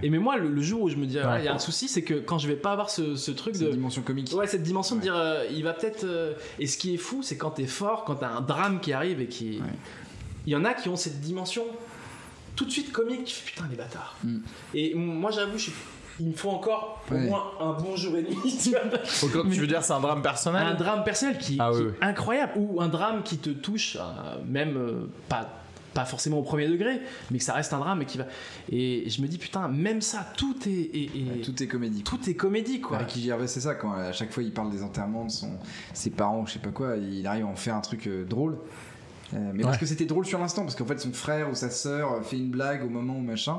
Et mais moi, le, le jour où je me dis, ah, il Ouais. y a un souci, c'est que quand je vais pas avoir ce, ce truc de. dimension comique. Ouais, cette dimension de dire, euh, il va peut-être. euh, Et ce qui est fou, c'est quand t'es fort, quand t'as un drame qui arrive et qui. Ouais. Il y en a qui ont cette dimension tout de suite comique. Putain, les bâtards. Mm. Et moi, j'avoue, je suis- il me faut encore au Ouais. moins un bon jour et demi. Tu vois [laughs] tu veux dire, c'est un drame personnel un drame personnel qui, Ah qui oui, est oui. incroyable ou un drame qui te touche, euh, même euh, pas pas forcément au premier degré, mais que ça reste un drame et qui va. Et je me dis putain, même ça, tout est, est- est- Tout est comédie. tout est comédie quoi. Ricky Gervais, c'est ça, quand à chaque fois il parle des enterrements de son, ses parents ou je sais pas quoi, il arrive à en faire un truc euh, drôle. Euh, mais parce Ouais. que c'était drôle sur l'instant, parce qu'en fait son frère ou sa sœur fait une blague au moment où machin.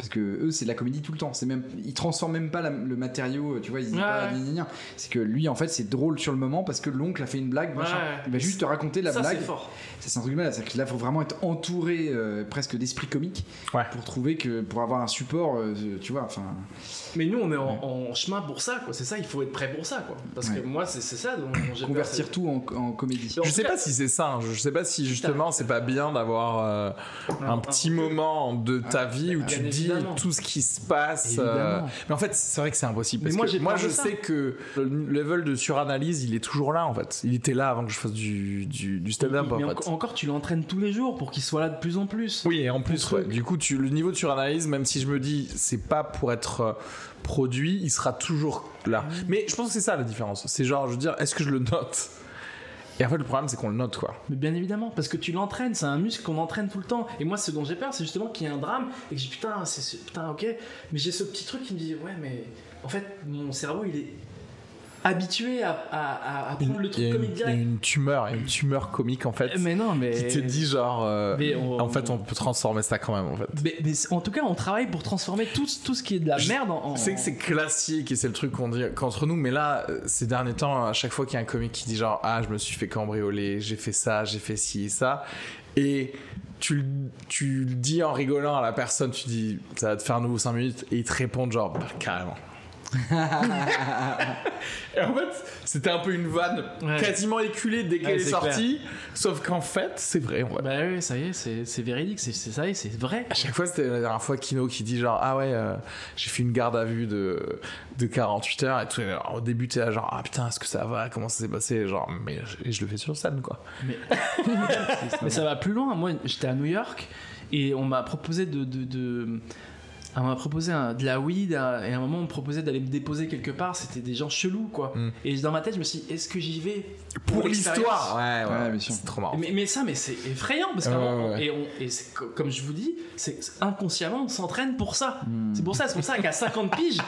Parce que eux, c'est de la comédie tout le temps. C'est même, ils transforment même pas la- le matériau, tu vois. Ils disent Ouais, pas ouais. C'est que lui, en fait, c'est drôle sur le moment parce que l'oncle a fait une blague, machin. Ouais. Il va juste te raconter la ça blague. c'est fort. Ça, c'est un truc malade. C'est que là, faut vraiment être entouré euh, presque d'esprit comique Ouais. pour trouver que, pour avoir un support, euh, tu vois. Enfin, Mais nous, on est en, en chemin pour ça, quoi. C'est ça, il faut être prêt pour ça, quoi. Parce Ouais. que moi, c'est ça peur, convertir tout en, en comédie. En Je sais cas- pas si c'est ça. hein. Je sais pas si justement c'est pas bien d'avoir euh, un petit moment de ta vie où tu dis évidemment. tout ce qui se passe. euh. Mais en fait, c'est vrai que c'est impossible. Mais Parce moi, que moi je ça. sais que le level de suranalyse, il est toujours là en fait. Il était là avant que je fasse du, du, du stand-up en fait. encore, tu l'entraînes tous les jours pour qu'il soit là de plus en plus. Oui, et en plus, ouais, du coup, tu, le niveau de suranalyse, même si je me dis c'est pas pour être euh, produit, il sera toujours là. Mmh. Mais je pense que c'est ça la différence. C'est genre, je veux dire, est-ce que je le note? Et en fait, le problème, c'est qu'on le note quoi. Mais bien évidemment, parce que tu l'entraînes, c'est un muscle qu'on entraîne tout le temps. Et moi, ce dont j'ai peur, c'est justement qu'il y ait un drame et que je putain, c'est ce- putain, ok. Mais j'ai ce petit truc qui me dit ouais, mais en fait, mon cerveau, il est habitué à, à- à- prendre le Il y truc a comique une, il y a direct. une tumeur, une tumeur comique en fait, Mais non, mais. qui te dit genre, euh, Mais on- en fait, on peut transformer ça quand même en fait. Mais, en tout cas, on travaille pour transformer tout, tout ce qui est de la Je merde en. C'est que c'est classique et c'est le truc qu'on dit qu'entre nous, mais là, euh, ces derniers temps, à chaque fois qu'il y a un comique qui dit genre Ah, je me suis fait cambrioler, j'ai fait ça, j'ai fait ci et ça, et tu, le- tu le dis en rigolant à la personne, tu dis Ça va te faire nouveau 5 minutes, et ils te répondent genre Bah, carrément. [laughs] et en fait, c'était un peu une vanne Ouais. quasiment éculée dès qu'elle Ouais, est sortie, sauf qu'en fait, c'est vrai. fait. Bah oui, ça y est, c'est véridique, c'est ça y est, c'est vrai. À chaque fois, c'était la dernière fois Kino qui dit genre ah ouais euh, j'ai fait une garde à vue de, de 48 heures et tout. Alors, au début t'es là genre ah putain est-ce que ça va? Comment ça s'est passé? Genre mais je, je le fais sur scène quoi. [laughs] Mais ça va plus loin. Moi, j'étais à New York et on m'a proposé de. de, de- on m'a proposé un- de la weed euh, et à un moment on me proposait d'aller me déposer quelque part. C'était des gens chelous quoi. Mm. Et dans ma tête, je me suis dit, est-ce que j'y vais Pour l'histoire ouais ouais, Ouais, c'est trop marrant. mais, mais ça, mais c'est effrayant parce Ouais, qu'avant, ouais, ouais. et, on- comme je vous dis, c'est inconsciemment on s'entraîne pour ça. Hmm. C'est pour ça, c'est pour ça qu'à 50 piges,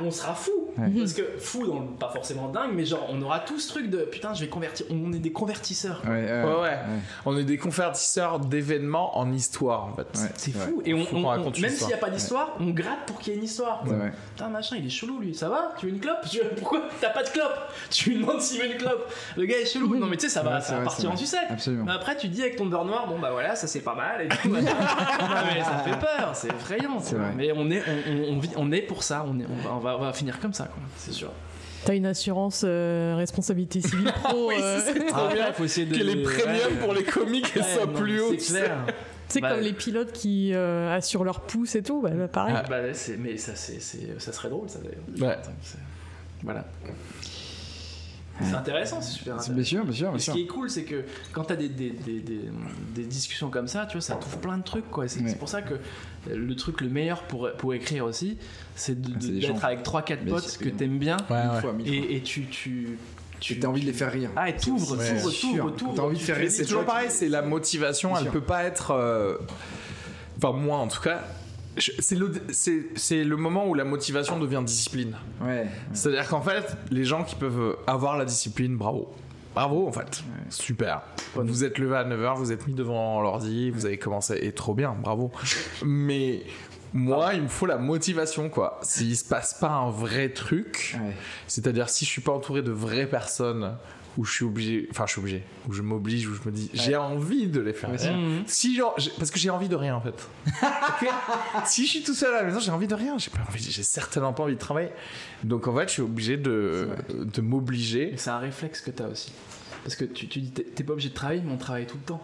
on sera fou. Ouais. Parce que fou, dans le- pas forcément dingue, mais genre on aura tout ce truc de putain, je vais convertir. On est des convertisseurs. Ouais, ouais, Ouais, ouais. On est des convertisseurs d'événements en histoire en fait. Ouais, C'est ouais. fou. Et on, on- on- raconte une même s'il n'y a pas d'histoire, on gratte pour qu'il y ait une histoire. Putain, machin, il est chelou lui. Ça va Tu veux une clope Tu veux- Pourquoi t'as pas de clope Tu lui demandes s'il veut une clope. Le gars est chelou. Non, mais tu sais, ça va, Ouais, ça c'est va vrai, partir en sucette. Absolument. Mais après, tu dis avec ton beurre noir, bon bah voilà, ça c'est pas mal. Et tout, [laughs] machin. non, mais ça fait peur, c'est effrayant. Mais on est, on, on- on vit- on est pour ça. On, est, on, va, on, va, on va finir comme ça, quoi. C'est sûr. T'as une assurance euh, responsabilité civile [laughs] pro. Oui, euh, c'est trop bien. il faut essayer de Que les premiums ouais, pour les ouais, soient plus mais hautes. C'est clair. [laughs] C'est Bah, comme les pilotes qui euh, assurent leur pouce et tout, bah, bah, pareil. Ah, bah, mais ça, serait drôle, ça d'ailleurs. Ouais. Voilà. C'est intéressant, c'est super intéressant. Bien sûr, bien sûr, bien Et ce qui est cool, c'est que quand t'as des, des, des, des, des discussions comme ça, tu vois, ça t'ouvre plein de trucs, quoi. C'est Ouais. pour ça que le truc le meilleur pour, pour écrire aussi, c'est de- Ah, d'être avec 3-4 Bien potes sûr, que t'aimes bien. Ouais, Mille ouais. fois, mille fois. Et, et tu. tu, tu Et t'as envie de les faire rire. Ah, et t'ouvres, t'ouvres, t'ouvres, t'as envie de faire rire, C'est toujours pareil, c'est la motivation, elle peut pas être. euh, Enfin, moi en tout cas, c'est le, le moment où la motivation devient discipline. Ouais. C'est-à-dire qu'en fait, les gens qui peuvent avoir la discipline, bravo. Bravo en fait. Super. Vous êtes levé à 9h, vous êtes mis devant l'ordi, vous avez commencé, et trop bien, bravo. Mais moi, il me faut la motivation quoi. S'il se passe pas un vrai truc, Ouais. c'est-à-dire si je suis pas entouré de vraies personnes où je suis obligé, enfin je suis obligé, où je m'oblige, où je me dis j'ai envie de les faire. Ouais. Si genre, parce que j'ai envie de rien en fait. [laughs] Si je suis tout seul à la maison, j'ai envie de rien. J'ai pas envie, j'ai certainement pas envie de travailler. Donc en fait, je suis obligé de, de m'obliger. Et c'est un réflexe que t'as aussi. Parce que tu, tu dis, t'es pas obligé de travailler, mais on travaille tout le temps.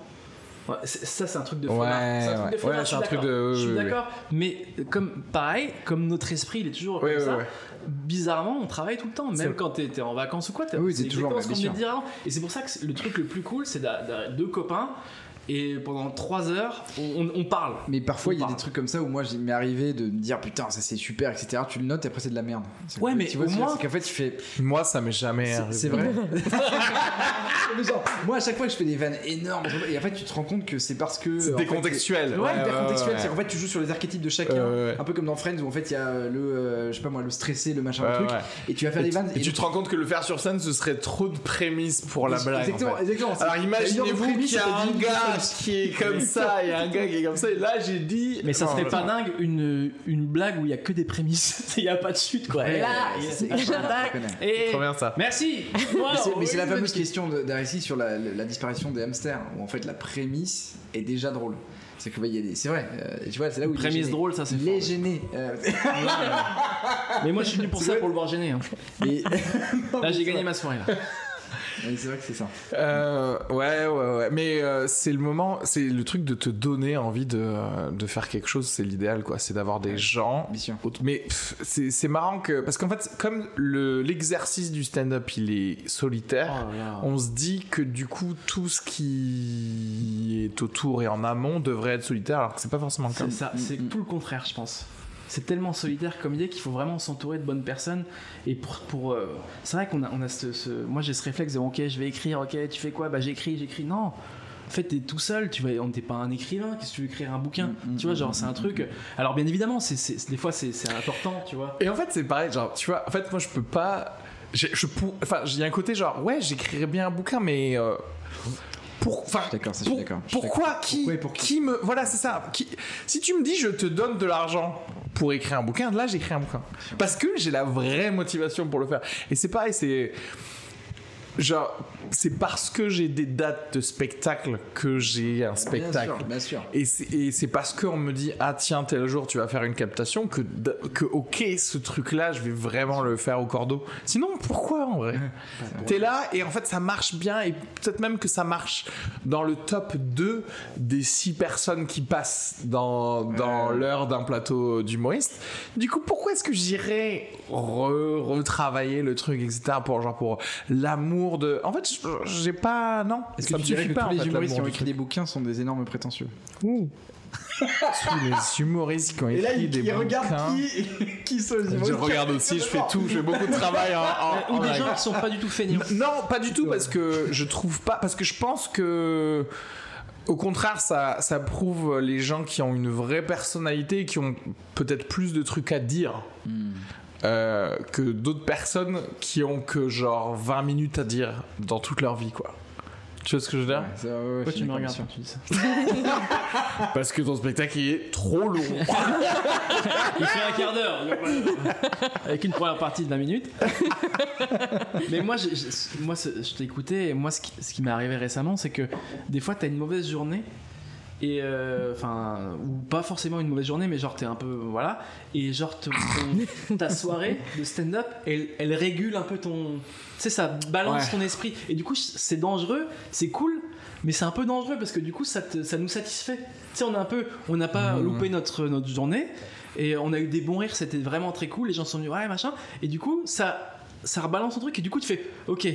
C'est- ça, c'est un truc de Ouais, flemmard. C'est un truc ouais. de Ouais, je c'est un suis truc d'accord. de- Je suis d'accord. Mais comme, pareil, comme notre esprit, il est toujours comme ça. Bizarrement, on travaille tout le temps, même quand t'es t'es en vacances ou quoi. Oui, c'est toujours, ce qu'on avant. Et c'est pour ça que le truc le plus cool, c'est d'a- d'a- deux copains et pendant trois heures, on, on- on parle. Mais parfois, il y a parle. des trucs comme ça où moi, il m'est arrivé de me dire putain, ça c'est super, etc. Tu le notes et après, c'est de la merde. Ouais, mais tu vois, au moins- c'est qu'en fait, tu fais. Moi, ça m'est jamais C'est arrivé. c'est vrai. [laughs] Genre, moi, à chaque fois que je fais des vannes énormes, et en fait, tu te rends compte que c'est parce que. C'est en décontextuel. Ouais, Ouais, hyper ouais, contextuel. ouais. C'est qu'en fait, tu joues sur les archétypes de chacun. Un peu comme dans Friends où en fait, il y a le, euh, je sais pas moi, le stressé, le machin, Ouais, le truc. ouais. Et tu vas faire Et des vannes. Et tu te rends compte que le faire sur scène, ce serait trop de prémices pour la blague. en Exactement, fait. exactement. Alors imaginez-vous qu'il y a un dit- qui est comme ça et un gars qui est comme ça. Et là, j'ai dit. Mais ça Non, serait pas dingue une, une blague où il y a que des prémices. [laughs] Il y a pas de suite quoi. Et là, il y a- c'est- et- Trop bien ça. Merci. Mais c'est- la fameuse question d'Arécy sur la, la disparition des hamsters, où en fait la prémisse est déjà drôle. C'est que il y a des- c'est vrai, euh, tu vois, c'est là où il est Prémisse gêné. drôle, ça c'est Il fort. est gêné. euh, Mais moi je suis venu pour ça, pour le voir gêner. hein. et- Là [laughs] j'ai gagné ma soirée. Là. [laughs] C'est vrai que c'est ça. Euh, ouais, ouais, ouais. Mais euh, c'est le moment, c'est le truc de te donner envie de, de faire quelque chose, c'est l'idéal, quoi. C'est d'avoir des gens. Mais c'est c'est marrant que. Parce qu'en fait, comme le- l'exercice du stand-up, il est solitaire. Oh. On se dit que du coup tout ce qui est autour et en amont devrait être solitaire alors que c'est pas forcément le cas. C'est ça, c'est Mm, mm. tout le contraire, je pense. C'est tellement solitaire comme idée qu'il faut vraiment s'entourer de bonnes personnes. Et pour, pour euh, c'est vrai qu'on a, on a ce, ce- moi j'ai ce réflexe de ok, je vais écrire, ok, tu fais quoi? Bah j'écris, j'écris. Non, en fait t'es tout seul. Tu vas, on t'es pas un écrivain. Qu'est-ce que tu veux écrire? Un bouquin Mm, mm, Tu vois, mm, genre c'est un truc. Alors bien évidemment, c'est, des fois c'est, important, tu vois. Et en fait c'est pareil, genre tu vois, en fait moi je peux pas je pour- enfin, il y a un côté genre, ouais, j'écrirais bien un bouquin, mais euh, pour, enfin, suis d'accord, ça, je suis pour- d'accord. Je suis pourquoi d'accord. qui, Pourquoi et pour qui qui me, voilà, c'est ça. Qui, si tu me dis, je te donne de l'argent pour écrire un bouquin, là, j'écris un bouquin, parce que j'ai la vraie motivation pour le faire. Et c'est pareil, c'est genre, c'est parce que j'ai des dates de spectacle que j'ai un spectacle. Bien sûr, bien sûr. Et c'est- parce qu'on me dit, ah tiens, tel jour tu vas faire une captation que, que ok, ce truc-là, je vais vraiment le faire au cordeau. Sinon, pourquoi en vrai? T'es là et en fait ça marche bien et peut-être même que ça marche dans le top 2 des 6 personnes qui passent dans, dans l'heure d'un plateau d'humoriste. Du coup, pourquoi est-ce que j'irais re- retravailler le truc, etc. pour genre pour l'amour de. En fait, j'ai pas. Non, Est-ce que tu dirais que pas, tous les humoristes qui ont du écrit des bouquins sont des énormes prétentieux [laughs] Tous les humoristes qui ont écrit des bouquins. qui, [laughs] qui sont les Je regarde aussi, je fais tout, je fais beaucoup de travail en, en- Ou en des gens qui sont pas du tout feignants. Non, pas du tout, parce que je trouve pas. Parce que je pense que. Au contraire, ça, ça prouve les gens qui ont une vraie personnalité, qui ont peut-être plus de trucs à dire euh, que d'autres personnes qui ont que genre 20 minutes à dire dans toute leur vie, quoi. Tu vois ce que je veux dire? Pourquoi tu me regardes quand tu dis ça? [laughs] Parce que ton spectacle il est trop long. Il fait un quart d'heure. Avec une première partie de 20 minutes. [laughs] Mais moi, j'ai- moi je t'ai écouté et moi, ce qui, ce qui m'est arrivé récemment, c'est que des fois, t'as une mauvaise journée. Et euh, enfin, ou pas forcément une mauvaise journée, mais genre t'es un peu. Voilà. Et genre ton- ta soirée de stand-up, elle, elle régule un peu ton. Tu sais, ça balance Ouais. ton esprit. Et du coup, c'est dangereux, c'est cool, mais c'est un peu dangereux parce que du coup, ça, te- ça nous satisfait. Tu sais, on a un peu. On n'a pas loupé notre, notre journée. Et on a eu des bons rires, c'était vraiment très cool. Les gens sont venus, ouais, machin. Et du coup, ça, ça rebalance ton truc. Et du coup, tu fais, ok,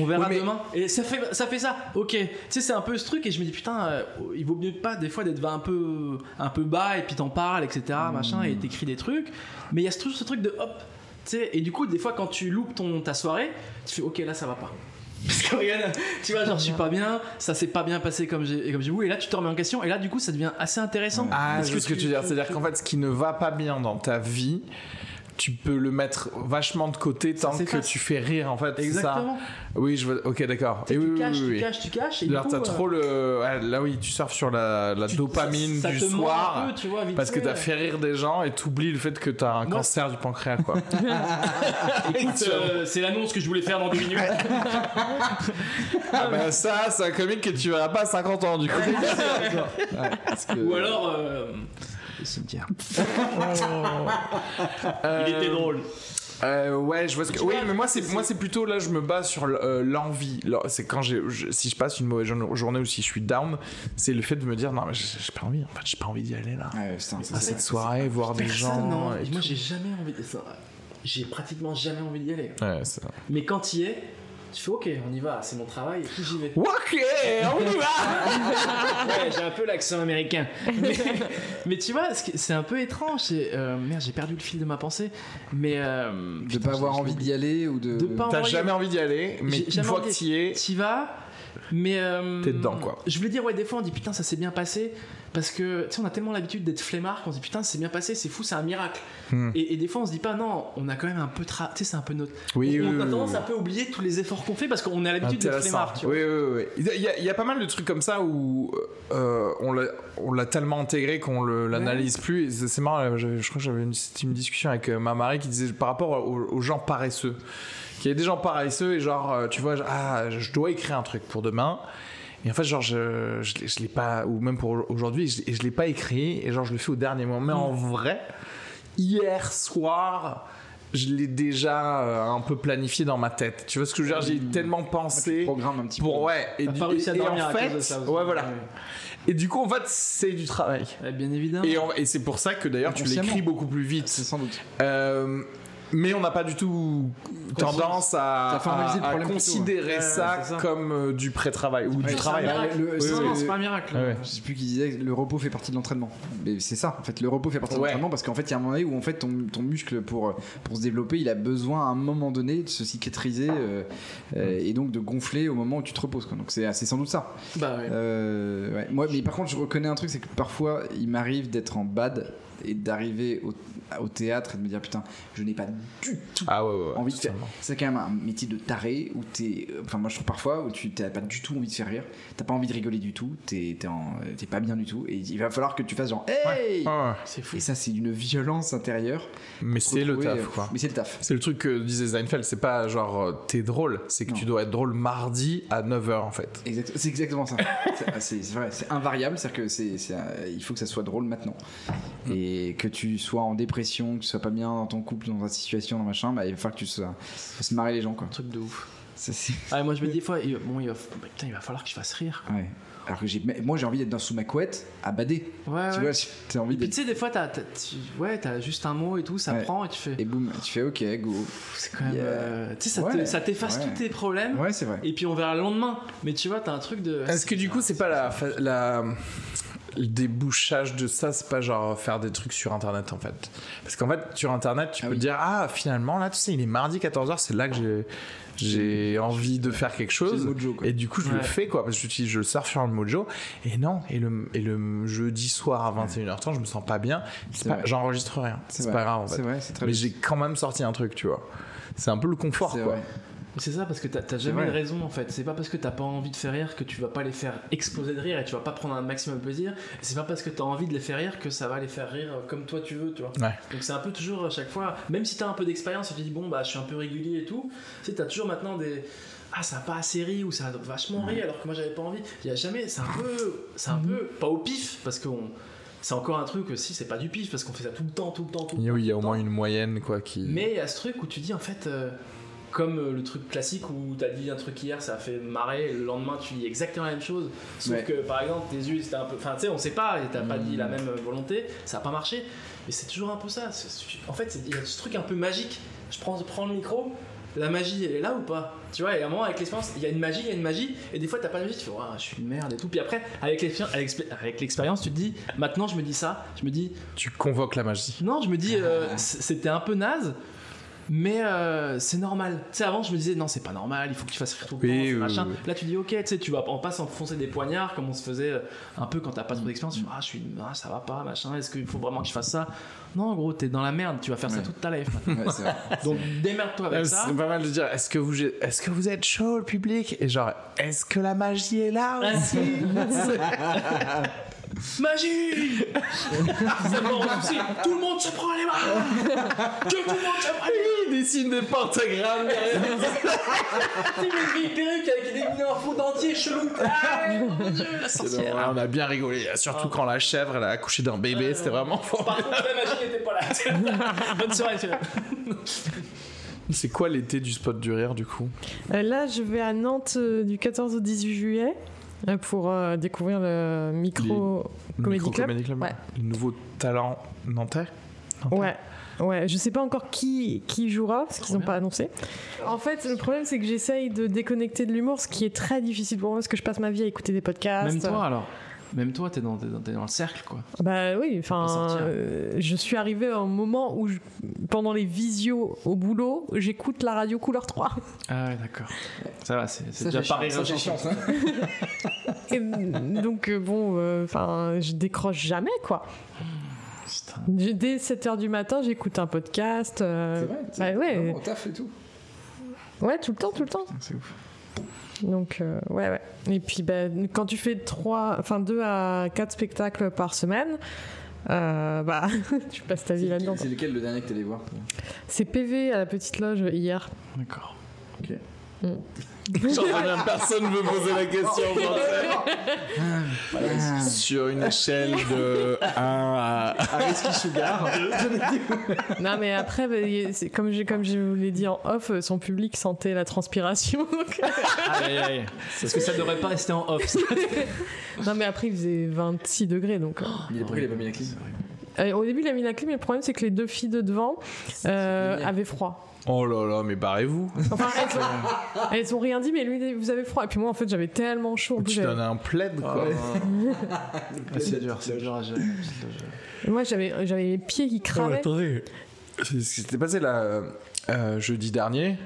on verra demain. Et ça fait, ça fait ça, ok. Tu sais, c'est un peu ce truc. Et je me dis, putain, euh, il vaut mieux pas des fois d'être un peu, un peu bas et puis t'en parles, etc. Machin, et t'écris des trucs. Mais il y a ce truc, ce truc de hop. Tu sais, et du coup, des fois, quand tu loupes ton, ta soirée, tu fais, ok, là, ça va pas. [laughs] Parce que regarde, tu vois, genre, je suis pas bien, ça s'est pas bien passé comme j'ai comme j'ai voulu, et là, tu te remets en question, et là, du coup, ça devient assez intéressant. Ah, vois ce que tu veux dire. C'est-à-dire qu'en fait, ce qui ne va pas bien dans ta vie, tu peux le mettre vachement de côté tant que tu fais rire, en fait. c'est ça Exactement. Oui, je. Ok, d'accord. Tu, Et sais, oui, tu oui, caches, oui, tu caches, tu caches, et coup, t'as trop le. ouais, là, oui, tu surfes sur la, la tu- dopamine ça- ça du soir. peu, tu vois, parce que t'as fait rire des gens et t'oublies le fait que t'as un Moi, cancer du pancréas, quoi. [laughs] Écoute, euh, c'est l'annonce que je voulais faire dans 2 minutes. ah bah, ça, c'est un comique que tu verras pas à 50 ans, du coup. Ou alors. euh, le cimetière. Euh, [laughs] Il était drôle. Euh, ouais, je vois ce que. Tu Oui, mais moi c'est moi c'est plutôt là je me base sur euh, l'envie. C'est quand j'ai si je passe une mauvaise jour- journée ou si je suis down, c'est le fait de me dire non mais j'ai pas envie. En fait, j'ai pas envie d'y aller là. Ouais, putain, ça, À cette soirée, voir des Personne, gens. non. et Moi, j'ai jamais envie de ça. J'ai pratiquement jamais envie d'y aller. Ouais, c'est- Mais quand y es, tu fais ok, on y va, c'est mon travail, et puis j'y vais. Ok, on y va. [laughs] Ouais, j'ai un peu l'accent américain. Mais, mais tu vois, c'est un peu étrange. c'est, euh, merde, j'ai perdu le fil de ma pensée. Mais. euh, de putain, pas avoir je- je envie d'y aller ou de. De pas T'as jamais envie d'y aller, mais une fois que envie- t'y es, T'y vas, mais. euh, T'es dedans, quoi. Je voulais dire, ouais, des fois on dit putain, ça s'est bien passé. Parce que, tu sais, on a tellement l'habitude d'être flemmard qu'on se dit putain, c'est bien passé, c'est fou, c'est un miracle. Hmm. Et, et des fois on se dit pas, non, on a quand même un peu. Tra... Tu sais, c'est un peu notre. Oui, on oui, a oui, tendance oui. à un peu oublier tous les efforts qu'on fait parce qu'on a l'habitude d'être flemmard, tu vois. Oui, oui, oui. Il y, a, il y a pas mal de trucs comme ça où euh, on l'a- on tellement intégré qu'on l'analyse plus. C'est marrant, je crois que j'avais une, discussion avec euh, ma Marie qui disait par rapport aux, aux gens paresseux. Qu'il y a des gens paresseux et genre, euh, tu vois, ah, je dois écrire un truc pour demain. Et en fait, genre, je, je, l'ai- je l'ai pas, ou même pour aujourd'hui, je, et je l'ai pas écrit, et genre, je le fais au dernier moment. Mais en vrai, hier soir, je l'ai déjà euh, un peu planifié dans ma tête. Tu vois ce que je veux dire? J'ai tellement pensé. programme un petit Pour, peu. ouais, et, du- pas réussi à et dormir en à cause fait, de ça ouais, voilà. Et du coup, en fait, c'est du travail. Ouais, bien évidemment. Et, c'est pour ça que d'ailleurs, tu l'écris beaucoup plus C'est vite. sans doute. Euh, mais on n'a pas du tout tendance à, plutôt, considérer ouais. ça, Ouais, c'est ça. comme euh, du pré-travail ou du travail. c'est- pas un miracle. Ouais. Je sais plus qui disait que le repos fait partie de l'entraînement. Mais c'est ça, en fait, le repos fait partie de l'entraînement parce qu'en fait, il y a un moment donné où en fait ton, ton muscle pour, pour se développer, il a besoin à un moment donné de se cicatriser euh, euh, et donc de gonfler au moment où tu te reposes. Quoi. Donc c'est c'est sans doute ça. Bah ouais. Euh, ouais. Moi, mais par contre, je reconnais un truc, c'est que parfois, il m'arrive d'être en bad et d'arriver au, au théâtre et de me dire putain, je n'ai pas du tout Ah ouais, ouais, ouais, envie de faire. C'est quand même un métier de taré où t'es. Enfin, moi je trouve parfois où tu t'as pas du tout envie de faire rire, t'as pas envie de rigoler du tout, t'es t'es pas bien du tout et il va falloir que tu fasses genre hey Ouais, ouais. C'est fou. Et ça, c'est une violence intérieure. Mais c'est le taf, euh, quoi. Mais c'est le taf. C'est le truc que disait Seinfeld, c'est pas genre euh, t'es drôle, c'est que Non. tu dois être drôle mardi à 9h en fait. Exact- C'est exactement ça. [laughs] C'est- c'est c'est vrai, c'est invariable, c'est-à-dire que c'est, c'est, euh, il faut que ça soit drôle maintenant. Et que tu sois en dépression, que tu sois pas bien dans ton couple, dans ta situation, dans machin, bah, il va falloir que tu sois, faut se marrer les gens quoi. Un truc de ouf. Ça, Ah, moi je me dis des fois, il- bon, il va, bah, putain, il va falloir que je fasse rire. ouais. Alors que j'ai, moi j'ai envie d'être dans sous ma couette à bader. Ouais, tu ouais. vois, t'as envie tu sais, des fois, t'as, ouais, t'as juste un mot et tout, ça Ouais. prend et tu fais. Et boum, tu fais ok, go. C'est quand même. Yeah. euh, tu sais, ça, te- t'efface Ouais. tous tes problèmes. Ouais, c'est vrai. Et puis on verra le lendemain. Mais tu vois, t'as un truc de. Est-ce que du coup c'est pas la le débouchage de ça, c'est pas genre faire des trucs sur internet en fait Parce qu'en fait sur internet tu Ah peux oui. dire ah finalement là tu sais il est mardi 14h, c'est là que j'ai j'ai envie de faire quelque C'est le chose. mojo, quoi. Et du coup, je le fais, quoi, parce que j'utilise, je surfe sur le mojo. Et non, et le, et le jeudi soir à 21h30, je me sens pas bien. J'enregistre rien. C'est pas grave, en fait. C'est vrai, c'est très Mais j'ai quand même sorti un truc, tu vois. C'est un peu le confort, quoi. vrai. C'est ça, parce que t'as, jamais de raison en fait. C'est pas parce que t'as pas envie de faire rire que tu vas pas les faire exploser de rire et tu vas pas prendre un maximum de plaisir. C'est pas parce que t'as envie de les faire rire que ça va les faire rire comme toi tu veux, tu vois. Ouais. Donc c'est un peu toujours à chaque fois, même si t'as un peu d'expérience et tu dis bon bah je suis un peu régulier et tout, tu sais, t'as toujours maintenant des. Ah, ça a pas assez ri ou ça a vachement ri alors que moi j'avais pas envie. Il y a jamais. C'est un peu. C'est un peu. Pas au pif parce que c'est encore un truc aussi, c'est pas du pif parce qu'on fait ça tout le temps, tout le temps, tout le temps. oui, il y a au moins une moyenne, quoi, qui. Mais il y a ce truc où tu dis en fait, euh, comme euh, le truc classique où t'as dit un truc hier, ça a fait marrer, et le lendemain tu dis exactement la même chose. Sauf Ouais. que par exemple tes yeux c'était un peu. Enfin tu sais, on sait pas, et t'as pas dit la même volonté, ça a pas marché. Mais c'est toujours un peu ça. En fait, c'est- il y a ce truc un peu magique. Je prends, prends le micro. La magie, elle est là ou pas? Tu vois, et à un moment, avec l'expérience, il y a une magie, il y a une magie, et des fois, t'as pas de magie, tu fais, Ouah, je suis une merde et tout. Puis après, avec l'expé- avec l'expé- avec l'expérience, tu te dis, maintenant, je me dis ça, je me dis, Tu convoques la magie. non, je me dis, euh, c- c'était un peu naze, mais euh, c'est normal. Tu sais, avant, je me disais, non, c'est pas normal, il faut que tu fasses rire tout le Oui, temps, oui, c'est machin. oui. Là, tu dis, ok, tu sais, tu vas on passe s'enfoncer des poignards, comme on se faisait euh, un peu quand t'as pas trop d'expérience. Ah, je suis, ah, ça va pas, machin, est-ce qu'il faut vraiment que je fasse ça? Non, gros, t'es dans la merde, tu vas faire ça toute ta life. Ouais, vrai. [laughs] Donc, démerde-toi avec Euh, ça. C'est pas mal de dire est-ce que, vous, est-ce que vous êtes chaud, le public? Et genre, est-ce que la magie est là aussi? [laughs] Magie Ça me rend souci. Tout le monde se prend les mains Que tout le monde se prenne les mains Il dessine des pentagrammes derrière. Tu mets une perruque avec des faux dentier chelou. Ah, mon dieu, la sorcière. Ouais, on a bien rigolé, surtout quand la chèvre elle a accouché d'un bébé, c'était vraiment fort. Par contre, la magie n'était pas là. [laughs] Bonne soirée, c'est C'est quoi l'été du spot du rire du coup? Euh, là, je vais à Nantes euh, du 14 au 18 juillet euh, pour euh, découvrir le micro Comedy Micro Club. Club Ouais. Le nouveau talent nantais Ouais. Ouais, je sais pas encore qui, qui jouera parce qu'ils n'ont pas annoncé. En fait, le problème c'est que j'essaye de déconnecter de l'humour, ce qui est très difficile pour moi parce que je passe ma vie à écouter des podcasts. Même toi alors? Même toi, t'es dans, dans, le cercle quoi. Bah oui, enfin, sortir. euh, je suis arrivée à un moment où, je- pendant les visios au boulot, j'écoute la radio couleur 3. Ah ouais, d'accord. Ça va, c'est, déjà pas chiant, ça, ça. Et, donc euh, bon, euh, enfin, je décroche jamais quoi. Putain. Dès 7h du matin, j'écoute un podcast. euh, C'est vrai. bah ouais, Au taf et tout. ouais, tout le temps, tout le temps. C'est ouf. Donc euh, ouais, ouais. Et puis bah, quand tu fais trois, enfin deux à quatre spectacles par semaine, euh, bah [laughs] tu passes ta vie là-dedans. C'est lequel le dernier que t'es allé voir C'est PV à la petite loge hier. D'accord. J'en reviens, personne veut poser la question. [laughs] Sur une échelle de 1 à. Whisky Sugar. Non mais après, bah, comme je vous l'ai dit en off, euh, son public sentait la transpiration. [laughs] Est-ce que ça devrait pas rester en off ça [laughs] non mais après il faisait 26 degrés donc. euh. Il est pourquoi il a pas mis la clim? Euh, au début il a mis la clim, mais le problème c'est que les deux filles de devant euh, avaient froid. Oh là là, mais barrez-vous. Enfin [laughs] elles ont, elles ont rien dit, mais lui vous avez froid. Et puis moi en fait j'avais tellement chaud. Tu donnes un plaid quoi. Ah, [laughs] c'est dur, c'est dur à gérer. Moi j'avais j'avais les pieds qui cravaient. attendez. C'est ce qui s'était passé là euh, jeudi dernier.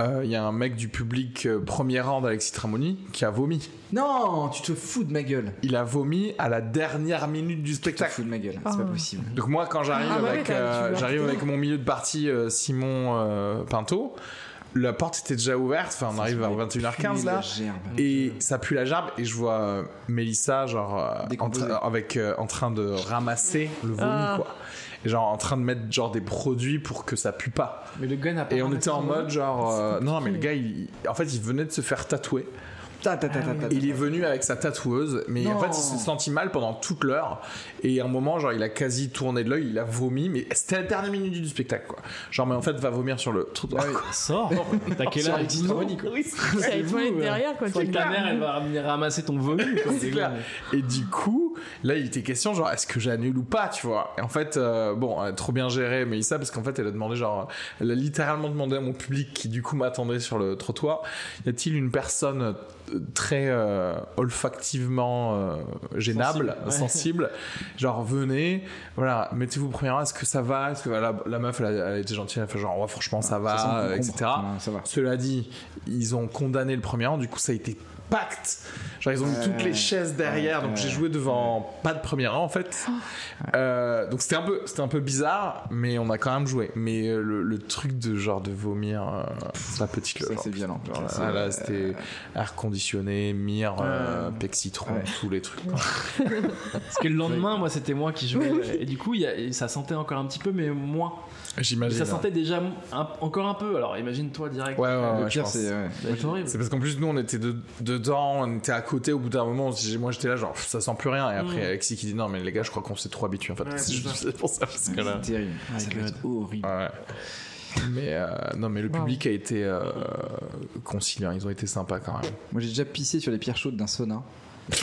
Euh, il y a un mec du public euh, premier rang d'Alexis Tramoni qui a vomi. Non, tu te fous de ma gueule. Il a vomi à la dernière minute du Tu te spectacle. fous de ma gueule. C'est pas possible. Donc moi quand j'arrive Ah bah avec euh, j'arrive avec mon milieu de partie euh, Simon euh, Pinto, la porte était déjà ouverte, enfin on arrive vers 21h15 là. Et ça pue la gerbe et je vois euh, Mélissa genre euh, en avec euh, en train de ramasser le vomi Ah. quoi. Et genre en train de mettre genre des produits pour que ça pue pas. Mais le gars n'a pas Et on était en mode genre euh, non mais le gars il, en fait il venait de se faire tatouer. Ta, ta, ta, ta, ta, ta. Il est venu avec sa tatoueuse, mais en Non. fait, il s'est senti mal pendant toute l'heure. Et à un moment, genre, il a quasi tourné de l'œil, il a vomi, mais c'était la dernière minute du spectacle, quoi. Genre, mais en fait, va vomir sur le trottoir. Ah oui. Sors T'as quel Sur âge Alexis Tramoni, quoi. C'est toilettes derrière, quoi. Ta mère, elle va venir ramasser ton vomi. [laughs] Et du coup, là, il était question, genre, est-ce que j'annule ou pas, tu vois? Et en fait, euh, bon, elle a trop bien géré Mélissa, parce qu'en fait, elle a demandé, genre, elle a littéralement demandé à mon public, qui du coup m'attendait sur le trottoir, y a-t-il une personne euh, très euh, olfactivement euh, gênable, Sensible, ouais. sensible, genre, venez, voilà, mettez-vous au premier rang, est-ce que ça va? Est-ce que la, la meuf, elle a, elle été gentille, elle a fait genre, ouais, franchement, ça va, Ça etc. Ça va. Cela dit, ils ont condamné le premier rang, du coup ça a été pacte. Genre ils ont mis Ouais, toutes les chaises derrière, ouais, donc j'ai joué devant pas de premier rang en fait. Euh, donc c'était un peu, c'était un peu bizarre, mais on a quand même joué. Mais euh, le, le truc de genre de vomir, euh, sa petite Ça, c'est violent. genre, là, Ça, ah, là, c'était air conditionné, mire, euh, Ouais. pec citron, Ouais. tous les trucs. Parce que le lendemain, moi, c'était moi qui jouais. [laughs] Et du coup, il y a- ça sentait encore un petit peu, mais moins. J'imagine. ça sentait déjà un- encore un peu. Alors imagine-toi direct. Ouais, ouais, Le je pire, c'est. va horrible. C'est parce qu'en plus nous on était de- dedans, on était à côté au bout d'un moment, on se disait- moi j'étais là genre ça sent plus rien et après Mm. Alexis qui dit non mais les gars je crois qu'on s'est trop habitué en fait. Ouais, c'est c'est juste pour ça parce que là. C'est terrible. Ça God. être horrible. Ouais. Mais euh, non mais le Wow. public a été euh, conciliant, ils ont été sympas quand même. Moi, j'ai déjà pissé sur les pierres chaudes d'un sauna. [laughs]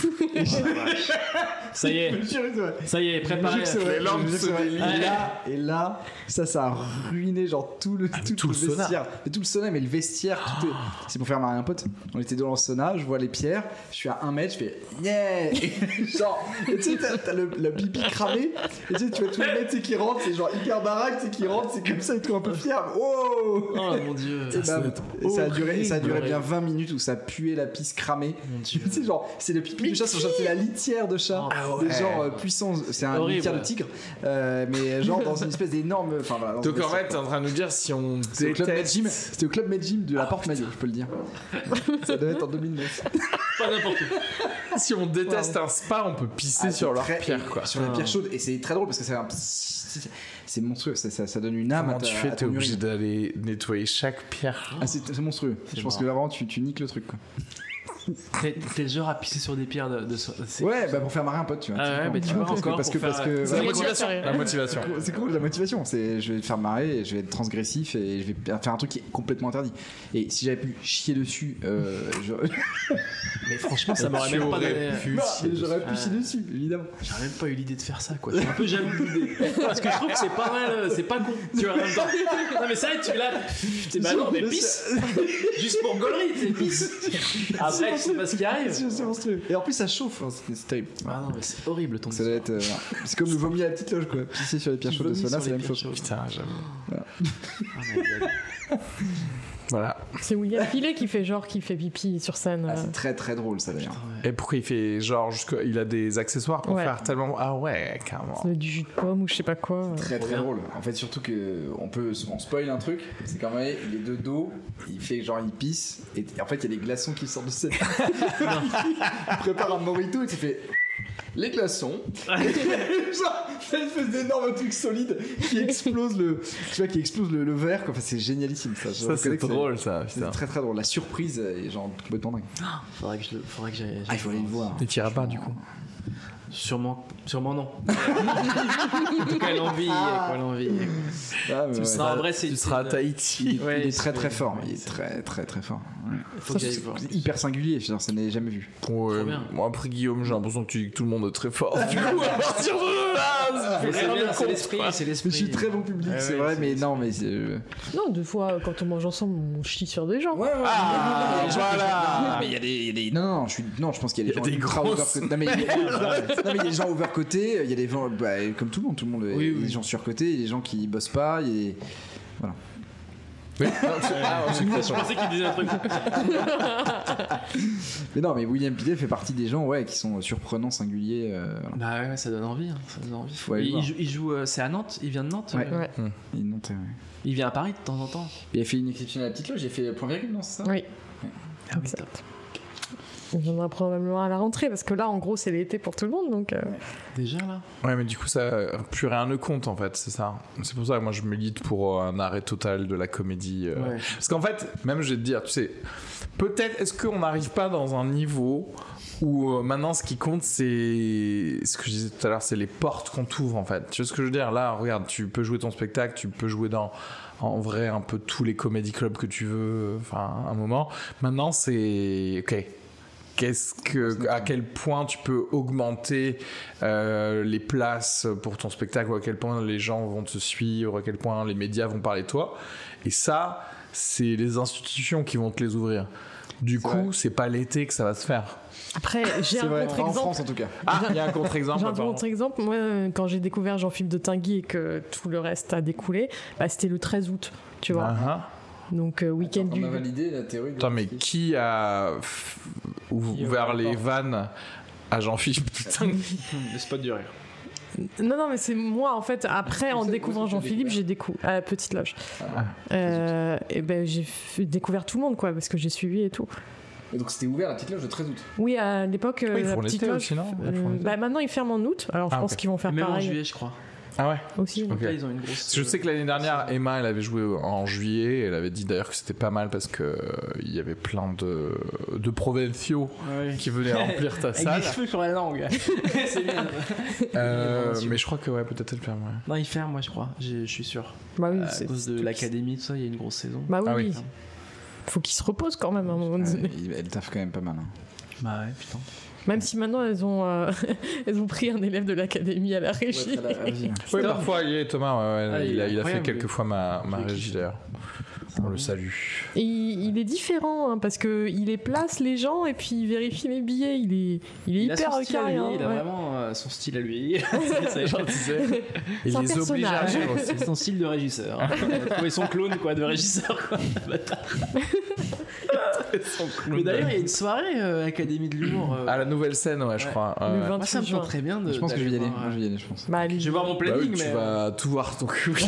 Ça y est, [laughs] ça y est, préparé. Les lampes se délient. Et là, et là, ça, ça a ruiné genre tout le, tout, tout le vestiaire. Mais tout le sauna, mais le vestiaire, tout est. C'est pour faire marrer un pote. On était dans le sauna, je vois les pierres, je suis à un mètre, je fais yeah! [laughs] Et genre, et tu sais, t'as, t'as le, le pipi cramé, et tu sais, tu vois tous les mecs qui rentrent, c'est genre hyper baraque, sais, qui rentrent, c'est comme ça, ils sont un peu fiers. Oh! Oh mon dieu. Et, bah, et ça a duré, ça a duré bien 20 minutes où ça puait la pisse cramée. Mon dieu. [laughs] Tu sais, genre, c'est le pipi de chat, c'est la litière de chat. Ah ouais. genre euh, puissance, c'est un Horrible. litière de tigre, euh, mais genre dans une espèce d'énorme. Enfin voilà. Donc en fait t'es en train de nous dire si on c'était au club Med Gym, c'était au club Med Gym de la Porte Maillot, je peux le dire. [laughs] ça devait être en 2009. Pas n'importe où. Si on déteste un spa, on peut pisser Ah, sur leur pierre quoi. Sur les pierres chaudes et c'est très drôle parce que c'est un- c'est c'est monstrueux, ça, ça, ça donne une âme Comment à ta- tu fais T'es obligé d'aller nettoyer chaque pierre. Ah, c'est monstrueux. Je pense que vraiment tu, tu niques le truc quoi. T'es genre à pisser sur des pierres de. de c'est- Ouais, bah pour faire marrer un pote, tu vois. Ah ouais, mais tu vois Parce que- encore parce que parce C'est la motivation. La motivation. C'est cool la motivation, c'est je vais te faire marrer, je vais être transgressif et je vais faire un truc qui est complètement interdit. Et si j'avais pu chier dessus, euh, je- [laughs] Mais franchement, ça m'aurait même pas pu mais j'aurais pu chier dessus, évidemment. J'aurais même pas eu l'idée de faire ça, quoi. Suis un peu jaloux l'idée. [laughs] Parce que je trouve que c'est pas mal, euh, c'est pas con. Tu vois, en même temps. Non, mais ça, tu là. T'es bah non, mais pisse Juste pour gaulerie, c'est pisse Après, sais pas ce qui arrive. C'est c'est monstrueux. Et en plus, ça chauffe, hein, c'est c'est terrible. Ah non, mais c'est horrible ton Ça doit être. euh, c'est comme le vomi à la petite loge, quoi. Pisser sur les pierres chaudes de sauna, c'est la même chose. Putain, j'avoue. [laughs] Oh my God. Voilà. C'est William Pilet qui fait genre qui fait pipi sur scène. Ah, euh. c'est très très drôle, ça d'ailleurs. Et pourquoi il fait genre il a des accessoires pour Ouais. faire tellement ah ouais carrément. C'est du jus de pomme ou je sais pas quoi. euh. Très très drôle. En fait, surtout que on peut, on spoil un truc. C'est quand même, il est de dos, il fait genre il pisse et en fait il y a des glaçons qui sortent de scène. [laughs] il prépare un mojito et il fait les glaçons. genre [laughs] une espèce d'énorme truc solide qui [laughs] explose le, tu vois, qui explose le, le verre. quoi. Enfin, c'est génialissime ça. Ça c'est drôle ça. C'est très très drôle. La surprise est genre complètement dingue. Faudrait que je le- faudrait que j'aille. Ah, il faut aller le voir. Et t'iras pas du coup. Sûrement, sûrement non. [laughs] en tout cas, l'envie, quoi, l'envie. Ah, mais ouais. Non, en vrai. Tu seras à Tahiti. Ouais, il est très très fort. Il est très très très fort. Ouais. Faut hyper singulier. Genre, ça n'est jamais vu. Ouais, bien. moi après Guillaume j'ai l'impression que tu dis que tout le monde est très fort. [laughs] du coup à partir de là, Mais c'est l'esprit, c'est l'esprit. je suis très bon public, c'est vrai, mais non, mais euh, Non, deux fois quand on mange ensemble, on chie sur des gens. Ouais, ouais. Ah, voilà. Mais il y a des, il y a des- [laughs] Non, non, je suis. Non, je pense qu'il y a des Il y gens a des grosses. Non, mais il mais il y a des gens overcotés. Il y a des gens, bah, comme tout le monde, tout le monde. Oui, il y a oui. des gens surcotés, il y a des gens qui bossent pas. Il y a non, [laughs] c'est- ah, c'est- Je pensais qu'il disait un truc. [laughs] Mais non, mais William Pidel fait partie des gens ouais, qui sont surprenants, singuliers. euh, voilà. Bah ouais, ça donne envie. hein, ça donne envie. Faut il, joue, il joue, euh, c'est à Nantes. Il vient de Nantes. Ouais. euh, non. Il vient à Paris de temps en temps. Il a fait une exception à la petite loge, il a fait point virgule, non, c'est ça? Oui. Ah oui, Exact. Il viendra probablement à la rentrée parce que là, en gros, c'est l'été pour tout le monde. Donc, euh, Déjà là? Ouais, mais du coup, ça, plus rien ne compte en fait, c'est ça. C'est pour ça que moi je milite pour un arrêt total de la comédie. euh. Ouais. Parce qu'en fait, même je vais te dire, tu sais, peut-être est-ce qu'on n'arrive pas dans un niveau où euh, maintenant ce qui compte c'est ce que je disais tout à l'heure, c'est les portes qu'on t'ouvre en fait. Tu vois ce que je veux dire? Là, regarde, tu peux jouer ton spectacle, tu peux jouer dans en vrai un peu tous les comédie clubs que tu veux, enfin un moment. Maintenant, c'est ok. Qu'est-ce que, à quel point tu peux augmenter euh, les places pour ton spectacle, ou à quel point les gens vont te suivre, à quel point les médias vont parler de toi. Et ça, c'est les institutions qui vont te les ouvrir. Du coup, c'est pas l'été que ça va se faire. après, j'ai C'est un vrai, en contre-exemple. France en tout cas. Ah, il y a un contre-exemple. J'ai un contre-exemple. Moi, quand j'ai découvert Jean-Philippe de Tinguy et que tout le reste a découlé, bah, c'était le 13 août, tu vois. Ah, ah. Donc, euh, week-end On du. a validé la théorie. de Attends, mais qui a ouvert les vannes à Jean-Philippe Putain. Le spot du rire. Non, non, mais c'est moi, en fait, après, en découvrant Jean-Philippe, j'ai découvert. La Petite Loge. Ah. Euh, et ben, j'ai découvert tout le monde, quoi, parce que j'ai suivi et tout. Et donc c'était ouvert la petite loge le 13 août. Oui, à l'époque, euh, Oui, ils la font petite l'été loge. aussi, non? Euh, bah, maintenant, ils ferment en août, alors je Ah, pense qu'ils vont faire Même en pareil juillet, je crois. Ah ouais aussi. Ok. Donc là, ils ont une grosse. Je sais que l'année dernière, Emma, elle avait joué en juillet. Elle avait dit d'ailleurs que c'était pas mal parce que euh, il y avait plein de, de provinciaux Ouais. qui venaient remplir ta [laughs] Avec salle. des cheveux sur la langue. [laughs] c'est bien. [laughs] Euh, mais je crois que ouais, peut-être elle ferme. ouais. Non, il ferme, moi, je crois. Je suis sûr. Bah oui, à cause de l'académie, tout ça, il y a une grosse saison. Bah oui, Ah oui. Faut qu'ils se reposent quand même à un moment donné. elle taffe quand même pas mal. hein. Bah ouais, putain. Même si maintenant elles ont, euh, [laughs] elles ont pris un élève de l'académie à la régie. Ouais, la-. [laughs] Oui, parfois, il est Thomas, ouais, ouais, Ah, il il, a, il a fait quelques fois ma, ma régie d'ailleurs. On le salue. Et il, est différent hein, parce que il les place les gens et puis il vérifie les billets. Il est, il est Il a hyper à carré. lui, hein, il a ouais. vraiment euh, son style à lui. [laughs] C'est- sais, il les oblige à. C'est son style de régisseur. Il a trouvé son clone quoi, de régisseur. Quoi. Mais d'ailleurs, il y a une soirée euh, Académie de l'humour. euh, À la nouvelle scène, ouais, je Ouais. crois. Le ouais. 28 moi, ça me juin. bien de. Je pense que je vais y d'aller aller. voir, Moi, je euh, vais y aller, je pense. Bah. Je vais voir mon Bah planning, oui, tu mais. vas tout voir ton cul. [laughs]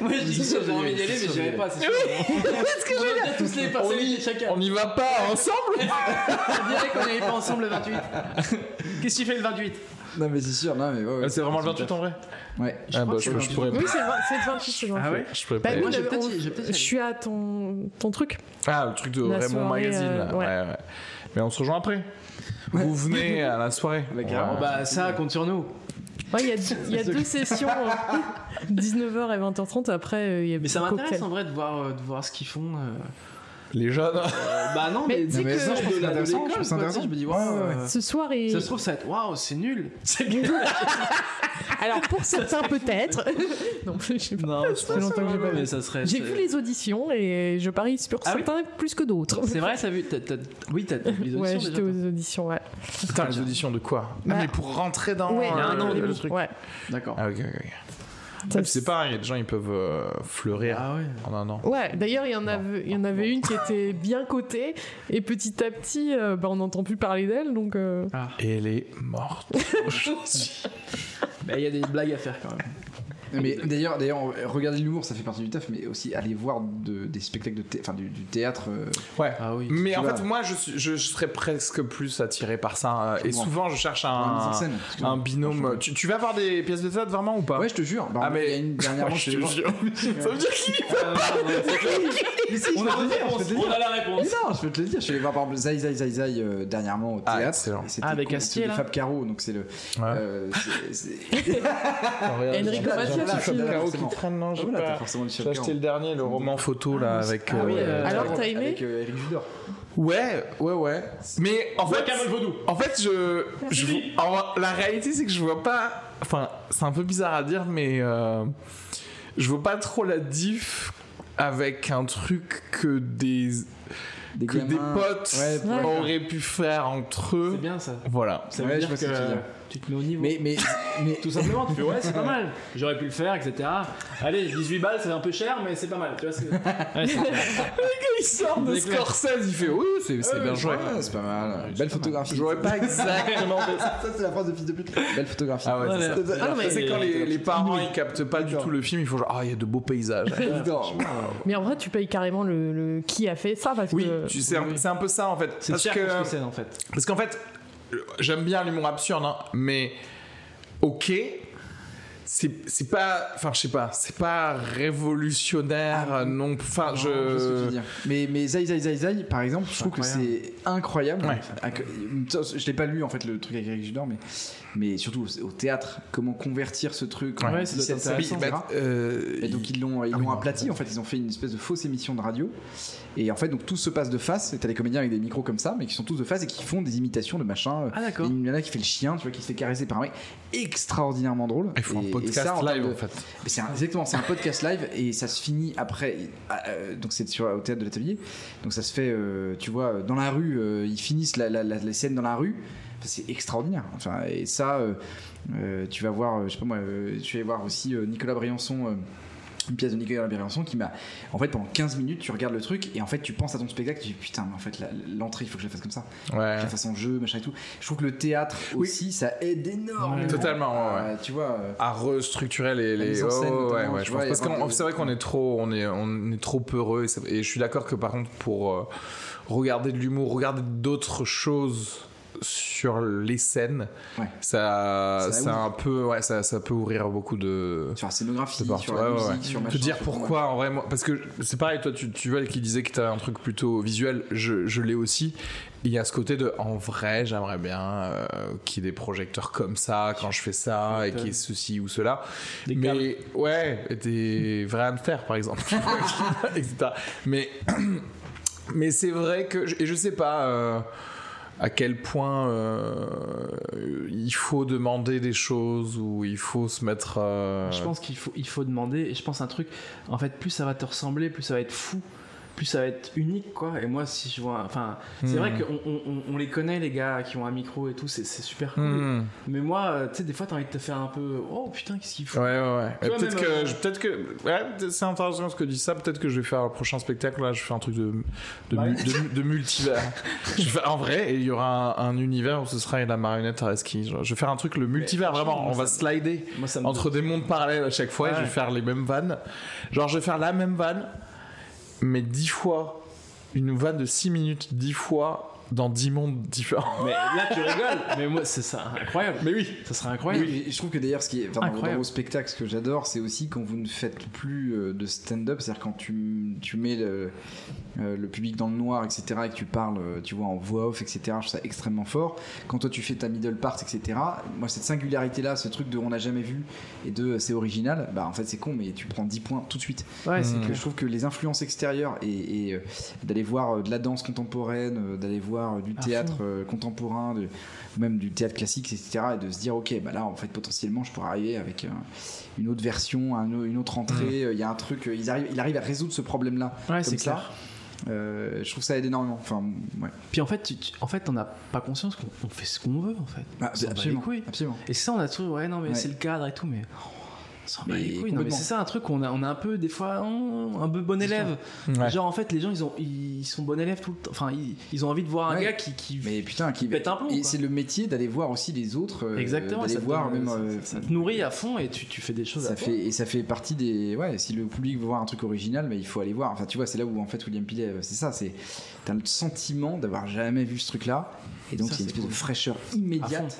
Moi, je dis que j'ai envie d'y aller, mais j'y vais je pas, c'est sûr. [laughs] On va tous les passer chacun. On n'y va pas ensemble [laughs] On dirait qu'on n'y allait pas ensemble le 28. Qu'est-ce que tu fais le 28 Non, mais c'est sûr. Non, mais ouais, ouais. C'est vraiment le 28 en vrai Ouais. Ah bah, je, je pourrais Oui, c'est le vingt- c'est le 28. c'est le 28. Ah ouais Je pourrais Bah, pas je vais on- peut-être y- je vais peut-être y je suis à ton, ton truc. Ah, le truc de La Raymond soirée, Magazine. euh, ouais. ouais, ouais. Mais on se rejoint après. Vous venez à la soirée. Bah, carrément. Ouais. Bah, ça, compte sur nous. Ouais, il y a, il y a deux sessions, [laughs] 19h et 20h30. Après, euh, il y a Mais ça cocktail. m'intéresse en vrai de voir, euh, de voir ce qu'ils font. Les jeunes. Euh, bah non, Mais mais, tu sais mais que- ça, je pense que c'est de la- de intéressant, l'école, je trouve ça quoi, intéressant. tu sais, Je me dis, ouais, ouais. euh, Ce soir, et... ça se trouve, ça va être waouh, c'est nul. [laughs] C'est nul. alors pour [laughs] certains peut-être. [laughs] non, je sais pas. Non, Ça fait longtemps que j'ai pas vu. mais ça serait. J'ai vu les auditions et je parie sur Ah oui certains plus que d'autres. C'est vrai, ça vu. Oui, t'as vu les auditions Ouais, j'étais aux auditions, ouais. Putain, les auditions de quoi? Bah, Ah, mais pour rentrer dans ouais, il y a un an, le, le le truc. Ouais. D'accord. Ah, ok, ok. Ah, c'est pareil, il y a des gens, ils peuvent euh, fleurir Ah ouais. en un an. Ouais, d'ailleurs, il y en avait, il y en avait une qui était bien cotée, et petit à petit, euh, bah, on n'entend plus parler d'elle, donc. euh, Et elle est morte [laughs] aujourd'hui. Bah, il y a des blagues à faire quand même. Mais [laughs] d'ailleurs, d'ailleurs, regarder l'humour, ça fait partie du taf, mais aussi aller voir de- des spectacles de thé- enfin, du, du théâtre. euh, Ouais. Ah oui. Mais en vois. fait, moi, je, je, je serais presque plus attiré par ça. euh, Et souvent, je cherche un, scène. Un binôme. Tu, tu vas voir des pièces de théâtre vraiment ou pas? Ouais, je te jure. Bah, Ah, mais- il y a une [laughs] dernièrement, Je je te te jure. [laughs] Ça veut dire qu'il On a la réponse. On a la Mais réponse. non, je peux te le dire. Je suis allé voir par exemple Zai Zai Zai Zai euh, dernièrement au Ah, théâtre. Ah, avec cool. Astier, Fab Caro, donc c'est le. euh, c'est- c'est- Enrico Caro qui traîne, non, Ah, j'ai voilà, pas- t'as forcément le J'ai Fab acheté Caro. le dernier, le roman photo là avec. Ah oui, euh, euh, Alors, t'as aimé Avec euh, Eric Judor. Ouais, ouais, ouais. Mais en fait, en fait, je, je en- la réalité c'est que je vois pas. Enfin, c'est un peu bizarre à dire, mais euh, je vois pas trop la diff avec un truc que des Des que des potes Ouais, auraient pu faire entre eux. C'est bien ça. Voilà. Ça Ouais, veut je dire vois ce que que dire. Tu te mets au niveau. Mais, mais, mais Tout simplement, tu fais ouais, c'est pas [laughs] mal. J'aurais pu le faire, etc. Allez, 18 balles, c'est un peu cher, mais c'est pas mal. Tu vois, c'est- Ouais, c'est- [laughs] il sort de. Scorsese, il fait oui, c'est c'est bien joué. Ouais, c'est pas mal. Belle photographie. J'aurais pas [laughs] exactement fait ça. C'est la phrase de fils de pute. Belle photographie. Ah ouais, c'est Ouais, ça. Ah non, mais- c'est quand les, les parents ils captent pas du tout le film, ils font genre ah il y a de beaux paysages. Mais en vrai, tu payes carrément le, le- qui a fait ça parce Oui, que. tu sais, un- c'est un peu ça en fait. C'est Parce cher que que c'est en fait. Parce qu'en fait, j'aime bien l'humour absurde, hein, mais ok, c'est pas, enfin je sais pas, c'est pas révolutionnaire non. Enfin Je... ce dire. Mais, mais Zai Zai Zai Zai, par exemple, je trouve que c'est incroyable. Ouais. Inc- Je l'ai pas lu en fait le truc avec Eric Judor, mais, mais surtout au- théâtre, comment convertir ce truc en Ouais, ça doit être 17, intéressant. Oui, etc. bah, euh, Et donc ils l'ont ils Ah non. aplati en fait ils ont fait une espèce de fausse émission de radio et en fait donc tout se passe de face et t'as des comédiens avec des micros comme ça mais qui sont tous de face et qui font des imitations de machin Ah, d'accord. il y en a qui fait le chien tu vois qui se fait caresser par un mec extraordinairement drôle ils font Et- un podcast ça, en live de- en fait. mais c'est un- exactement, c'est un podcast live et ça se finit après. euh, donc c'est sur au théâtre de l'atelier. Donc ça se fait, euh, tu vois, dans la rue. euh, ils finissent la, la, la- la scène dans la rue. Enfin, c'est extraordinaire. Enfin et ça, euh, euh, tu vas voir, euh, je sais pas moi, euh, tu vas voir aussi euh, Nicolas Briançon. euh, une pièce de Nicolas Briançon qui m'a en fait pendant 15 minutes tu regardes le truc et en fait tu penses à ton spectacle tu dis putain mais en fait l'entrée il faut que je la fasse comme ça Ouais. que je la fasse en jeu machin et tout je trouve que le théâtre Oui. aussi ça aide énormément Totalement, ouais, à, tu vois à restructurer les, les... mise en scène, ouais, ouais, je vois, pense. parce que c'est vrai qu'on est trop on est on est trop peureux et, ça- et je suis d'accord que par contre pour euh, regarder de l'humour regarder d'autres choses sur les scènes Ouais. ça Ça un peu ouais ça, ça peut ouvrir beaucoup de sur la scénographie, de sur la Ouais, ouais, musique, ouais. sur Te machin. dire sur- pourquoi en vrai moi parce que c'est pareil toi tu, tu vois qui disait que t'avais un truc plutôt visuel je, je l'ai aussi. Il y a ce côté de en vrai j'aimerais bien euh, qu'il y ait des projecteurs comme ça quand je fais ça et qu'il y ait ceci ou cela. Des mais ouais et des vrais hamsters par exemple. [laughs] Etc mais [clears throat] mais c'est vrai que et je sais pas euh, à quel point euh, il faut demander des choses ou il faut se mettre euh, Je pense qu'il faut, il faut demander, et je pense un truc, en fait, plus ça va te ressembler, plus ça va être fou, plus ça va être unique, quoi. Et moi, si je vois. Enfin, c'est Hmm. vrai qu'on on, on- on les connaît, les gars qui ont un micro et tout, c'est super cool. Hmm. Mais moi, euh, tu sais, des fois, t'as envie de te faire un peu. Oh putain, qu'est-ce qu'il faut Ouais, ouais, ouais. Peut-être que, euh, peut-être que, ouais, c'est intéressant ce que dit ça. Peut-être que je vais faire un prochain spectacle. Là, je fais un truc de, de, mu- de, de multivers. [laughs] je faire- en vrai, et il y aura un, un univers où ce sera la marionnette à ski. Je vais faire un truc le multivers vraiment. On va slider Moi, entre des mondes parallèles à chaque fois. et je vais faire les mêmes vannes. Genre, je vais faire la même vanne, mais dix fois une vanne de 6 minutes, dix fois dans 10 mondes différents. Mais là, tu rigoles. Mais moi, c'est ça, incroyable. Mais oui. Ça serait incroyable. Oui, je trouve que d'ailleurs, ce qui est enfin, dans- vos spectacles, ce que j'adore, c'est aussi quand vous ne faites plus euh, de stand-up, c'est-à-dire quand tu, tu mets le, euh, le public dans le noir, etc., et que tu parles, euh, tu vois, en voix off, etc. Je trouve ça extrêmement fort. Quand toi tu fais ta middle part, etc. Moi, cette singularité-là, ce truc de on n'a jamais vu et de c'est original, bah en fait c'est con, mais tu prends 10 points tout de suite. Ouais, c'est que je trouve que les influences extérieures et, et, d'aller voir de la danse contemporaine, d'aller voir du théâtre euh, contemporain, de, même du théâtre classique, etc. Et de se dire, ok, bah là, en fait, potentiellement, je pourrais arriver avec euh, une autre version, un une autre entrée. euh, Il y a un truc, ils arrivent, il arrive à résoudre ce problème-là. Ouais, c'est ça. clair. Euh, je trouve ça aide énormément. Enfin, ouais. Puis en fait, tu- en fait, on n'a pas conscience qu'on on fait ce qu'on veut, en fait. Ah, absolument, absolument. Et c'est ça, on a toujours, ouais, non, mais Ouais. c'est le cadre et tout, mais. S'en bat Mais les couilles. Non, mais c'est ça un truc, on a, on a un peu, des fois, un peu bon élève. Ouais. Genre, en fait, les gens, ils, ont, ils sont bon élèves tout le temps. Enfin, ils, ils ont envie de voir un Ouais. gars qui. qui Mais putain, qui pète un plomb, Et c'est le métier d'aller voir aussi les autres. euh, Exactement, D'aller ça te voir donne- même. ça- euh, ça, te nourrit à fond et tu, tu fais des choses Ça à fait, et ça fait partie des. Ouais, si le public veut voir un truc original, mais il faut aller voir. Enfin, tu vois, c'est là où en fait William Pillet, euh, c'est ça, c'est. T'as le sentiment d'avoir jamais vu ce truc-là, et donc c'est une espèce cool. de fraîcheur À immédiate.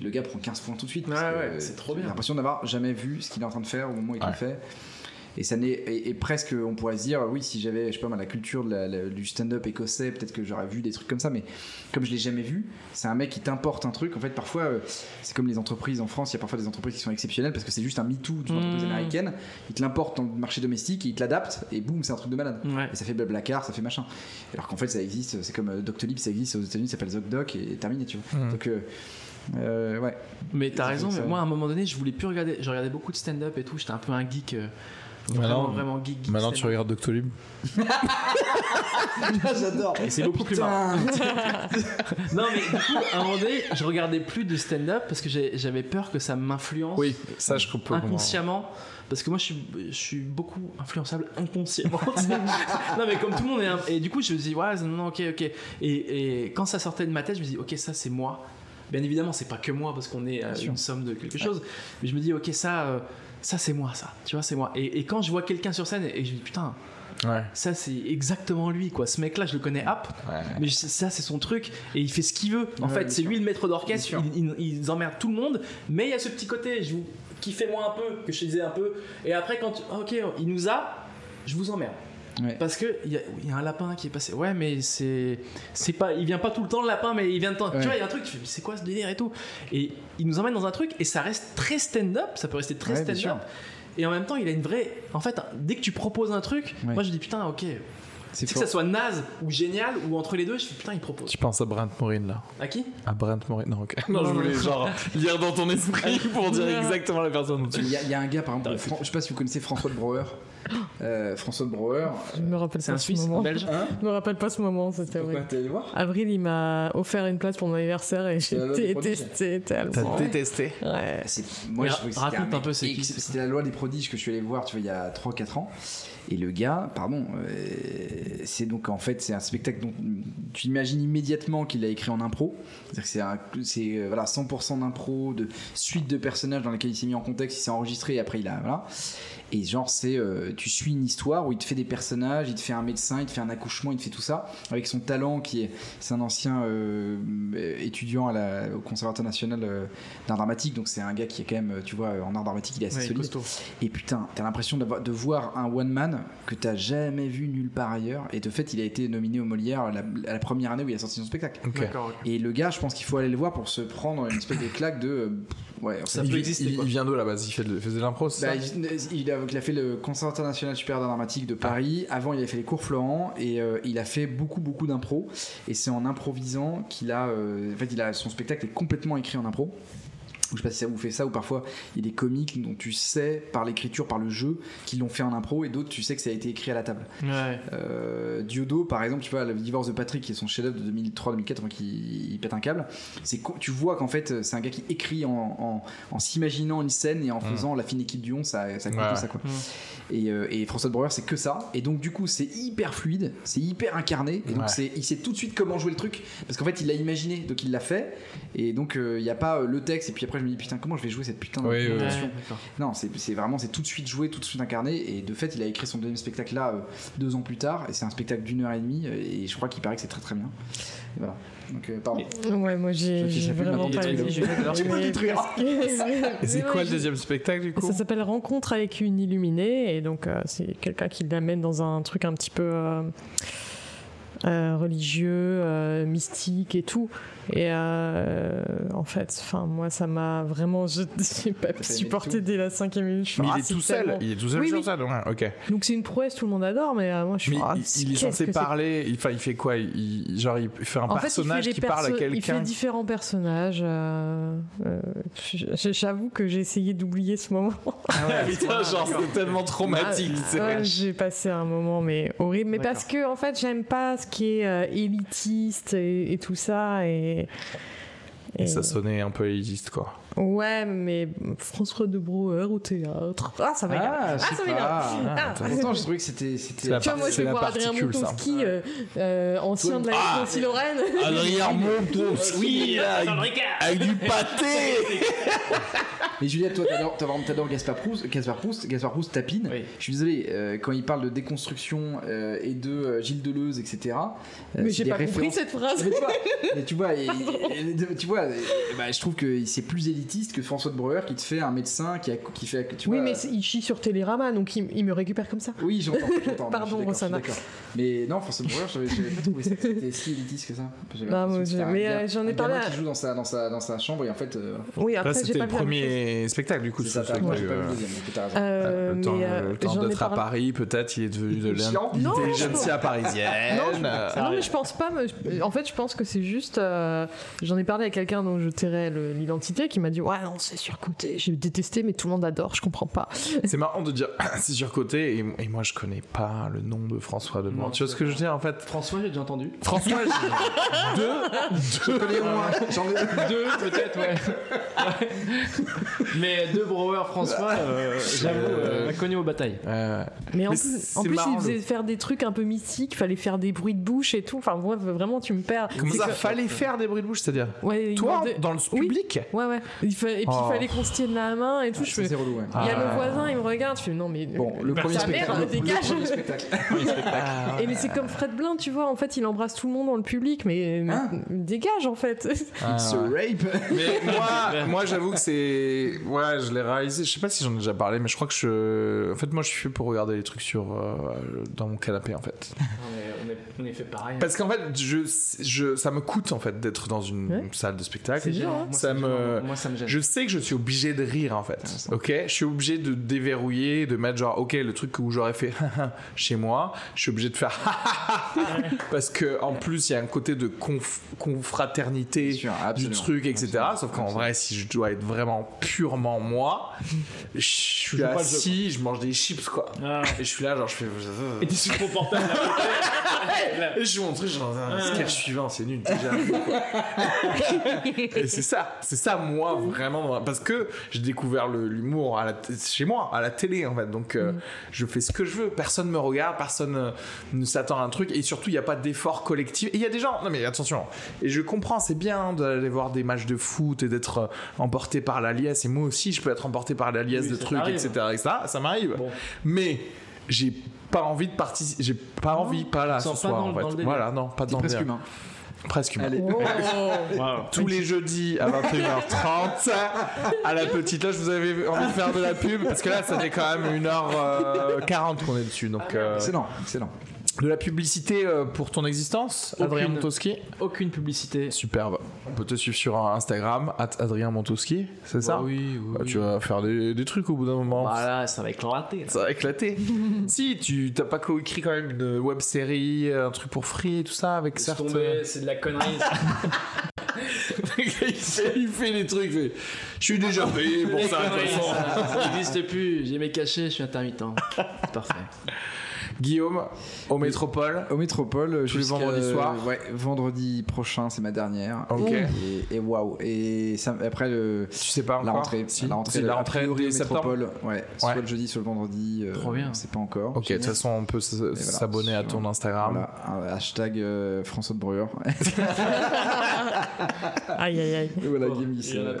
Le gars prend 15 points tout de suite. Ouais, c'est trop J'ai bien. l'impression d'avoir jamais vu ce qu'il est en train de faire au moment où il Ouais. le fait. Et, ça n'est, et, et presque, on pourrait se dire, oui, si j'avais, je sais pas, la culture de la- la- du stand-up écossais, peut-être que j'aurais vu des trucs comme ça, mais comme je l'ai jamais vu, c'est un mec qui t'importe un truc. En fait, parfois, euh, c'est comme les entreprises en France, il y a parfois des entreprises qui sont exceptionnelles parce que c'est juste un MeToo d'une entreprise Mmh. américaine. Ils te l'importent dans le marché domestique, ils te l'adaptent, et boum, c'est un truc de malade. Ouais. Et ça fait Blablacar, ça fait machin. Alors qu'en fait, ça existe, c'est comme euh, Doctolib, ça existe aux États-Unis, ça s'appelle ZocDoc, et terminé, tu vois. Mmh. Donc, euh, euh, ouais. Mais t'as raison, mais moi à un moment donné, je voulais plus regarder. Je regardais beaucoup de stand-up et tout, j'étais un peu un geek. euh, Vraiment, Maintenant, vraiment geek. geek maintenant tu regardes Doctolib. [laughs] J'adore. Et c'est beaucoup plus marrant. [laughs] Non, mais du coup, à un moment donné, je regardais plus de stand-up parce que j'avais peur que ça m'influence Oui, ça je peux comprendre. inconsciemment. Parce que moi, je suis, je suis beaucoup influençable inconsciemment. [laughs] non, mais comme tout le monde est. un- Et du coup, je me dis, ouais, non, non, ok, ok. Et, et quand ça sortait de ma tête, je me dis, ok, ça, c'est moi. Bien évidemment, c'est pas que moi parce qu'on est euh, une somme de quelque chose. Mais je me dis, ok, ça, euh, ça, c'est moi, ça. Tu vois, c'est moi. Et, et quand je vois quelqu'un sur scène et, et je me dis, putain, Ouais. ça, c'est exactement lui, quoi. Ce mec-là, je le connais, hop. Mais je- ça, c'est son truc et il fait ce qu'il veut. En Ouais, fait, c'est lui le maître d'orchestre. Il, il- il emmerde tout le monde. Mais il y a ce petit côté, je vous kiffez moi un peu, que je te disais un peu. Et après, quand tu- ok, il nous a, je vous emmerde. Ouais. Parce que il y, a- il y a un lapin qui est passé. Ouais, mais c'est c'est pas, il vient pas tout le temps le lapin, mais il vient de temps. Ouais. Tu vois, il y a un truc. Tu fais, mais c'est quoi ce délire et tout? Et il nous emmène dans un truc et ça reste très stand-up. Ça peut rester très Ouais, stand-up. Et en même temps, il a une vraie. En fait, dès que tu proposes un truc, Ouais. moi je dis putain, ok. C'est Que ça soit naze ou génial ou entre les deux, je fais putain, il propose. Tu penses à Brent Morin là À qui? À Brent Morin Non, ok. Non, je voulais genre lire dans ton esprit [laughs] pour dire exactement la personne dont tu Il y, a- il y a un gars, par exemple, Fran- je sais pas si vous connaissez François de Brouwer. [gasps] Euh, François de Brouwer. Je me rappelle C'est pas un ce Suisse, moment. Belge. Hein Je me rappelle pas ce moment, c'était Pourquoi horrible. t'es allé voir? Avril, il m'a offert une place pour mon anniversaire et j'ai détesté tellement. T'as détesté Ouais. C'est- Moi, Mais je trouvais que raconte un peu, c'est qui, C'était la loi des prodiges que je suis allé voir, tu vois, il y a 3-4 ans. Et le gars, pardon, euh, c'est donc en fait, c'est un spectacle dont tu imagines immédiatement qu'il a écrit en impro. C'est-à-dire que c'est un- c'est euh, voilà, 100% d'impro, de suite de personnages dans lesquels il s'est mis en contexte, il s'est enregistré et après il a. Voilà. Et genre, c'est. euh, tu suis une histoire où il te fait des personnages, il te fait un médecin, il te fait un accouchement, il te fait tout ça. Avec son talent qui est. C'est un ancien euh, étudiant à la, au Conservatoire national euh, d'art dramatique, donc c'est un gars qui est quand même, euh, tu vois, en art dramatique, il est assez Ouais, solide. costaud. Et putain, t'as l'impression de voir un one man que t'as jamais vu nulle part ailleurs. Et de fait, il a été nominé au Molière la, à la première année où il a sorti son spectacle. Ok. D'accord. ok. Et le gars, je pense qu'il faut aller le voir pour se prendre une espèce de claque de. Ouais, en Ça fait, peut il, exister, il- quoi. il vient d'où la base Il fait de- faisait de l'impro, bah, il, il a, fait le Conservatoire national supérieur d'art dramatique de Paris. Avant, il a fait les cours Florent et euh, il a fait beaucoup, beaucoup d'impro. Et c'est en improvisant qu'il a. euh, en fait, il a, son spectacle est complètement écrit en impro. Je sais pas si ça vous fait ça ou parfois il y a des comiques dont tu sais par l'écriture, par le jeu qu'ils l'ont fait en impro et d'autres tu sais que ça a été écrit à la table. Ouais. Euh, Diodo, par exemple, tu vois, le divorce de Patrick, qui est son chef-d'œuvre de 2003-2004, enfin, qui il pète un câble. C'est tu vois qu'en fait, c'est un gars qui écrit en, en, en s'imaginant une scène et en faisant la fine équipe du 11, ça, ça compte Ouais. ça quoi. Mm. Et, euh, et François de Breuer, c'est que ça. Et donc, du coup, c'est hyper fluide, c'est hyper incarné. Et donc, Ouais. c'est, il sait tout de suite comment jouer le truc. Parce qu'en fait, il l'a imaginé, donc il l'a fait. Et donc, euh, il n'y a pas euh, le texte. Et puis après, je me dis, putain, comment je vais jouer cette putain de Oui, Ouais, non, c'est c'est vraiment, c'est tout de suite joué, tout de suite incarné. Et de fait, il a écrit son deuxième spectacle là, euh, deux ans plus tard. Et c'est un spectacle d'une heure et demie. Et je crois qu'il paraît que c'est très très bien. Et voilà. Donc, euh, pardon. Ouais, moi j'ai vraiment pas [laughs] c'est quoi le deuxième spectacle du coup Ça s'appelle Rencontre avec une illuminée et donc euh, c'est quelqu'un qui l'amène dans un truc un petit peu euh, religieux, euh, mystique et tout. Et euh, en fait, enfin moi ça m'a vraiment, je [laughs] j'ai pas supporté dès la cinquième minute. Je Mais ah, il est c'est tout seul, il est tout seul Oui, sur oui. ça, donc, ouais, ok. Donc c'est une prouesse, tout le monde adore, mais euh, moi je Mais suis. ah, il, il est censé parler, il, il fait quoi? Il, Genre, il fait un En fait, il fait personnage qui parle à perso- Il quelqu'un? fait différents personnages. euh, euh, J'avoue que j'ai essayé d'oublier ce moment. [laughs] Putain, genre, c'est tellement traumatique. Ah, ouais, j'ai passé un moment mais horrible mais parce que en fait j'aime pas ce qui est euh, élitiste et, et tout ça et, Et ça sonnait un peu élitiste, quoi. Ouais mais François de Brouwer au théâtre ah ça m'énerve Ah, Ah, ça m'énerve. pas. Ah. Pourtant, je trouvais que c'était. c'était- C'est la tu vois moi C'est je vais la voir Adrien. Montowski euh, euh, ancien de la Ah. aussi Lorraine [laughs] Adrien Montowski, là, avec, du pâté [laughs] Mais Juliette, toi, t'adores, t'adores, t'adores Gaspard Proust. Gaspard Proust, Gaspard Proust tapine. Oui. Je suis désolé, euh, quand il parle de déconstruction euh, et de euh, Gilles Deleuze, etc. euh, mais j'ai pas compris cette phrase Mais tu vois, mais tu vois, et- [laughs] et- tu vois, et- bah, je trouve que c'est plus élitiste que François de Breuer qui te fait un médecin qui, a, qui fait, tu oui vois, mais il chie sur Télérama donc il, il me récupère comme ça Oui, j'entends. [laughs] Pardon, je suis d'accord, Rossana. je suis d'accord. Mais non, François de Breuer, j'avais pas trouvé ça que c'était [laughs] si élitiste que ça. Bah, moi, que mais, euh, j'en ai un parlé qui joue dans sa, dans sa, dans sa chambre et en fait. euh, oui après c'était le premier spectacle, du coup. c'est ça, j'ai pas vu le deuxième. Euh, le temps, mais, euh, temps d'être à Paris, peut-être, il est devenu de l'intelligentsia Non, parisienne. je- [laughs] Non, mais je pense pas. En fait, je pense que c'est juste. J'en ai parlé à quelqu'un dont je tairais l'identité qui m'a dit dit ouais non c'est surcoté. J'ai détesté mais tout le monde adore. Je comprends pas. C'est marrant de dire [coughs] c'est surcoté et, et moi je connais pas le nom de François Demont. Non, Tu vois ce que je veux dire en fait? François, j'ai déjà entendu. François, j'ai- [laughs] deux, deux. connais au moins. J'en ai- [laughs] Deux, peut-être, ouais. Ouais. Mais deux Brouwer François, euh, j'avoue, euh, inconnu aux batailles. Euh, Mais en Mais plus, en plus marrant, il faisait le- faire des trucs un peu mystiques. Fallait faire des bruits de bouche et tout. Enfin moi vraiment tu me perds. Comment C'est ça que- fallait faire des bruits de bouche, c'est-à-dire Ouais, il Toi, dans le Oui. public? Ouais ouais. Il fa- Et puis Oh. il fallait qu'on se tienne la main et tout. je Ça, fais, c'est relou, ouais. Il y a Ah. le voisin, il me regarde, je fais non mais Bon, le Bah, premier sa spectacle. mère, le dégage. premier spectacle. Et mais c'est comme Fred Blin, tu vois, en fait, il embrasse tout le monde dans le public, mais Hein dégage en fait. [laughs] Ah, Se ouais. rape. Mais moi, [laughs] moi j'avoue que c'est. Ouais, je l'ai réalisé. Je sais pas si j'en ai déjà parlé, mais je crois que je. En fait, moi, je suis fait pour regarder les trucs sur. euh, dans mon canapé, en fait. [laughs] On est, on fait pareil. Parce qu'en fait, je, je, ça me coûte, en fait, d'être dans une Ouais. salle de spectacle. C'est dur, hein. Moi, Ça me me- gêne. Moi, ça me gêne. Je sais que je suis obligé de rire en fait. ça. Ok, je suis obligé de déverrouiller, de mettre genre ok le truc où j'aurais fait [laughs] chez moi, je suis obligé de faire [laughs] parce que en plus il y a un côté de conf- confraternité sûr, du truc etc. Absolument. Sauf qu'en vrai si je dois être vraiment purement moi, je suis jeu, assis, je mange des chips quoi. Ah. Et je suis là genre je fais Et ton portable là. et je montre genre un sketch suivant c'est nul déjà. [laughs] Et c'est ça, c'est ça moi vraiment parce que j'ai découvert l'humour à la t- chez moi, à la télé en fait. Donc euh, je fais ce que je veux, personne me regarde, personne euh, ne s'attend à un truc et surtout il n'y a pas d'effort collectif. Et il y a des gens, non mais attention, et je comprends, c'est bien d'aller voir des matchs de foot et d'être euh, emporté par la liesse et moi aussi je peux être emporté par la liesse Oui, de ça trucs etc., etc. Ça m'arrive. Bon. Mais j'ai pas envie de participer, j'ai pas envie, pas là ce pas soir dans en le- dans le fait. Voilà, non, pas dans le humain. Presque humain. Allez. Oh. Tous les jeudis à 21h30 à la petite loge, vous avez envie de faire de la pub? Parce que là, ça fait quand même 1h40 qu'on est dessus. Donc, euh, Excellent, excellent. De la publicité euh, pour ton existence, Adrien Aucune. Montowski. Aucune publicité. Superbe. On peut te suivre sur Instagram, at Adrien Montowski, c'est ça? Bah oui, oui. Bah, oui. Tu vas faire des, des trucs au bout d'un moment. Voilà, ça va éclater. là. Ça va éclater. [laughs] si, tu t'as pas coécrit quand même une web série, un truc pour free et tout ça avec certes. tomber, c'est de la connerie. [laughs] il, fait, il fait des trucs. fait, Je suis déjà payé pour ça de toute façon. ça n'existe plus. J'ai mes cachets, je suis intermittent. Parfait. Guillaume, au Métropole. Au Métropole, Tous les vendredis soirs. Ouais, vendredi prochain, c'est ma dernière. Ok. Et, et waouh. Et ça, après le. Tu sais pas La rentrée, Si. la rentrée, la rentrée. Métropole, ouais, soit le jeudi, soit le vendredi. euh, Trop bien. On sait pas encore. Ok, de toute façon, on peut voilà, s'abonner à ton Instagram. Voilà, hashtag euh, François de Breuer. [laughs] Aïe aïe aïe. Et voilà, Oh, a voilà.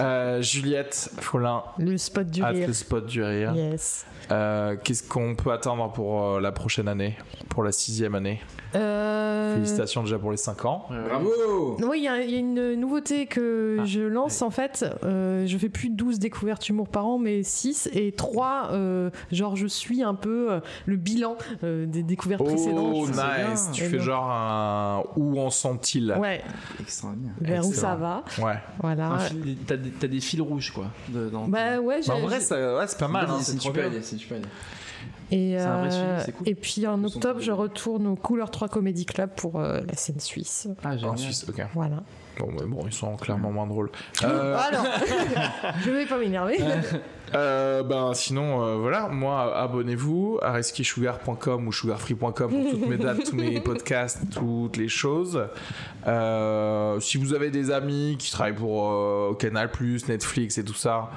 Euh, Juliette Follin, Le spot du rire. le spot du rire. Yes. Euh, Qu'est-ce qu'on peut attendre pour euh, la prochaine année, pour la sixième année? Euh... Félicitations déjà pour les 5 ans. Bravo Oui, il y, y a une nouveauté que Ah, je lance en fait. Euh, je fais plus 12 découvertes humour par an, mais 6 et 3. euh, genre, je suis un peu euh, le bilan euh, des découvertes précédentes. Oh, trouve ça nice. Tu Et fais donc- genre un où en sont-ils? Ouais, Extraordinaire. vers où ça va. Ouais. Voilà. T'as des, t'as des fils rouges, quoi. de- dans- Bah ouais, j'ai. Bah, en vrai, ouais, c'est pas mal. hein. C'est super super idée. Et, C'est un vrai euh, suivi, c'est cool. et puis en octobre, je retourne au Couleur 3 Comedy Club pour euh, la scène suisse. Ah, génial. En Suisse, ok. Voilà. Bon, mais bon, ils sont clairement moins drôles. Euh, Ah non [laughs] Je vais pas m'énerver. Euh, ben sinon euh, voilà moi abonnez-vous à reskisugar.com ou sugarfree.com pour toutes mes dates tous mes podcasts toutes les choses Euh, si vous avez des amis qui travaillent pour euh, Canal Netflix et tout ça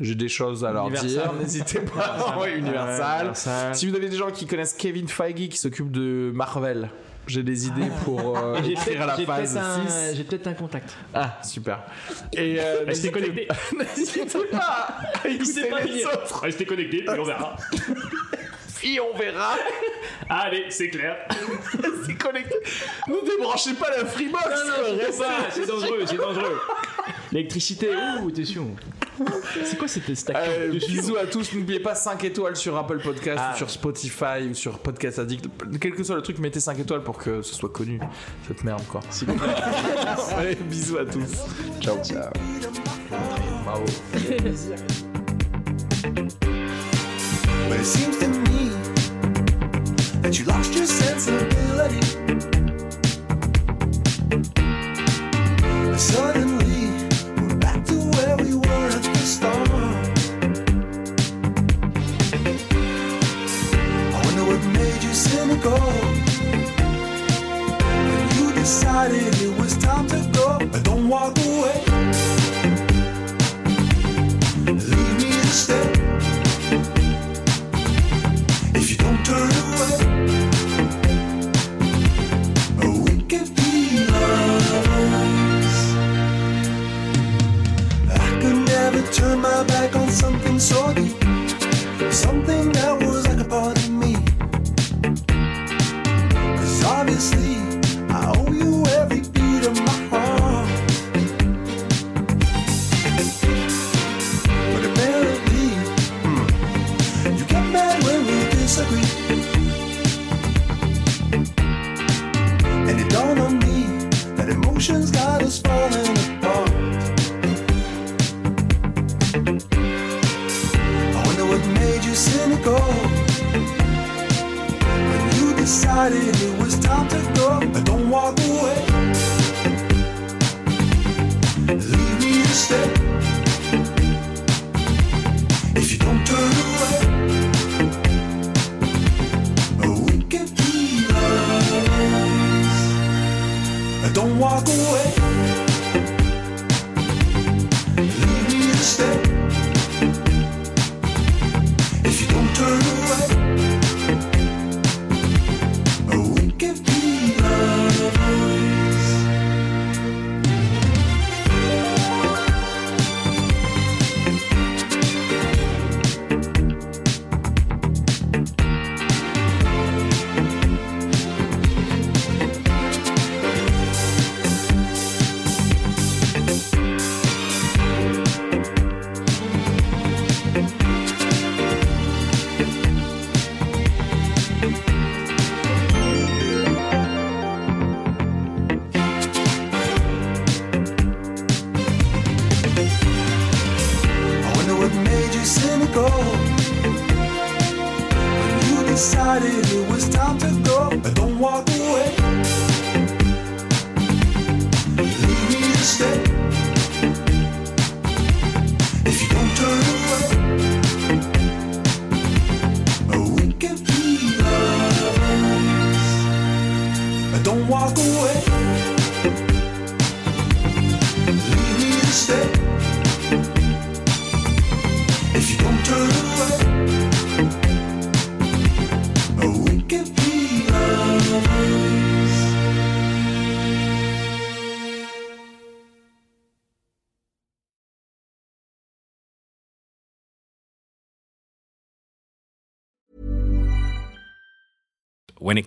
j'ai des choses à leur Universal. dire n'hésitez pas [laughs] ouais, Universal Universal. si vous avez des gens qui connaissent Kevin Feige qui s'occupe de Marvel j'ai des idées pour euh, [laughs] écrire à la phase peut-être un- 6 J'ai peut-être un contact. ah super et euh, Restez connectés. [laughs] n'hésitez pas à écouter pas les autres Restez connectés, puis on verra. et on verra Allez, c'est clair. c'est connecté. Ne débranchez pas la Freebox. Pas, c'est dangereux, c'est dangereux. L'électricité, ouh, attention. [laughs] C'est quoi cette stack Euh, bisous à tous. N'oubliez pas 5 étoiles sur Apple Podcast, Ah. ou sur Spotify ou sur Podcast Addict. Quel que soit le truc, mettez 5 étoiles pour que ce soit connu. Cette merde, quoi. Allez, [laughs] bisous à tous. Ciao. Ciao. Bravo. But it seems to me that you lost your sensibility. Suddenly, When you decided it was time to go, don't walk away.